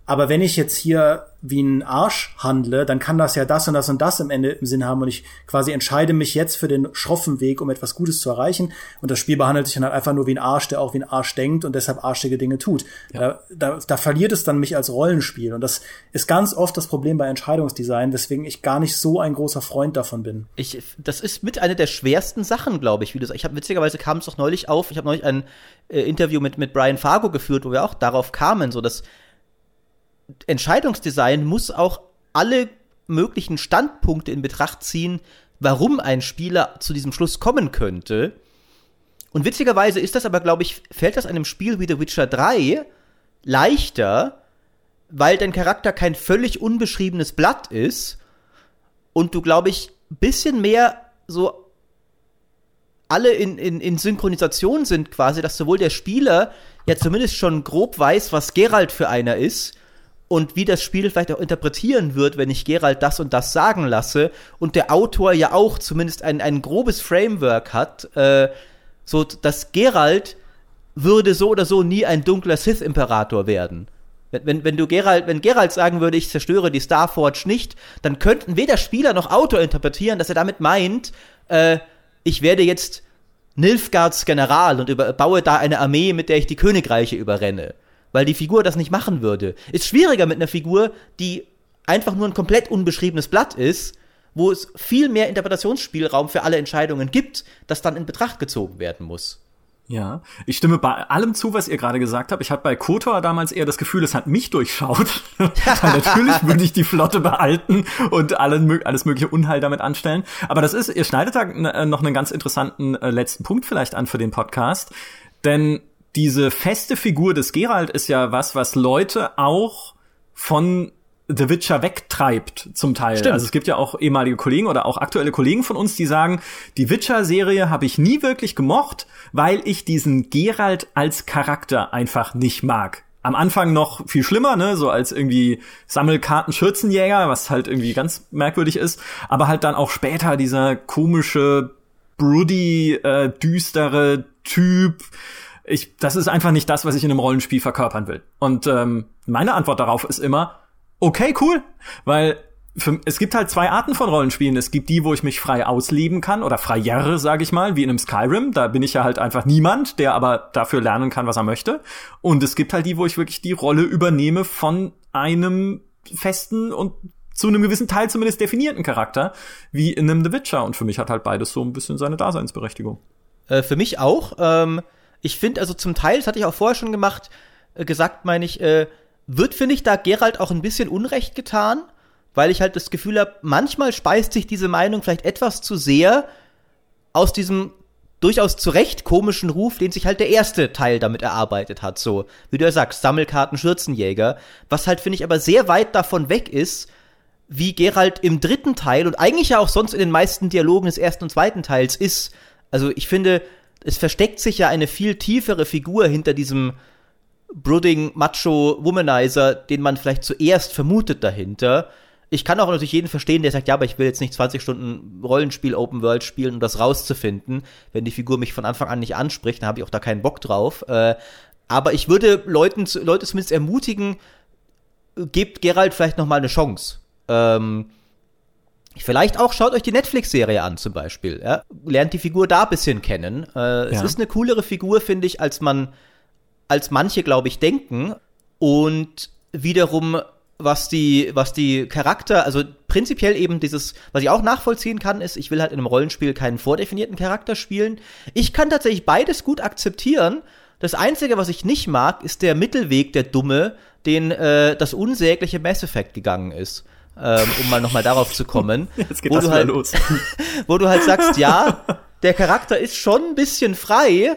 aber wenn ich jetzt hier wie ein Arsch handle, dann kann das ja das und das und das im Ende im Sinn haben und ich quasi entscheide mich jetzt für den schroffen Weg, um etwas Gutes zu erreichen. Und das Spiel behandelt sich dann halt einfach nur wie ein Arsch, der auch wie ein Arsch denkt und deshalb arschige Dinge tut. Ja. Da, da, da verliert es dann mich als Rollenspiel. Und das ist ganz oft das Problem bei Entscheidungsdesign, weswegen ich gar nicht so ein großer Freund davon bin. Ich, das ist mit einer der schwersten Sachen, glaube ich, wie du sagst. Ich habe witzigerweise kam es doch neulich auf. Ich habe neulich ein äh, Interview mit mit Brian Fargo geführt, wo wir auch darauf kamen, so dass Entscheidungsdesign muss auch alle möglichen Standpunkte in Betracht ziehen, warum ein Spieler zu diesem Schluss kommen könnte. Und witzigerweise ist das aber, glaube ich, fällt das einem Spiel wie The Witcher 3 leichter, weil dein Charakter kein völlig unbeschriebenes Blatt ist und du, glaube ich, bisschen mehr so alle in, in, in Synchronisation sind quasi, dass sowohl der Spieler ja zumindest schon grob weiß, was Geralt für einer ist und wie das Spiel vielleicht auch interpretieren wird, wenn ich Gerald das und das sagen lasse und der Autor ja auch zumindest ein, ein grobes Framework hat, äh, so dass Gerald würde so oder so nie ein dunkler Sith-Imperator werden. Wenn, wenn, wenn du Gerald, wenn Gerald sagen würde, ich zerstöre die Starforge nicht, dann könnten weder Spieler noch Autor interpretieren, dass er damit meint, äh, ich werde jetzt Nilfgaards General und über, baue da eine Armee, mit der ich die Königreiche überrenne weil die Figur das nicht machen würde. Ist schwieriger mit einer Figur, die einfach nur ein komplett unbeschriebenes Blatt ist, wo es viel mehr Interpretationsspielraum für alle Entscheidungen gibt, das dann in Betracht gezogen werden muss. Ja, ich stimme bei allem zu, was ihr gerade gesagt habt. Ich hatte bei Kotor damals eher das Gefühl, es hat mich durchschaut. [LAUGHS] natürlich würde ich die Flotte behalten und allen, alles mögliche Unheil damit anstellen. Aber das ist, ihr schneidet da äh, noch einen ganz interessanten äh, letzten Punkt vielleicht an für den Podcast. Denn diese feste Figur des Geralt ist ja was, was Leute auch von The Witcher wegtreibt, zum Teil. Stimmt. Also es gibt ja auch ehemalige Kollegen oder auch aktuelle Kollegen von uns, die sagen, die Witcher-Serie habe ich nie wirklich gemocht, weil ich diesen Geralt als Charakter einfach nicht mag. Am Anfang noch viel schlimmer, ne, so als irgendwie Sammelkarten-Schürzenjäger, was halt irgendwie ganz merkwürdig ist, aber halt dann auch später dieser komische, broody, äh, düstere Typ, ich, das ist einfach nicht das, was ich in einem Rollenspiel verkörpern will. Und ähm, meine Antwort darauf ist immer, okay, cool, weil für, es gibt halt zwei Arten von Rollenspielen. Es gibt die, wo ich mich frei ausleben kann oder freier, sage ich mal, wie in einem Skyrim. Da bin ich ja halt einfach niemand, der aber dafür lernen kann, was er möchte. Und es gibt halt die, wo ich wirklich die Rolle übernehme von einem festen und zu einem gewissen Teil zumindest definierten Charakter, wie in einem The Witcher. Und für mich hat halt beides so ein bisschen seine Daseinsberechtigung. Äh, für mich auch. Ähm ich finde, also zum Teil, das hatte ich auch vorher schon gemacht, äh, gesagt, meine ich, äh, wird, finde ich, da Gerald auch ein bisschen Unrecht getan, weil ich halt das Gefühl habe, manchmal speist sich diese Meinung vielleicht etwas zu sehr aus diesem durchaus zu Recht komischen Ruf, den sich halt der erste Teil damit erarbeitet hat. So, wie du ja sagst, Sammelkarten, Schürzenjäger. Was halt, finde ich, aber sehr weit davon weg ist, wie Geralt im dritten Teil und eigentlich ja auch sonst in den meisten Dialogen des ersten und zweiten Teils ist. Also ich finde, es versteckt sich ja eine viel tiefere Figur hinter diesem brooding Macho Womanizer, den man vielleicht zuerst vermutet dahinter. Ich kann auch natürlich jeden verstehen, der sagt, ja, aber ich will jetzt nicht 20 Stunden Rollenspiel Open World spielen, um das rauszufinden. Wenn die Figur mich von Anfang an nicht anspricht, dann habe ich auch da keinen Bock drauf. Äh, aber ich würde Leuten, Leute zumindest ermutigen, gebt Geralt vielleicht noch mal eine Chance. Ähm, Vielleicht auch schaut euch die Netflix-Serie an zum Beispiel. Ja? Lernt die Figur da ein bisschen kennen. Äh, ja. Es ist eine coolere Figur, finde ich, als man, als manche, glaube ich, denken. Und wiederum, was die, was die Charakter, also prinzipiell eben dieses, was ich auch nachvollziehen kann, ist, ich will halt in einem Rollenspiel keinen vordefinierten Charakter spielen. Ich kann tatsächlich beides gut akzeptieren. Das Einzige, was ich nicht mag, ist der Mittelweg, der dumme, den äh, das unsägliche Mass Effect gegangen ist ähm, um mal nochmal darauf zu kommen. [LAUGHS] Jetzt geht wo das du halt, los. [LAUGHS] wo du halt sagst, ja, der Charakter ist schon ein bisschen frei,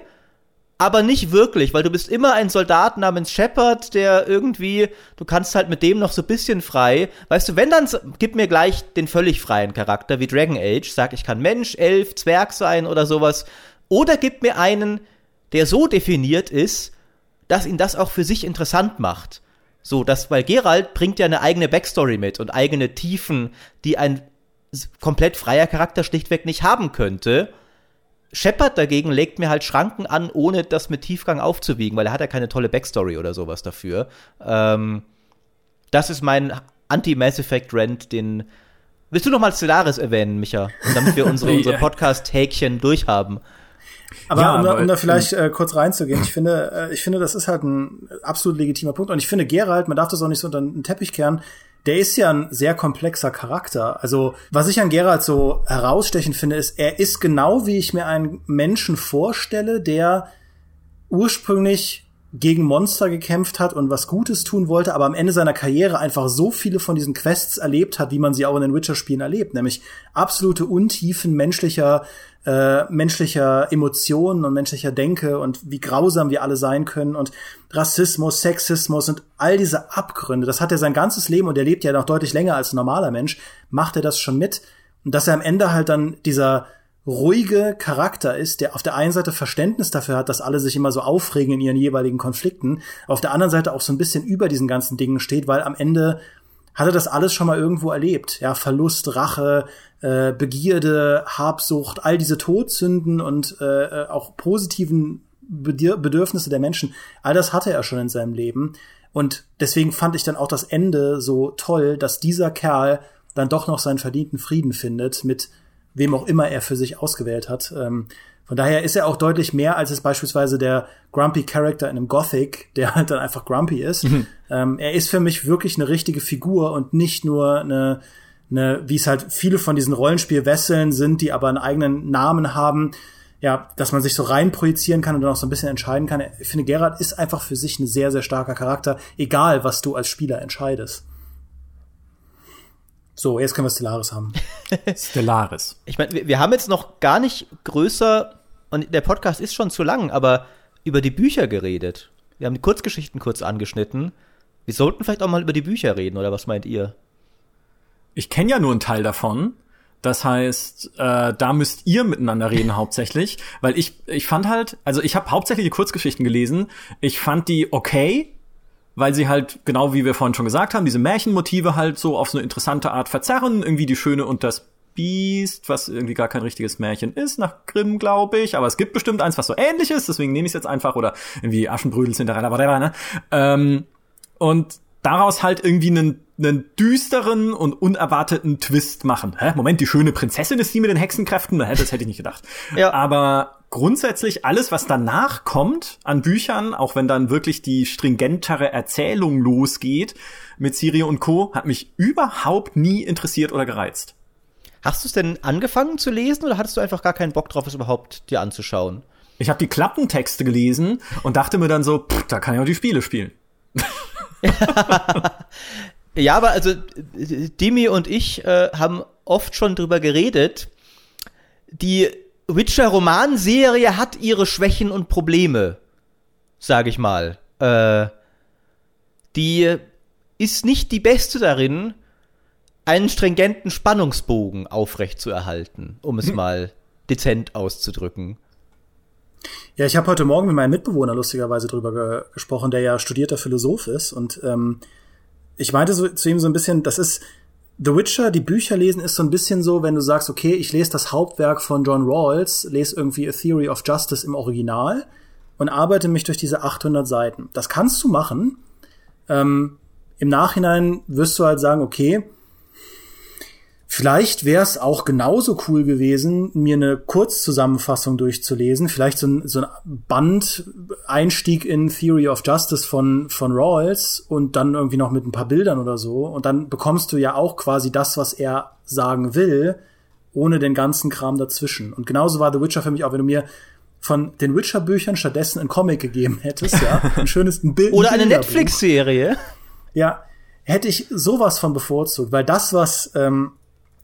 aber nicht wirklich, weil du bist immer ein Soldat namens Shepard, der irgendwie, du kannst halt mit dem noch so ein bisschen frei. Weißt du, wenn dann, gib mir gleich den völlig freien Charakter wie Dragon Age, sag, ich kann Mensch, Elf, Zwerg sein oder sowas. Oder gib mir einen, der so definiert ist, dass ihn das auch für sich interessant macht. So, das, weil Gerald bringt ja eine eigene Backstory mit und eigene Tiefen, die ein komplett freier Charakter schlichtweg nicht haben könnte. Shepard dagegen legt mir halt Schranken an, ohne das mit Tiefgang aufzuwiegen, weil er hat ja keine tolle Backstory oder sowas dafür. Ähm, das ist mein Anti-Mass Effect-Rant, den. Willst du noch mal Stellaris erwähnen, Micha? Damit wir [LAUGHS] unsere, unsere Podcast-Häkchen durchhaben. Aber, ja, um, aber, um da vielleicht äh, kurz reinzugehen, ich finde, äh, ich finde, das ist halt ein absolut legitimer Punkt. Und ich finde, Gerald, man darf das auch nicht so unter den Teppich kehren, der ist ja ein sehr komplexer Charakter. Also, was ich an Gerald so herausstechend finde, ist, er ist genau wie ich mir einen Menschen vorstelle, der ursprünglich gegen Monster gekämpft hat und was Gutes tun wollte, aber am Ende seiner Karriere einfach so viele von diesen Quests erlebt hat, wie man sie auch in den Witcher-Spielen erlebt, nämlich absolute Untiefen menschlicher äh, menschlicher Emotionen und menschlicher Denke und wie grausam wir alle sein können und Rassismus, Sexismus und all diese Abgründe, das hat er sein ganzes Leben und er lebt ja noch deutlich länger als ein normaler Mensch, macht er das schon mit. Und dass er am Ende halt dann dieser ruhige Charakter ist, der auf der einen Seite Verständnis dafür hat, dass alle sich immer so aufregen in ihren jeweiligen Konflikten, auf der anderen Seite auch so ein bisschen über diesen ganzen Dingen steht, weil am Ende hat er das alles schon mal irgendwo erlebt. Ja, Verlust, Rache, äh, Begierde, Habsucht, all diese Todsünden und äh, äh auch positiven Bedürfnisse der Menschen, all das hatte er schon in seinem Leben. Und deswegen fand ich dann auch das Ende so toll, dass dieser Kerl dann doch noch seinen verdienten Frieden findet mit wem auch immer er für sich ausgewählt hat. Ähm, von daher ist er auch deutlich mehr als es beispielsweise der Grumpy Character in einem Gothic, der halt dann einfach grumpy ist. Mhm. Ähm, er ist für mich wirklich eine richtige Figur und nicht nur eine, eine wie es halt viele von diesen Rollenspielwesseln sind, die aber einen eigenen Namen haben. Ja, dass man sich so rein projizieren kann und dann auch so ein bisschen entscheiden kann. Ich finde, Gerard ist einfach für sich ein sehr, sehr starker Charakter, egal was du als Spieler entscheidest. So, jetzt können wir Stellaris haben. [LAUGHS] Stellaris. Ich meine, wir, wir, haben jetzt noch gar nicht größer, und der Podcast ist schon zu lang, aber über die Bücher geredet. Wir haben die Kurzgeschichten kurz angeschnitten. Wir sollten vielleicht auch mal über die Bücher reden, oder was meint ihr? Ich kenne ja nur einen Teil davon. Das heißt, äh, da müsst ihr miteinander reden [LAUGHS] hauptsächlich, weil ich ich fand halt, also ich habe hauptsächlich die Kurzgeschichten gelesen. Ich fand die okay, weil sie halt, genau wie wir vorhin schon gesagt haben, diese Märchenmotive halt so auf so eine interessante Art verzerren. Irgendwie die Schöne und das Biest, was irgendwie gar kein richtiges Märchen ist, nach Grimm, glaube ich. Aber es gibt bestimmt eins, was so ähnlich ist, deswegen nehme ich es jetzt einfach. Oder irgendwie Aschenbrödel, Cinderella, whatever, ne? Ähm, und daraus halt irgendwie einen, einen düsteren und unerwarteten Twist machen. Hä? Moment, die schöne Prinzessin ist die mit den Hexenkräften? Das hätte ich nicht gedacht. Ja. Aber grundsätzlich alles, was danach kommt an Büchern, auch wenn dann wirklich die stringentere Erzählung losgeht mit Siri und Co., hat mich überhaupt nie interessiert oder gereizt. Hast du es denn angefangen zu lesen oder hattest du einfach gar keinen Bock drauf, es überhaupt dir anzuschauen? Ich habe die Klappentexte gelesen und dachte mir dann so, pff, da kann ich auch die Spiele spielen. [LAUGHS] ja, aber also Dimi und ich äh, haben oft schon drüber geredet. Die Witcher-Romanserie hat ihre Schwächen und Probleme, sage ich mal. Äh, die ist nicht die beste darin, einen stringenten Spannungsbogen aufrechtzuerhalten, um es hm. mal dezent auszudrücken. Ja, ich habe heute Morgen mit meinem Mitbewohner lustigerweise drüber ge gesprochen, der ja studierter Philosoph ist. Und ähm, ich meinte so, zu ihm so ein bisschen, das ist The Witcher, die Bücher lesen, ist so ein bisschen so, wenn du sagst, okay, ich lese das Hauptwerk von John Rawls, lese irgendwie A Theory of Justice im Original und arbeite mich durch diese 800 Seiten. Das kannst du machen. Ähm, Im Nachhinein wirst du halt sagen, okay, Vielleicht wäre es auch genauso cool gewesen, mir eine Kurzzusammenfassung durchzulesen. Vielleicht so ein, so ein Band-Einstieg in Theory of Justice von, von Rawls und dann irgendwie noch mit ein paar Bildern oder so. Und dann bekommst du ja auch quasi das, was er sagen will, ohne den ganzen Kram dazwischen. Und genauso war The Witcher für mich auch, wenn du mir von den Witcher-Büchern stattdessen ein Comic gegeben hättest, ja, [LAUGHS] ein schönes Bild. Oder eine Netflix-Serie. Ja, hätte ich sowas von bevorzugt, weil das, was ähm,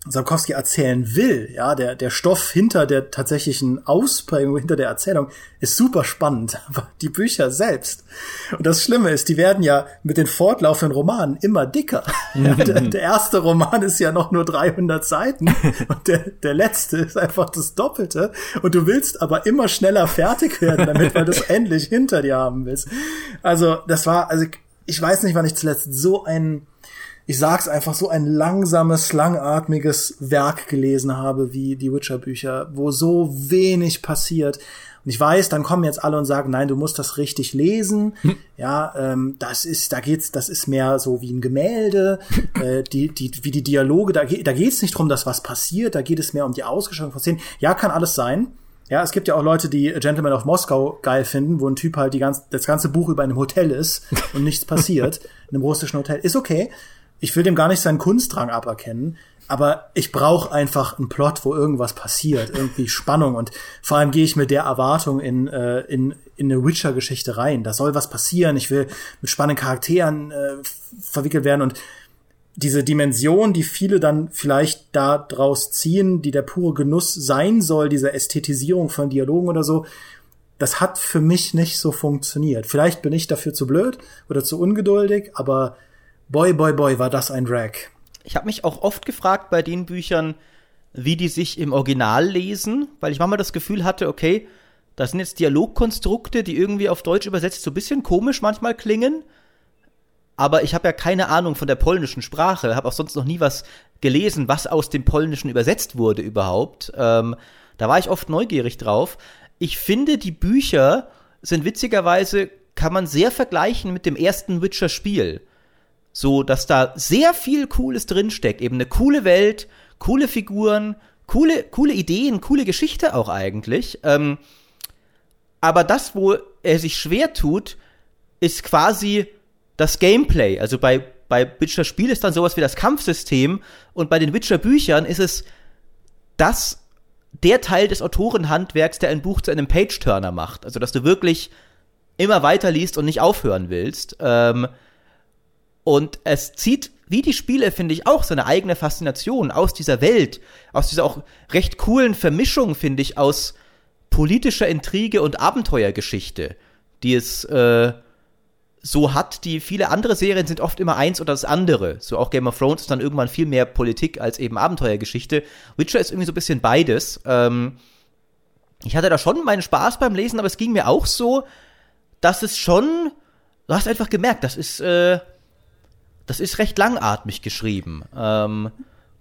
Sapkowski erzählen will, ja, der, der Stoff hinter der tatsächlichen Ausprägung, hinter der Erzählung, ist super spannend. [LAUGHS] Aber die Bücher selbst. Und das Schlimme ist, die werden ja mit den fortlaufenden Romanen immer dicker. Ja, [LAUGHS] der, der, erste Roman ist ja noch nur 300 Seiten [LAUGHS] und der, der letzte ist einfach das Doppelte. Und du willst aber immer schneller fertig werden damit, weil du es endlich hinter dir haben willst. Also, das war, also, ich weiß nicht, wann ich zuletzt so einen ich sag's einfach, so ein langsames, langatmiges Werk gelesen habe wie die Witcher-Bücher, wo so wenig passiert. Und ich weiß, dann kommen jetzt alle und sagen, nein, du musst das richtig lesen. Hm. Ja, ähm, das ist, da geht's, das ist mehr so wie ein Gemälde, äh, die, die, wie die Dialoge. Da, geht, da geht's nicht drum, dass was passiert. Da geht es mehr um die Ausgestaltung von Szenen. Ja, kann alles sein. Ja, es gibt ja auch Leute, die Gentleman of Moscow geil finden, wo ein Typ halt die ganz, das ganze Buch über einem Hotel ist und nichts passiert. [LAUGHS] in einem russischen Hotel. Ist okay ich will dem gar nicht seinen Kunstdrang aberkennen, aber ich brauche einfach einen Plot, wo irgendwas passiert, irgendwie Spannung und vor allem gehe ich mit der Erwartung in, äh, in, in eine Witcher-Geschichte rein. Da soll was passieren, ich will mit spannenden Charakteren äh, verwickelt werden und diese Dimension, die viele dann vielleicht da draus ziehen, die der pure Genuss sein soll, diese Ästhetisierung von Dialogen oder so, das hat für mich nicht so funktioniert. Vielleicht bin ich dafür zu blöd oder zu ungeduldig, aber Boy, boy, boy, war das ein Drag. Ich habe mich auch oft gefragt bei den Büchern, wie die sich im Original lesen, weil ich manchmal das Gefühl hatte, okay, das sind jetzt Dialogkonstrukte, die irgendwie auf Deutsch übersetzt so ein bisschen komisch manchmal klingen. Aber ich habe ja keine Ahnung von der polnischen Sprache, habe auch sonst noch nie was gelesen, was aus dem Polnischen übersetzt wurde überhaupt. Ähm, da war ich oft neugierig drauf. Ich finde, die Bücher sind witzigerweise, kann man sehr vergleichen mit dem ersten Witcher-Spiel. So, dass da sehr viel Cooles drinsteckt. Eben eine coole Welt, coole Figuren, coole, coole Ideen, coole Geschichte auch eigentlich. Ähm, aber das, wo er sich schwer tut, ist quasi das Gameplay. Also bei, bei Witcher Spiel ist dann sowas wie das Kampfsystem und bei den Witcher Büchern ist es das, der Teil des Autorenhandwerks, der ein Buch zu einem Page-Turner macht. Also, dass du wirklich immer weiter liest und nicht aufhören willst. Ähm, und es zieht, wie die Spiele, finde ich, auch seine eigene Faszination aus dieser Welt, aus dieser auch recht coolen Vermischung, finde ich, aus politischer Intrige und Abenteuergeschichte, die es äh, so hat, die viele andere Serien sind oft immer eins oder das andere. So auch Game of Thrones ist dann irgendwann viel mehr Politik als eben Abenteuergeschichte. Witcher ist irgendwie so ein bisschen beides. Ähm, ich hatte da schon meinen Spaß beim Lesen, aber es ging mir auch so, dass es schon, du hast einfach gemerkt, das ist, äh, das ist recht langatmig geschrieben. Ähm,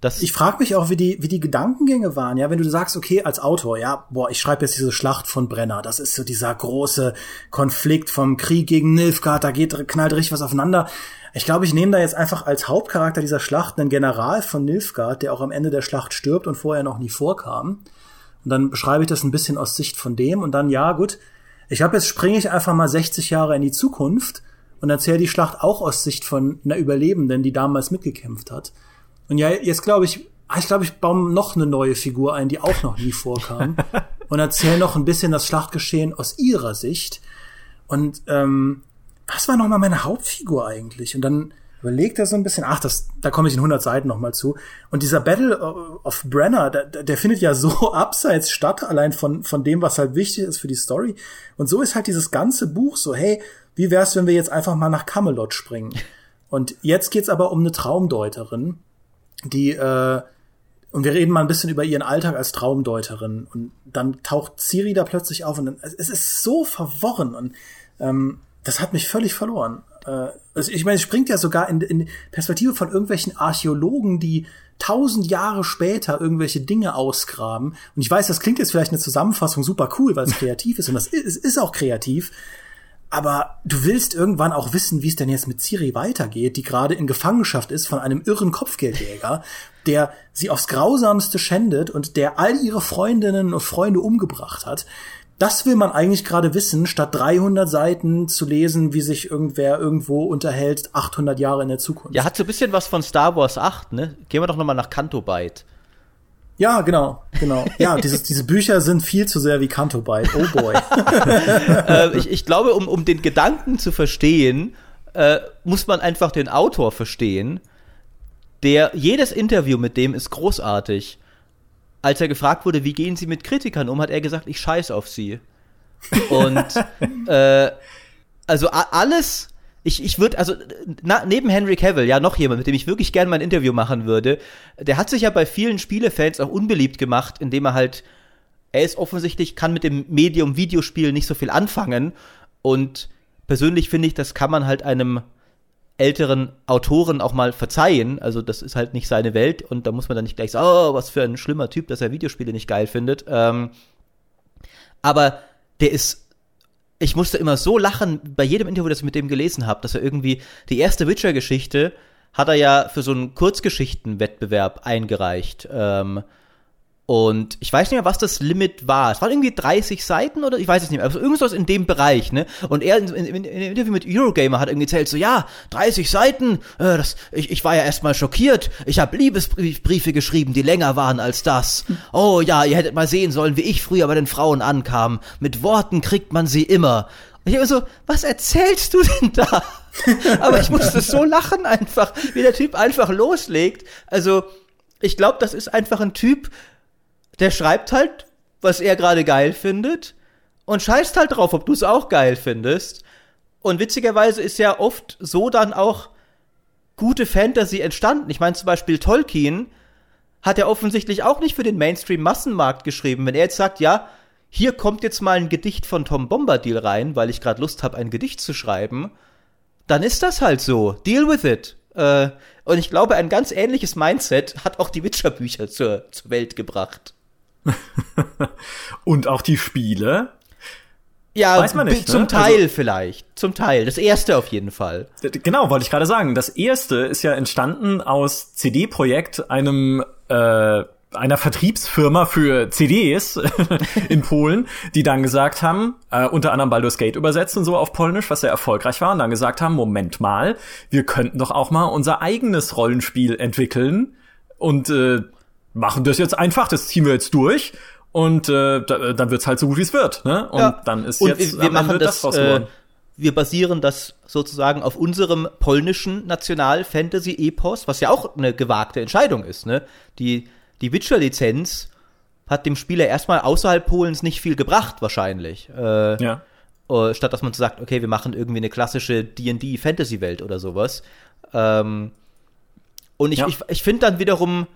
das ich frage mich auch, wie die, wie die Gedankengänge waren, ja, wenn du sagst, okay, als Autor, ja, boah, ich schreibe jetzt diese Schlacht von Brenner, das ist so dieser große Konflikt vom Krieg gegen Nilfgaard, da geht, knallt richtig was aufeinander. Ich glaube, ich nehme da jetzt einfach als Hauptcharakter dieser Schlacht einen General von Nilfgaard, der auch am Ende der Schlacht stirbt und vorher noch nie vorkam. Und dann beschreibe ich das ein bisschen aus Sicht von dem und dann, ja, gut, ich habe jetzt springe ich einfach mal 60 Jahre in die Zukunft und erzähle die Schlacht auch aus Sicht von einer Überlebenden, die damals mitgekämpft hat. Und ja, jetzt glaube ich, ah, ich glaube, ich baue noch eine neue Figur ein, die auch noch nie vorkam [LAUGHS] und erzähle noch ein bisschen das Schlachtgeschehen aus ihrer Sicht. Und ähm, was war noch mal meine Hauptfigur eigentlich? Und dann überlegt er so ein bisschen, ach, das, da komme ich in 100 Seiten nochmal zu. Und dieser Battle of Brenner, der, der findet ja so [LAUGHS] abseits statt, allein von, von dem, was halt wichtig ist für die Story. Und so ist halt dieses ganze Buch so, hey, wie wär's, wenn wir jetzt einfach mal nach Camelot springen? Und jetzt geht's aber um eine Traumdeuterin, die, äh, und wir reden mal ein bisschen über ihren Alltag als Traumdeuterin. Und dann taucht Ciri da plötzlich auf und dann, es ist so verworren und ähm, das hat mich völlig verloren. Äh, also ich meine, es springt ja sogar in, in Perspektive von irgendwelchen Archäologen, die tausend Jahre später irgendwelche Dinge ausgraben. Und ich weiß, das klingt jetzt vielleicht eine Zusammenfassung super cool, weil es [LAUGHS] kreativ ist und das ist, ist auch kreativ. Aber du willst irgendwann auch wissen, wie es denn jetzt mit Ciri weitergeht, die gerade in Gefangenschaft ist von einem irren Kopfgeldjäger, der sie aufs Grausamste schändet und der all ihre Freundinnen und Freunde umgebracht hat. Das will man eigentlich gerade wissen, statt 300 Seiten zu lesen, wie sich irgendwer irgendwo unterhält, 800 Jahre in der Zukunft. Ja, hat so ein bisschen was von Star Wars 8, ne? Gehen wir doch noch mal nach Canto Byte. Ja, genau, genau. Ja, dieses, diese Bücher sind viel zu sehr wie Canto Byte. Oh boy. [LAUGHS] äh, ich, ich glaube, um, um den Gedanken zu verstehen, äh, muss man einfach den Autor verstehen. Der, jedes Interview mit dem ist großartig. Als er gefragt wurde, wie gehen Sie mit Kritikern um, hat er gesagt, ich scheiß auf sie. Und [LAUGHS] äh, also alles, ich, ich würde, also na, neben Henry Cavill, ja, noch jemand, mit dem ich wirklich gerne mal ein Interview machen würde, der hat sich ja bei vielen Spielefans auch unbeliebt gemacht, indem er halt, er ist offensichtlich, kann mit dem Medium Videospiel nicht so viel anfangen. Und persönlich finde ich, das kann man halt einem älteren Autoren auch mal verzeihen. Also das ist halt nicht seine Welt und da muss man dann nicht gleich sagen, oh, was für ein schlimmer Typ, dass er Videospiele nicht geil findet. Ähm, aber der ist ich musste immer so lachen bei jedem Interview, das ich mit dem gelesen habe, dass er irgendwie die erste Witcher-Geschichte hat er ja für so einen Kurzgeschichtenwettbewerb eingereicht. Ähm, und ich weiß nicht mehr, was das Limit war. Es waren irgendwie 30 Seiten oder ich weiß es nicht mehr. Also irgendwas in dem Bereich, ne? Und er in, in, in, dem Interview mit Eurogamer hat irgendwie erzählt, so ja, 30 Seiten, äh, das, ich, ich war ja erstmal schockiert. Ich habe Liebesbriefe geschrieben, die länger waren als das. Oh ja, ihr hättet mal sehen sollen, wie ich früher bei den Frauen ankam. Mit Worten kriegt man sie immer. Und ich immer so, was erzählst du denn da? [LAUGHS] Aber ich musste so lachen einfach, wie der Typ einfach loslegt. Also, ich glaube, das ist einfach ein Typ, der schreibt halt, was er gerade geil findet und scheißt halt drauf, ob du es auch geil findest. Und witzigerweise ist ja oft so dann auch gute Fantasy entstanden. Ich meine zum Beispiel Tolkien hat er offensichtlich auch nicht für den Mainstream-Massenmarkt geschrieben. Wenn er jetzt sagt, ja, hier kommt jetzt mal ein Gedicht von Tom Bombadil rein, weil ich gerade Lust habe, ein Gedicht zu schreiben, dann ist das halt so. Deal with it. Äh, und ich glaube, ein ganz ähnliches Mindset hat auch die Witcher-Bücher zur, zur Welt gebracht. [LAUGHS] Und auch die Spiele. Ja, Weiß man nicht, zum ne? Teil also, vielleicht. Zum Teil. Das erste auf jeden Fall. Genau, wollte ich gerade sagen. Das erste ist ja entstanden aus CD-Projekt, einem äh, einer Vertriebsfirma für CDs [LAUGHS] in Polen, die dann gesagt haben, äh, unter anderem Baldur's Gate übersetzt und so auf Polnisch, was sehr erfolgreich war, und dann gesagt haben, Moment mal, wir könnten doch auch mal unser eigenes Rollenspiel entwickeln und äh, machen das jetzt einfach, das ziehen wir jetzt durch und äh, da, dann wird's halt so gut wie es wird, ne? Und ja. dann ist und jetzt wir, wir machen das, das äh, wir basieren das sozusagen auf unserem polnischen National-Fantasy-Epos, was ja auch eine gewagte Entscheidung ist, ne? Die die Witcher-Lizenz hat dem Spieler erstmal außerhalb Polens nicht viel gebracht, wahrscheinlich. Äh, ja. Uh, statt dass man sagt, okay, wir machen irgendwie eine klassische D&D-Fantasy-Welt oder sowas. Ähm, und ich, ja. ich, ich finde dann wiederum,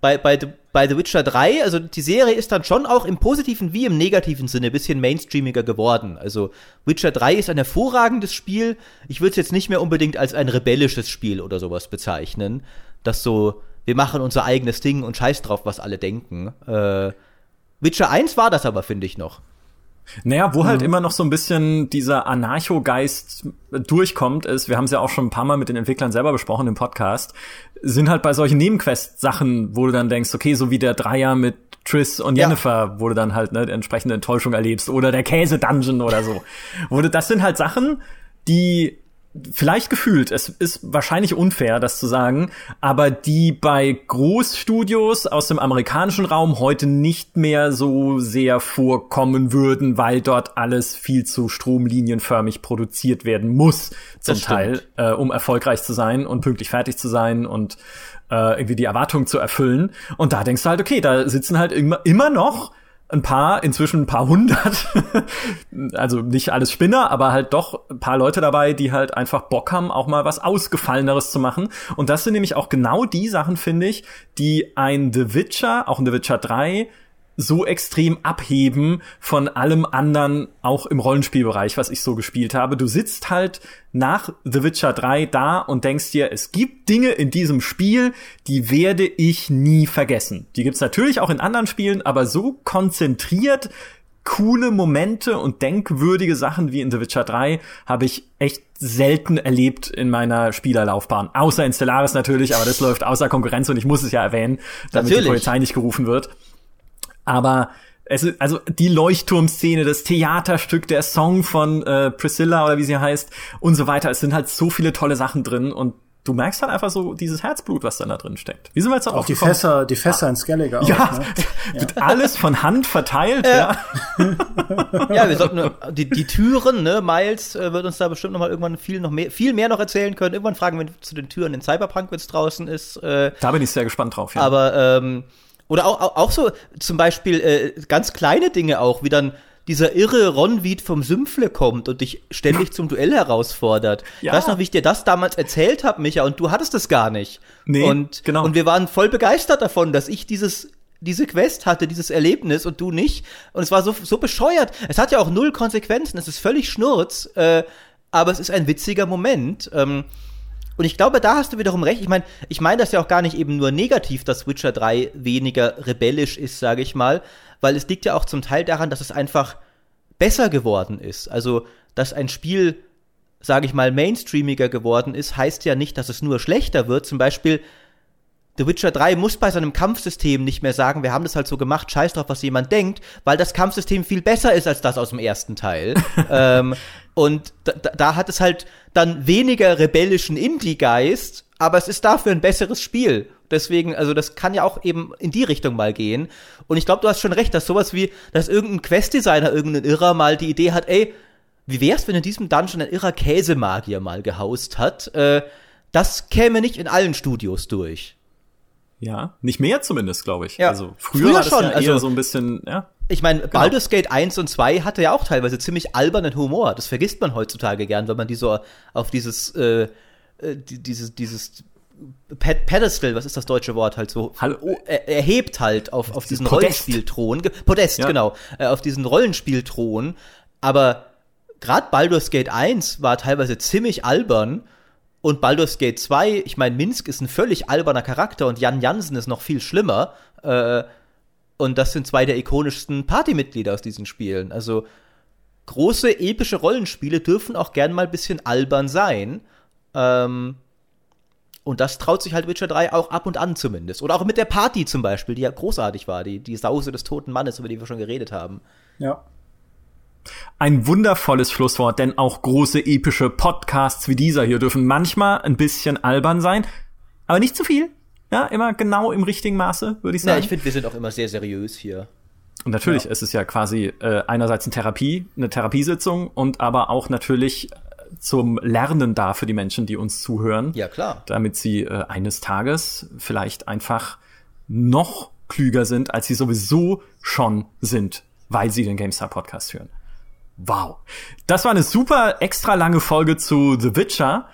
bei, bei, bei The Witcher 3, also die Serie ist dann schon auch im positiven wie im negativen Sinne ein bisschen mainstreamiger geworden. Also Witcher 3 ist ein hervorragendes Spiel. Ich würde es jetzt nicht mehr unbedingt als ein rebellisches Spiel oder sowas bezeichnen. Das so, wir machen unser eigenes Ding und scheiß drauf, was alle denken. Äh, Witcher 1 war das aber, finde ich noch. Naja, wo halt mhm. immer noch so ein bisschen dieser Anarcho-Geist durchkommt, ist, wir haben es ja auch schon ein paar Mal mit den Entwicklern selber besprochen im Podcast, sind halt bei solchen Nebenquest-Sachen, wo du dann denkst, okay, so wie der Dreier mit Triss und Jennifer, ja. wo du dann halt ne, entsprechende Enttäuschung erlebst, oder der Käse-Dungeon oder so. wo du, das sind halt Sachen, die vielleicht gefühlt, es ist wahrscheinlich unfair, das zu sagen, aber die bei Großstudios aus dem amerikanischen Raum heute nicht mehr so sehr vorkommen würden, weil dort alles viel zu stromlinienförmig produziert werden muss, zum Teil, äh, um erfolgreich zu sein und pünktlich fertig zu sein und äh, irgendwie die Erwartungen zu erfüllen. Und da denkst du halt, okay, da sitzen halt immer, immer noch ein paar, inzwischen ein paar hundert, [LAUGHS] also nicht alles Spinner, aber halt doch ein paar Leute dabei, die halt einfach Bock haben, auch mal was Ausgefalleneres zu machen. Und das sind nämlich auch genau die Sachen, finde ich, die ein The Witcher, auch ein The Witcher 3, so extrem abheben von allem anderen, auch im Rollenspielbereich, was ich so gespielt habe. Du sitzt halt nach The Witcher 3 da und denkst dir, es gibt Dinge in diesem Spiel, die werde ich nie vergessen. Die gibt's natürlich auch in anderen Spielen, aber so konzentriert coole Momente und denkwürdige Sachen wie in The Witcher 3 habe ich echt selten erlebt in meiner Spielerlaufbahn. Außer in Stellaris natürlich, aber das läuft außer Konkurrenz und ich muss es ja erwähnen, damit natürlich. die Polizei nicht gerufen wird. Aber es ist, also die Leuchtturmszene, das Theaterstück, der Song von äh, Priscilla oder wie sie heißt und so weiter. Es sind halt so viele tolle Sachen drin und du merkst halt einfach so dieses Herzblut, was dann da drin steckt. Wie sind wir jetzt auch die Fässer, die Fässer ah. in Skellige ja, auch, ne? [LAUGHS] wird ja. alles von Hand verteilt. Äh. Ja, [LAUGHS] ja wir sollten die, die Türen, ne, Miles äh, wird uns da bestimmt noch mal irgendwann viel noch mehr, viel mehr noch erzählen können. Irgendwann fragen wir zu den Türen in Cyberpunk, wenn es draußen ist. Äh, da bin ich sehr gespannt drauf. Ja. Aber ähm, oder auch, auch, auch so zum Beispiel äh, ganz kleine Dinge auch, wie dann dieser irre Ronwied vom Sümpfle kommt und dich ständig zum Duell herausfordert. [LAUGHS] Ja. Weißt du noch, wie ich dir das damals erzählt habe, Micha, und du hattest das gar nicht. Nee, und, genau. Und wir waren voll begeistert davon, dass ich dieses diese Quest hatte, dieses Erlebnis und du nicht. Und es war so, so bescheuert. Es hat ja auch null Konsequenzen, es ist völlig Schnurz, äh, aber es ist ein witziger Moment. Ähm, und ich glaube, da hast du wiederum recht. Ich meine, ich meine das ja auch gar nicht eben nur negativ, dass Witcher 3 weniger rebellisch ist, sage ich mal, weil es liegt ja auch zum Teil daran, dass es einfach besser geworden ist. Also, dass ein Spiel, sage ich mal, mainstreamiger geworden ist, heißt ja nicht, dass es nur schlechter wird. Zum Beispiel The Witcher 3 muss bei seinem Kampfsystem nicht mehr sagen, wir haben das halt so gemacht, scheiß drauf, was jemand denkt, weil das Kampfsystem viel besser ist als das aus dem ersten Teil. [LAUGHS] ähm, und da, da, hat es halt dann weniger rebellischen Indie-Geist, aber es ist dafür ein besseres Spiel. Deswegen, also das kann ja auch eben in die Richtung mal gehen. Und ich glaube, du hast schon recht, dass sowas wie, dass irgendein Quest-Designer, irgendein Irrer mal die Idee hat, ey, wie wär's, wenn in diesem Dungeon ein irrer Käsemagier mal gehaust hat? Äh, das käme nicht in allen Studios durch. Ja, nicht mehr zumindest, glaube ich. Ja. Also früher, früher war das schon, ja eher also, so ein bisschen, ja. Ich meine, genau. Baldur's Gate 1 und 2 hatte ja auch teilweise ziemlich albernen Humor. Das vergisst man heutzutage gern, wenn man die so auf dieses, äh, äh dieses, dieses Ped Pedestal, was ist das deutsche Wort halt so? Hallo. Er, erhebt halt auf, auf diesen Rollenspielthron. Podest, ja. genau. Äh, auf diesen Rollenspielthron. Aber gerade Baldur's Gate 1 war teilweise ziemlich albern und Baldur's Gate 2, ich meine, Minsk ist ein völlig alberner Charakter und Jan Jansen ist noch viel schlimmer. Äh, und das sind zwei der ikonischsten Partymitglieder aus diesen Spielen. Also große epische Rollenspiele dürfen auch gern mal ein bisschen albern sein. Ähm, und das traut sich halt Witcher 3 auch ab und an zumindest. Oder auch mit der Party zum Beispiel, die ja großartig war, die, die Sause des toten Mannes, über die wir schon geredet haben. Ja. Ein wundervolles Schlusswort, denn auch große epische Podcasts wie dieser hier dürfen manchmal ein bisschen albern sein, aber nicht zu viel. Ja, immer genau im richtigen Maße, würde ich sagen. Ja, ich finde, wir sind auch immer sehr seriös hier. Und natürlich, ja. es ist ja quasi äh, einerseits eine Therapie, eine Therapiesitzung und aber auch natürlich zum Lernen da für die Menschen, die uns zuhören. Ja, klar. Damit sie äh, eines Tages vielleicht einfach noch klüger sind, als sie sowieso schon sind, weil sie den GameStar Podcast hören. Wow. Das war eine super extra lange Folge zu The Witcher.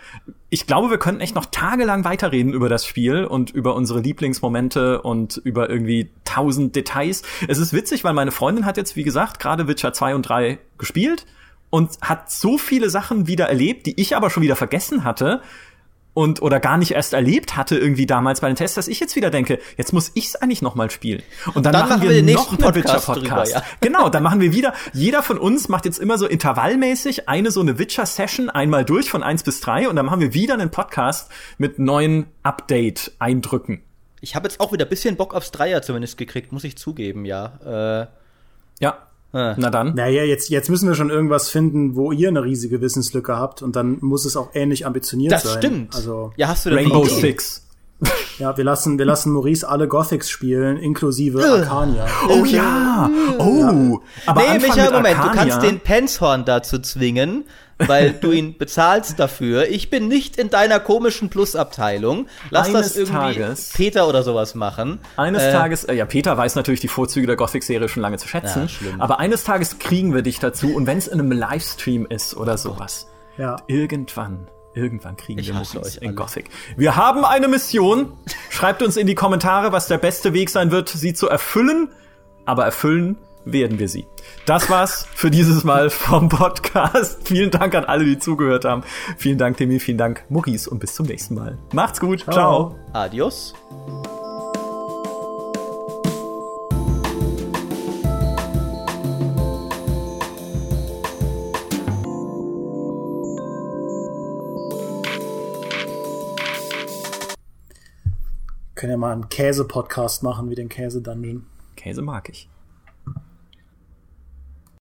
Ich glaube, wir könnten echt noch tagelang weiterreden über das Spiel und über unsere Lieblingsmomente und über irgendwie tausend Details. Es ist witzig, weil meine Freundin hat jetzt, wie gesagt, gerade Witcher 2 und 3 gespielt und hat so viele Sachen wieder erlebt, die ich aber schon wieder vergessen hatte und oder gar nicht erst erlebt hatte irgendwie damals bei den Tests, dass ich jetzt wieder denke, jetzt muss ich es eigentlich noch mal spielen. Und dann, dann machen, wir, wir noch einen Witcher Podcast. Drüber, ja. [LAUGHS] Genau, dann machen wir wieder. Jeder von uns macht jetzt immer so intervallmäßig eine so eine Witcher Session einmal durch von eins bis drei und dann machen wir wieder einen Podcast mit neuen Update Eindrücken. Ich habe jetzt auch wieder bisschen Bock aufs Dreier zumindest gekriegt, muss ich zugeben, ja. Äh, ja. Ah. Na dann. Naja, jetzt, jetzt müssen wir schon irgendwas finden, wo ihr eine riesige Wissenslücke habt und dann muss es auch ähnlich ambitioniert das sein. Das stimmt. Also, ja, hast du Rainbow Six. Ja, wir lassen, wir lassen Maurice alle Gothics spielen, inklusive Arcania. Oh ja! Oh! Ja. Aber nee, Michael, Moment, Arcania. du kannst den Penshorn dazu zwingen, weil du ihn bezahlst dafür. Ich bin nicht in deiner komischen Plusabteilung. Lass Eines das irgendwie Tages, Peter oder sowas machen. Eines äh, Tages, äh, ja, Peter weiß natürlich die Vorzüge der Gothic-Serie schon lange zu schätzen. Ja, aber eines Tages kriegen wir dich dazu und wenn es in einem Livestream ist oder sowas. Ja. Irgendwann Irgendwann kriegen ich wir Muckis in Gothic. Wir haben eine Mission. Schreibt uns in die Kommentare, was der beste Weg sein wird, sie zu erfüllen. Aber erfüllen werden wir sie. Das war's für dieses Mal vom Podcast. [LAUGHS] Vielen Dank an alle, die zugehört haben. Vielen Dank, Timmy. Vielen Dank, Muckis. Und bis zum nächsten Mal. Macht's gut. Ciao. Ciao. Adios. können ja mal einen Käse-Podcast machen wie den Käse-Dungeon. Käse mag ich.